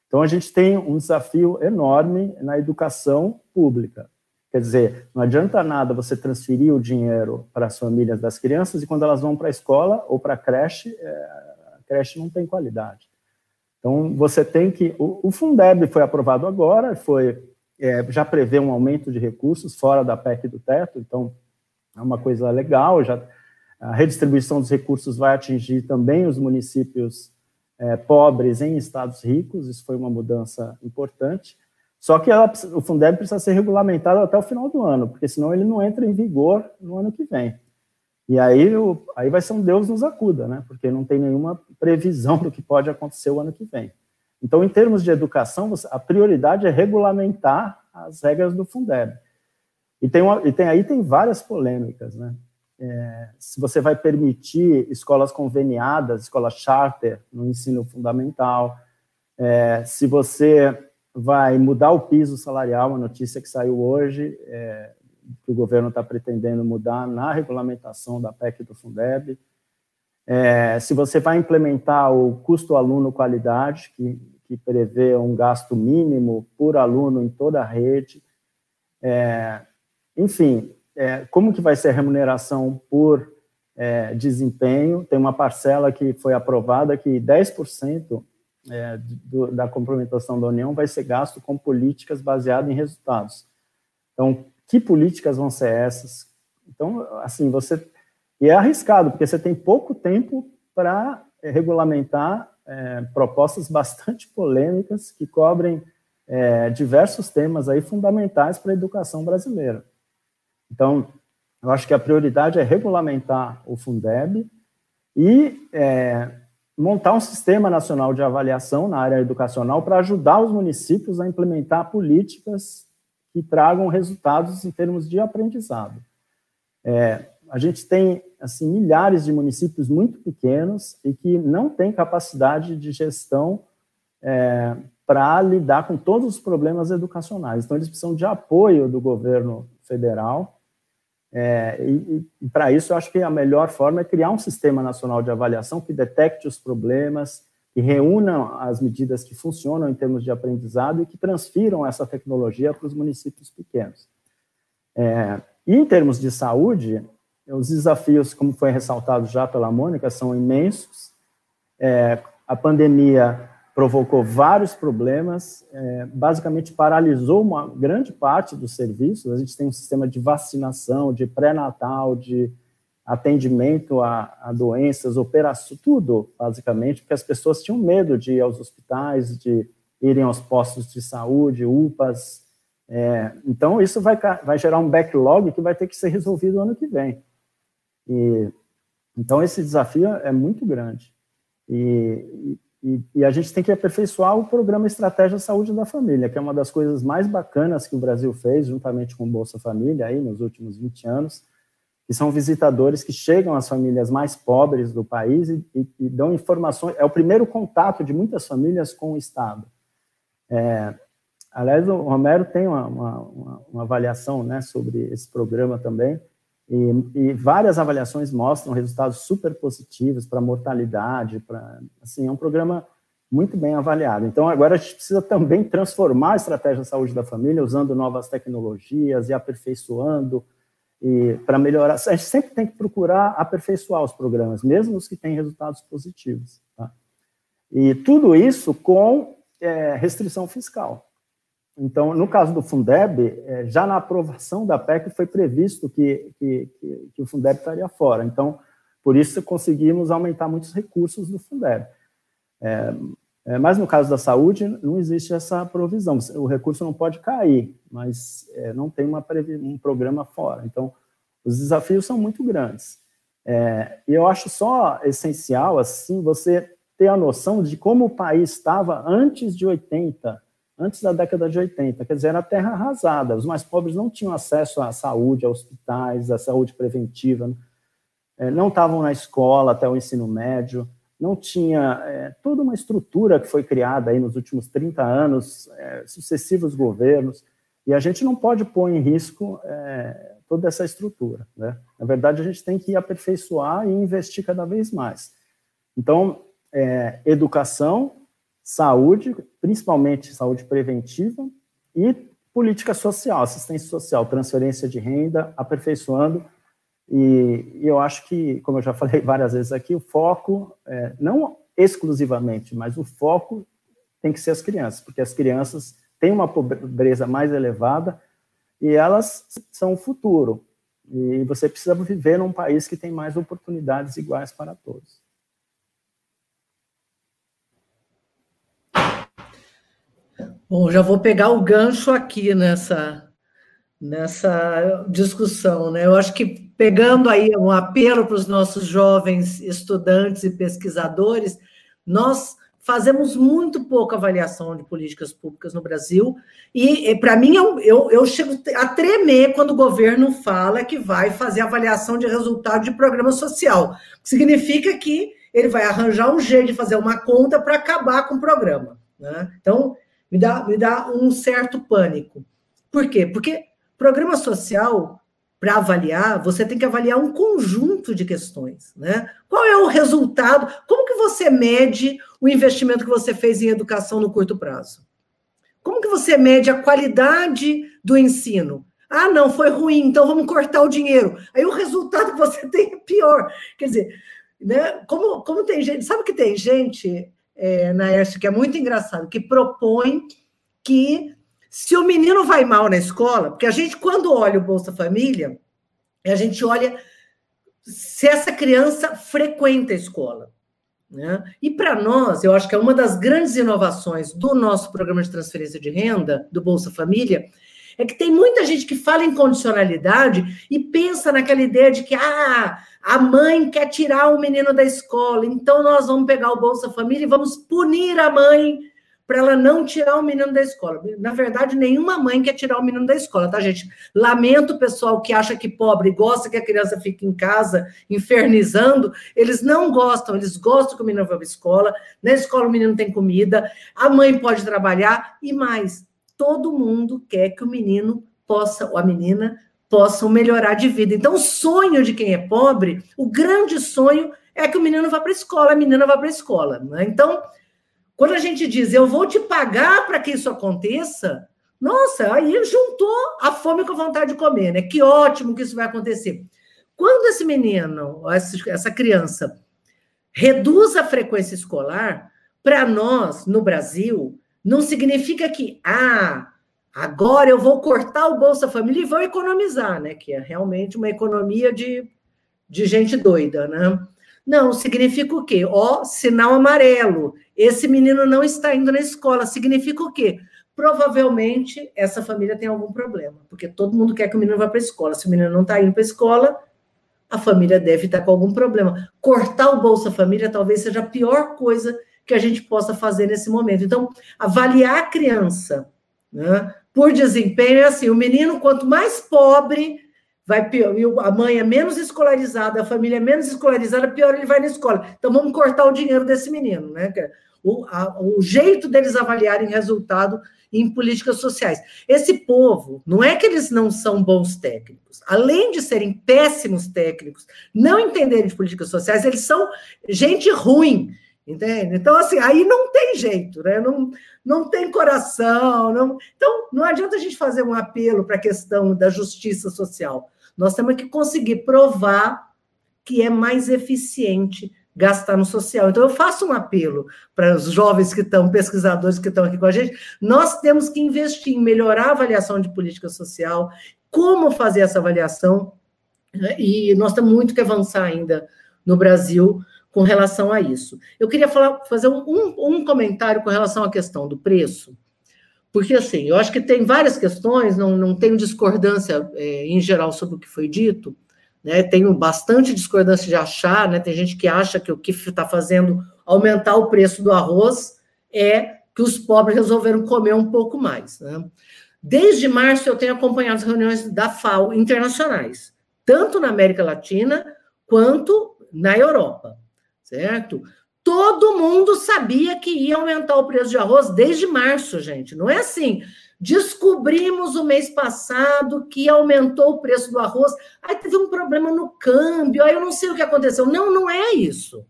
Então, a gente tem um desafio enorme na educação pública. Quer dizer, não adianta nada você transferir o dinheiro para as famílias das crianças e quando elas vão para a escola ou para a creche, é, a creche não tem qualidade. Então, você tem que. O, o Fundeb foi aprovado agora, foi é, já prevê um aumento de recursos fora da PEC do teto, então é uma coisa legal. Já, a redistribuição dos recursos vai atingir também os municípios é, pobres em estados ricos, isso foi uma mudança importante. Só que ela, o Fundeb precisa ser regulamentado até o final do ano, porque senão ele não entra em vigor no ano que vem. E aí, o, aí vai ser um Deus nos acuda, né? Porque não tem nenhuma previsão do que pode acontecer o ano que vem. Então, em termos de educação, a prioridade é regulamentar as regras do Fundeb. E tem, uma, e tem aí tem várias polêmicas, né? é, se você vai permitir escolas conveniadas, escolas charter no ensino fundamental, é, se você vai mudar o piso salarial, uma notícia que saiu hoje, é, que o governo está pretendendo mudar na regulamentação da PEC do Fundeb, é, se você vai implementar o custo aluno qualidade, que, que prevê um gasto mínimo por aluno em toda a rede, é, enfim, é, como que vai ser a remuneração por é, desempenho? Tem uma parcela que foi aprovada que 10% é, do, da complementação da União vai ser gasto com políticas baseadas em resultados. Então, que políticas vão ser essas? Então, assim, você... E é arriscado, porque você tem pouco tempo para é, regulamentar é, propostas bastante polêmicas que cobrem é, diversos temas aí fundamentais para a educação brasileira. Então, eu acho que a prioridade é regulamentar o Fundeb e é, montar um sistema nacional de avaliação na área educacional para ajudar os municípios a implementar políticas que tragam resultados em termos de aprendizado. É, a gente tem assim milhares de municípios muito pequenos e que não têm capacidade de gestão é, para lidar com todos os problemas educacionais. Então, eles precisam de apoio do governo federal. É, e, e para isso, eu acho que a melhor forma é criar um sistema nacional de avaliação que detecte os problemas, que reúna as medidas que funcionam em termos de aprendizado e que transfiram essa tecnologia para os municípios pequenos. É, e em termos de saúde, os desafios, como foi ressaltado já pela Mônica, são imensos. É, a pandemia provocou vários problemas, é, basicamente paralisou uma grande parte dos serviços. A gente tem um sistema de vacinação, de pré-natal, de atendimento a, a doenças, operação, tudo, basicamente, porque as pessoas tinham medo de ir aos hospitais, de irem aos postos de saúde, UPAs. É, então, isso vai, vai gerar um backlog que vai ter que ser resolvido ano que vem. E, então, esse desafio é muito grande. E, e, e, a gente tem que aperfeiçoar o programa Estratégia Saúde da Família, que é uma das coisas mais bacanas que o Brasil fez, juntamente com o Bolsa Família, aí nos últimos 20 anos, que são visitadores que chegam às famílias mais pobres do país e, e, dão informações. É o primeiro contato de muitas famílias com o Estado. É, aliás, o Romero tem uma, uma, uma avaliação né, sobre esse programa também, e, e, várias avaliações mostram resultados super positivos para mortalidade, para assim, é um programa muito bem avaliado. Então, agora a gente precisa também transformar a estratégia de saúde da família usando novas tecnologias e aperfeiçoando e para melhorar. A gente sempre tem que procurar aperfeiçoar os programas, mesmo os que têm resultados positivos. Tá? E tudo isso com é, restrição fiscal. Então, no caso do Fundeb, é, já na aprovação da PEC foi previsto que, que, que, o Fundeb estaria fora. Então, por isso conseguimos aumentar muitos recursos do Fundeb. É, é, mas no caso da saúde, não existe essa provisão. O recurso não pode cair, mas é, não tem uma, um programa fora. Então, os desafios são muito grandes. É, e eu acho só essencial, assim, você ter a noção de como o país estava antes de 80, antes da década de 80, quer dizer, era terra arrasada. Os mais pobres não tinham acesso à saúde, a hospitais, à saúde preventiva, é, não estavam na escola até o ensino médio, não tinha é, toda uma estrutura que foi criada aí nos últimos 30 anos, é, sucessivos governos, e a gente não pode pôr em risco é, toda essa estrutura. Né? Na verdade, a gente tem que aperfeiçoar e investir cada vez mais. Então, é, educação, saúde, principalmente saúde preventiva, e política social, assistência social, transferência de renda, aperfeiçoando. E, e eu acho que, como eu já falei várias vezes aqui, o foco, é, não exclusivamente, mas o foco tem que ser as crianças, porque as crianças têm uma pobreza mais elevada e elas são o futuro. E você precisa viver num país que tem mais oportunidades iguais para todos. Bom, já vou pegar o gancho aqui nessa, nessa discussão, né? Eu acho que pegando aí um apelo para os nossos jovens estudantes e pesquisadores, nós fazemos muito pouca avaliação de políticas públicas no Brasil, e, para mim eu, eu, eu, chego a tremer quando o governo fala que vai fazer avaliação de resultado de programa social. Significa que ele vai arranjar um jeito de fazer uma conta para acabar com o programa. Né? Então, me dá, me dá um certo pânico. Por quê? Porque programa social, para avaliar, você tem que avaliar um conjunto de questões, né? Qual é o resultado? Como que você mede o investimento que você fez em educação no curto prazo? Como que você mede a qualidade do ensino? Ah, não, foi ruim, então vamos cortar o dinheiro. Aí o resultado que você tem é pior. Quer dizer, né? Como, como tem gente, sabe que tem gente é, na ERST, que é muito engraçado, que propõe que se o menino vai mal na escola, porque a gente, quando olha o Bolsa Família, a gente olha se essa criança frequenta a escola. Né? E para nós, eu acho que é uma das grandes inovações do nosso programa de transferência de renda, do Bolsa Família, é que tem muita gente que fala em condicionalidade e pensa naquela ideia de que ah, a mãe quer tirar o menino da escola, então nós vamos pegar o Bolsa Família e vamos punir a mãe para ela não tirar o menino da escola. Na verdade, nenhuma mãe quer tirar o menino da escola, tá, gente? Lamento o pessoal que acha que pobre gosta que a criança fique em casa infernizando. Eles não gostam, eles gostam que o menino vá para a escola. Na escola o menino tem comida, a mãe pode trabalhar e mais. Todo mundo quer que o menino possa, ou a menina, possam melhorar de vida. Então, o sonho de quem é pobre, o grande sonho é que o menino vá para a escola, a menina vá para a escola. Né? Então, quando a gente diz, eu vou te pagar para que isso aconteça, nossa, aí juntou a fome com a vontade de comer, né? Que ótimo que isso vai acontecer. Quando esse menino, essa criança, reduz a frequência escolar, para nós, no Brasil, não significa que, ah, agora eu vou cortar o Bolsa Família e vou economizar, né? Que é realmente uma economia de, de gente doida, né? Não, significa o quê? Ó, sinal amarelo. Esse menino não está indo na escola. Significa o quê? Provavelmente essa família tem algum problema, porque todo mundo quer que o menino vá para a escola. Se o menino não está indo para a escola, a família deve estar com algum problema. Cortar o Bolsa Família talvez seja a pior coisa que a gente possa fazer nesse momento. Então, avaliar a criança né, por desempenho é assim: o menino, quanto mais pobre, vai pior, e a mãe é menos escolarizada, a família é menos escolarizada, pior ele vai na escola. Então vamos cortar o dinheiro desse menino, né? O, a, o jeito deles avaliarem resultado em políticas sociais. Esse povo, não é que eles não são bons técnicos, além de serem péssimos técnicos, não entenderem de políticas sociais, eles são gente ruim, entende? Então, assim, aí não tem jeito, né? Não, não tem coração. Não... Então, não adianta a gente fazer um apelo para a questão da justiça social. Nós temos que conseguir provar que é mais eficiente gastar no social. Então, eu faço um apelo para os jovens que estão, pesquisadores que estão aqui com a gente, nós temos que investir em melhorar a avaliação de política social, como fazer essa avaliação, né? e nós temos muito que avançar ainda no Brasil com relação a isso. Eu queria falar, fazer um, um, comentário com relação à questão do preço, porque assim, eu acho que tem várias questões, não, não tenho discordância é, em geral sobre o que foi dito, né? Tenho bastante discordância de achar, né? Tem gente que acha que o que está fazendo aumentar o preço do arroz é que os pobres resolveram comer um pouco mais. Né? Desde março eu tenho acompanhado as reuniões da FAO internacionais, tanto na América Latina quanto na Europa certo? Todo mundo sabia que ia aumentar o preço de arroz desde março, gente. Não é assim. Descobrimos o mês passado que aumentou o preço do arroz. Aí teve um problema no câmbio, aí eu não sei o que aconteceu. Não, não é isso.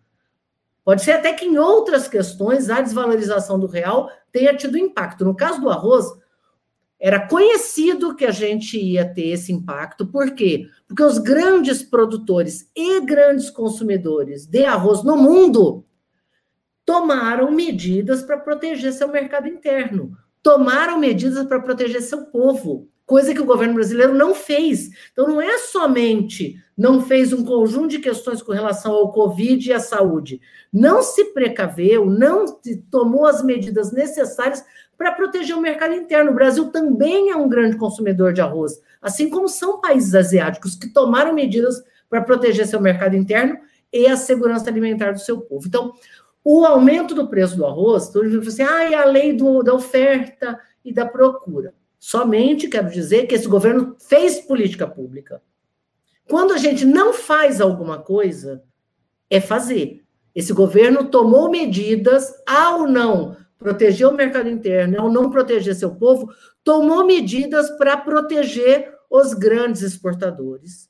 Pode ser até que em outras questões a desvalorização do real tenha tido impacto. No caso do arroz, era conhecido que a gente ia ter esse impacto, por quê? Porque os grandes produtores e grandes consumidores de arroz no mundo tomaram medidas para proteger seu mercado interno, tomaram medidas para proteger seu povo, coisa que o governo brasileiro não fez. Então, não é somente não fez um conjunto de questões com relação ao Covid e à saúde, não se precaveu, não tomou as medidas necessárias para proteger o mercado interno. O Brasil também é um grande consumidor de arroz, assim como são países asiáticos que tomaram medidas para proteger seu mercado interno e a segurança alimentar do seu povo. Então, o aumento do preço do arroz, todo mundo assim, ah, é a lei do, da oferta e da procura. Somente quero dizer que esse governo fez política pública. Quando a gente não faz alguma coisa, é fazer. Esse governo tomou medidas ao não proteger o mercado interno, ao não proteger seu povo, tomou medidas para proteger os grandes exportadores,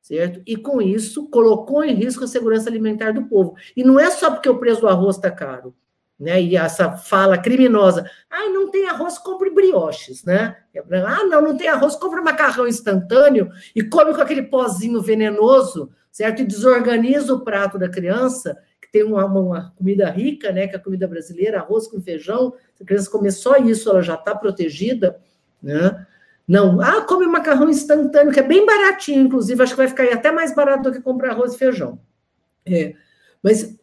certo? E com isso colocou em risco a segurança alimentar do povo. E não é só porque o preço do arroz está caro, né? E essa fala criminosa, ah, não tem arroz, compre brioches, né? Ah, não, não tem arroz, compre macarrão instantâneo e come com aquele pozinho venenoso, certo? E desorganiza o prato da criança tem uma, uma, comida rica, né, que é a comida brasileira, arroz com feijão, se a criança comer só isso, ela já está protegida, né? Não, ah, come macarrão instantâneo, que é bem baratinho, inclusive, acho que vai ficar até mais barato do que comprar arroz e feijão. É, mas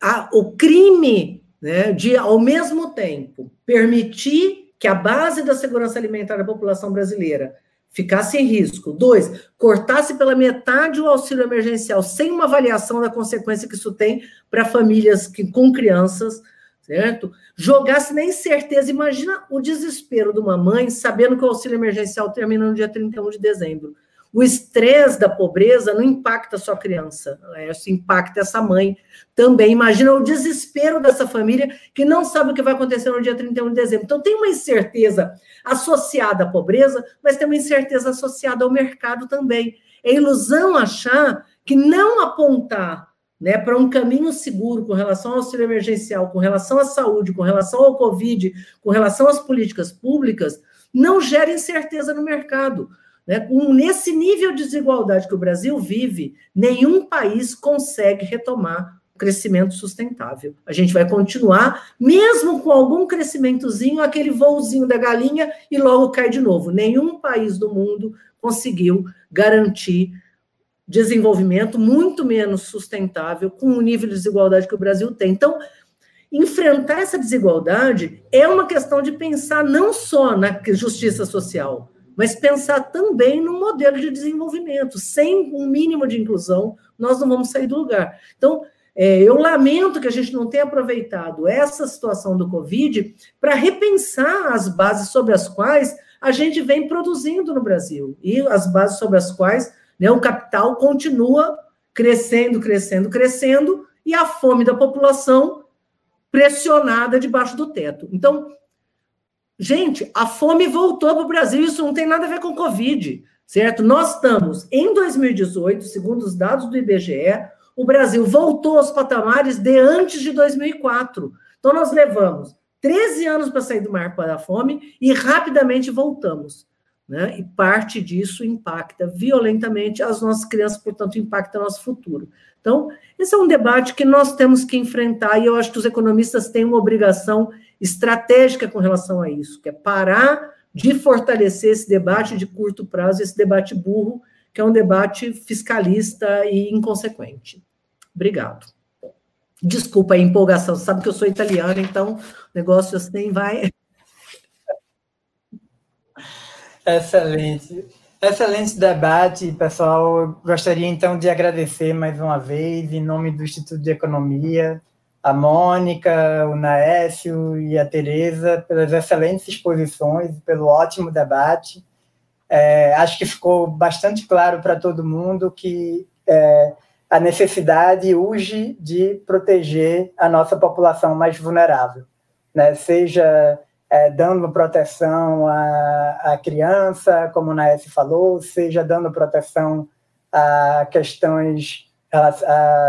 a, o crime né, de, ao mesmo tempo, permitir que a base da segurança alimentar da população brasileira ficasse em risco. Dois, cortasse pela metade o auxílio emergencial, sem uma avaliação da consequência que isso tem para famílias que, com crianças, certo? Jogasse na incerteza. Imagina o desespero de uma mãe sabendo que o auxílio emergencial termina no dia 31 de dezembro. O estresse da pobreza não impacta só a criança, né? isso impacta essa mãe também. Imagina o desespero dessa família que não sabe o que vai acontecer no dia 31 de dezembro. Então, tem uma incerteza associada à pobreza, mas tem uma incerteza associada ao mercado também. É ilusão achar que não apontar né, para um caminho seguro com relação ao auxílio emergencial, com relação à saúde, com relação ao Covid, com relação às políticas públicas, não gera incerteza no mercado. Né? Nesse nível de desigualdade que o Brasil vive, nenhum país consegue retomar o crescimento sustentável. A gente vai continuar, mesmo com algum crescimentozinho, aquele voozinho da galinha e logo cai de novo. Nenhum país do mundo conseguiu garantir desenvolvimento muito menos sustentável com o nível de desigualdade que o Brasil tem. Então, enfrentar essa desigualdade é uma questão de pensar não só na justiça social, mas pensar também no modelo de desenvolvimento. Sem um mínimo de inclusão, nós não vamos sair do lugar. Então, é, eu lamento que a gente não tenha aproveitado essa situação do Covid para repensar as bases sobre as quais a gente vem produzindo no Brasil e as bases sobre as quais né, o capital continua crescendo, crescendo, crescendo e a fome da população pressionada debaixo do teto. Então, gente, a fome voltou para o Brasil, isso não tem nada a ver com Covid, certo? Nós estamos em 2018, segundo os dados do IBGE, o Brasil voltou aos patamares de antes de 2004. Então, nós levamos 13 anos para sair do mar para a fome e rapidamente voltamos. Né? E parte disso impacta violentamente as nossas crianças, portanto, impacta nosso futuro. Então, esse é um debate que nós temos que enfrentar, e eu acho que os economistas têm uma obrigação estratégica com relação a isso, que é parar de fortalecer esse debate de curto prazo, esse debate burro, que é um debate fiscalista e inconsequente. Obrigado. Desculpa a empolgação, sabe que eu sou italiana, então o negócio assim vai. Excelente. Excelente debate, pessoal. Gostaria então de agradecer mais uma vez, em nome do Instituto de Economia, a Mônica, o Naécio e a Tereza, pelas excelentes exposições, pelo ótimo debate. É, acho que ficou bastante claro para todo mundo que é, a necessidade urge de proteger a nossa população mais vulnerável, né? seja é, dando proteção à, à criança, como o Naes falou, seja dando proteção a questões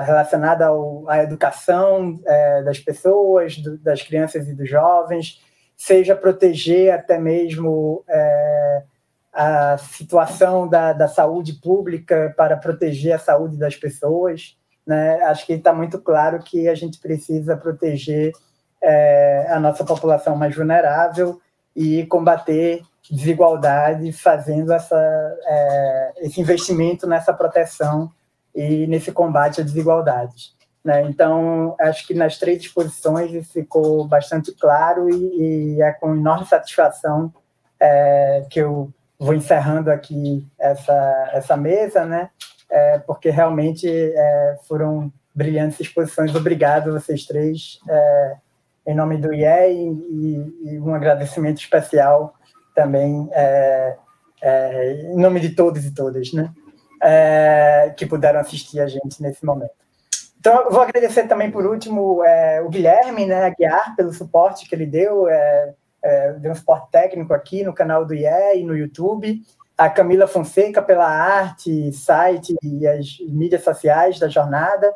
relacionadas à educação é, das pessoas, do, das crianças e dos jovens, seja proteger até mesmo é, a situação da, da saúde pública para proteger a saúde das pessoas. Né? Acho que está muito claro que a gente precisa proteger é, a nossa população mais vulnerável e combater desigualdade fazendo essa, é, esse investimento nessa proteção e nesse combate à desigualdades. Né? Então, acho que nas três exposições isso ficou bastante claro e, e é com enorme satisfação é, que eu vou encerrando aqui essa, essa mesa, né? É, porque realmente é, foram brilhantes exposições. Obrigado, vocês três. É, em nome do IE e, e um agradecimento especial também é, é, em nome de todos e todas, né? É, que puderam assistir a gente nesse momento. Então, vou agradecer também, por último, é, o Guilherme né, Aguiar, pelo suporte que ele deu, é, é, deu um suporte técnico aqui no canal do IE e no YouTube, a Camila Fonseca pela arte, site e as mídias sociais da jornada,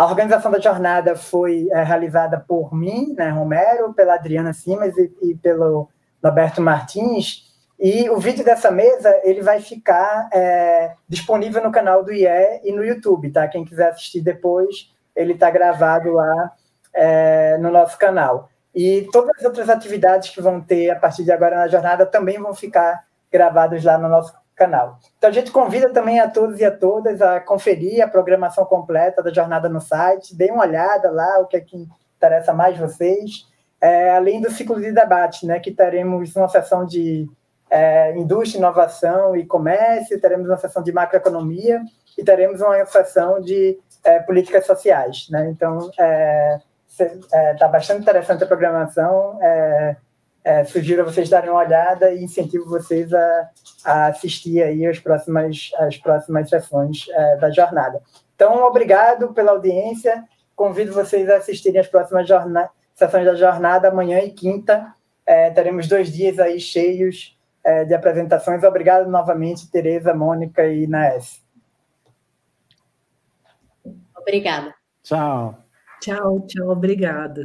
a organização da jornada foi é, realizada por mim, né, Romero, pela Adriana Simas e, e, pelo Roberto Martins. E o vídeo dessa mesa ele vai ficar é, disponível no canal do IE e no YouTube, tá? Quem quiser assistir depois, ele está gravado lá é, no nosso canal. E todas as outras atividades que vão ter a partir de agora na jornada também vão ficar gravadas lá no nosso canal. Então a gente convida também a todos e a todas a conferir a programação completa da jornada no site, deem uma olhada lá, o que é que interessa mais vocês, é, além do ciclo de debate, né, que teremos uma sessão de é, indústria, inovação e comércio, teremos uma sessão de macroeconomia e teremos uma sessão de é, políticas sociais. Né? Então, é, Está é, tá bastante interessante a programação. É, é, sugiro vocês darem uma olhada e incentivo vocês a, a assistir aí as próximas, as próximas sessões é, da jornada. Então, obrigado pela audiência. Convido vocês a assistirem as próximas sessões da jornada, amanhã e quinta. É, teremos dois dias aí cheios é, de apresentações. Obrigado novamente, Tereza, Mônica e Naes. Obrigada. Tchau. Tchau, tchau, obrigada.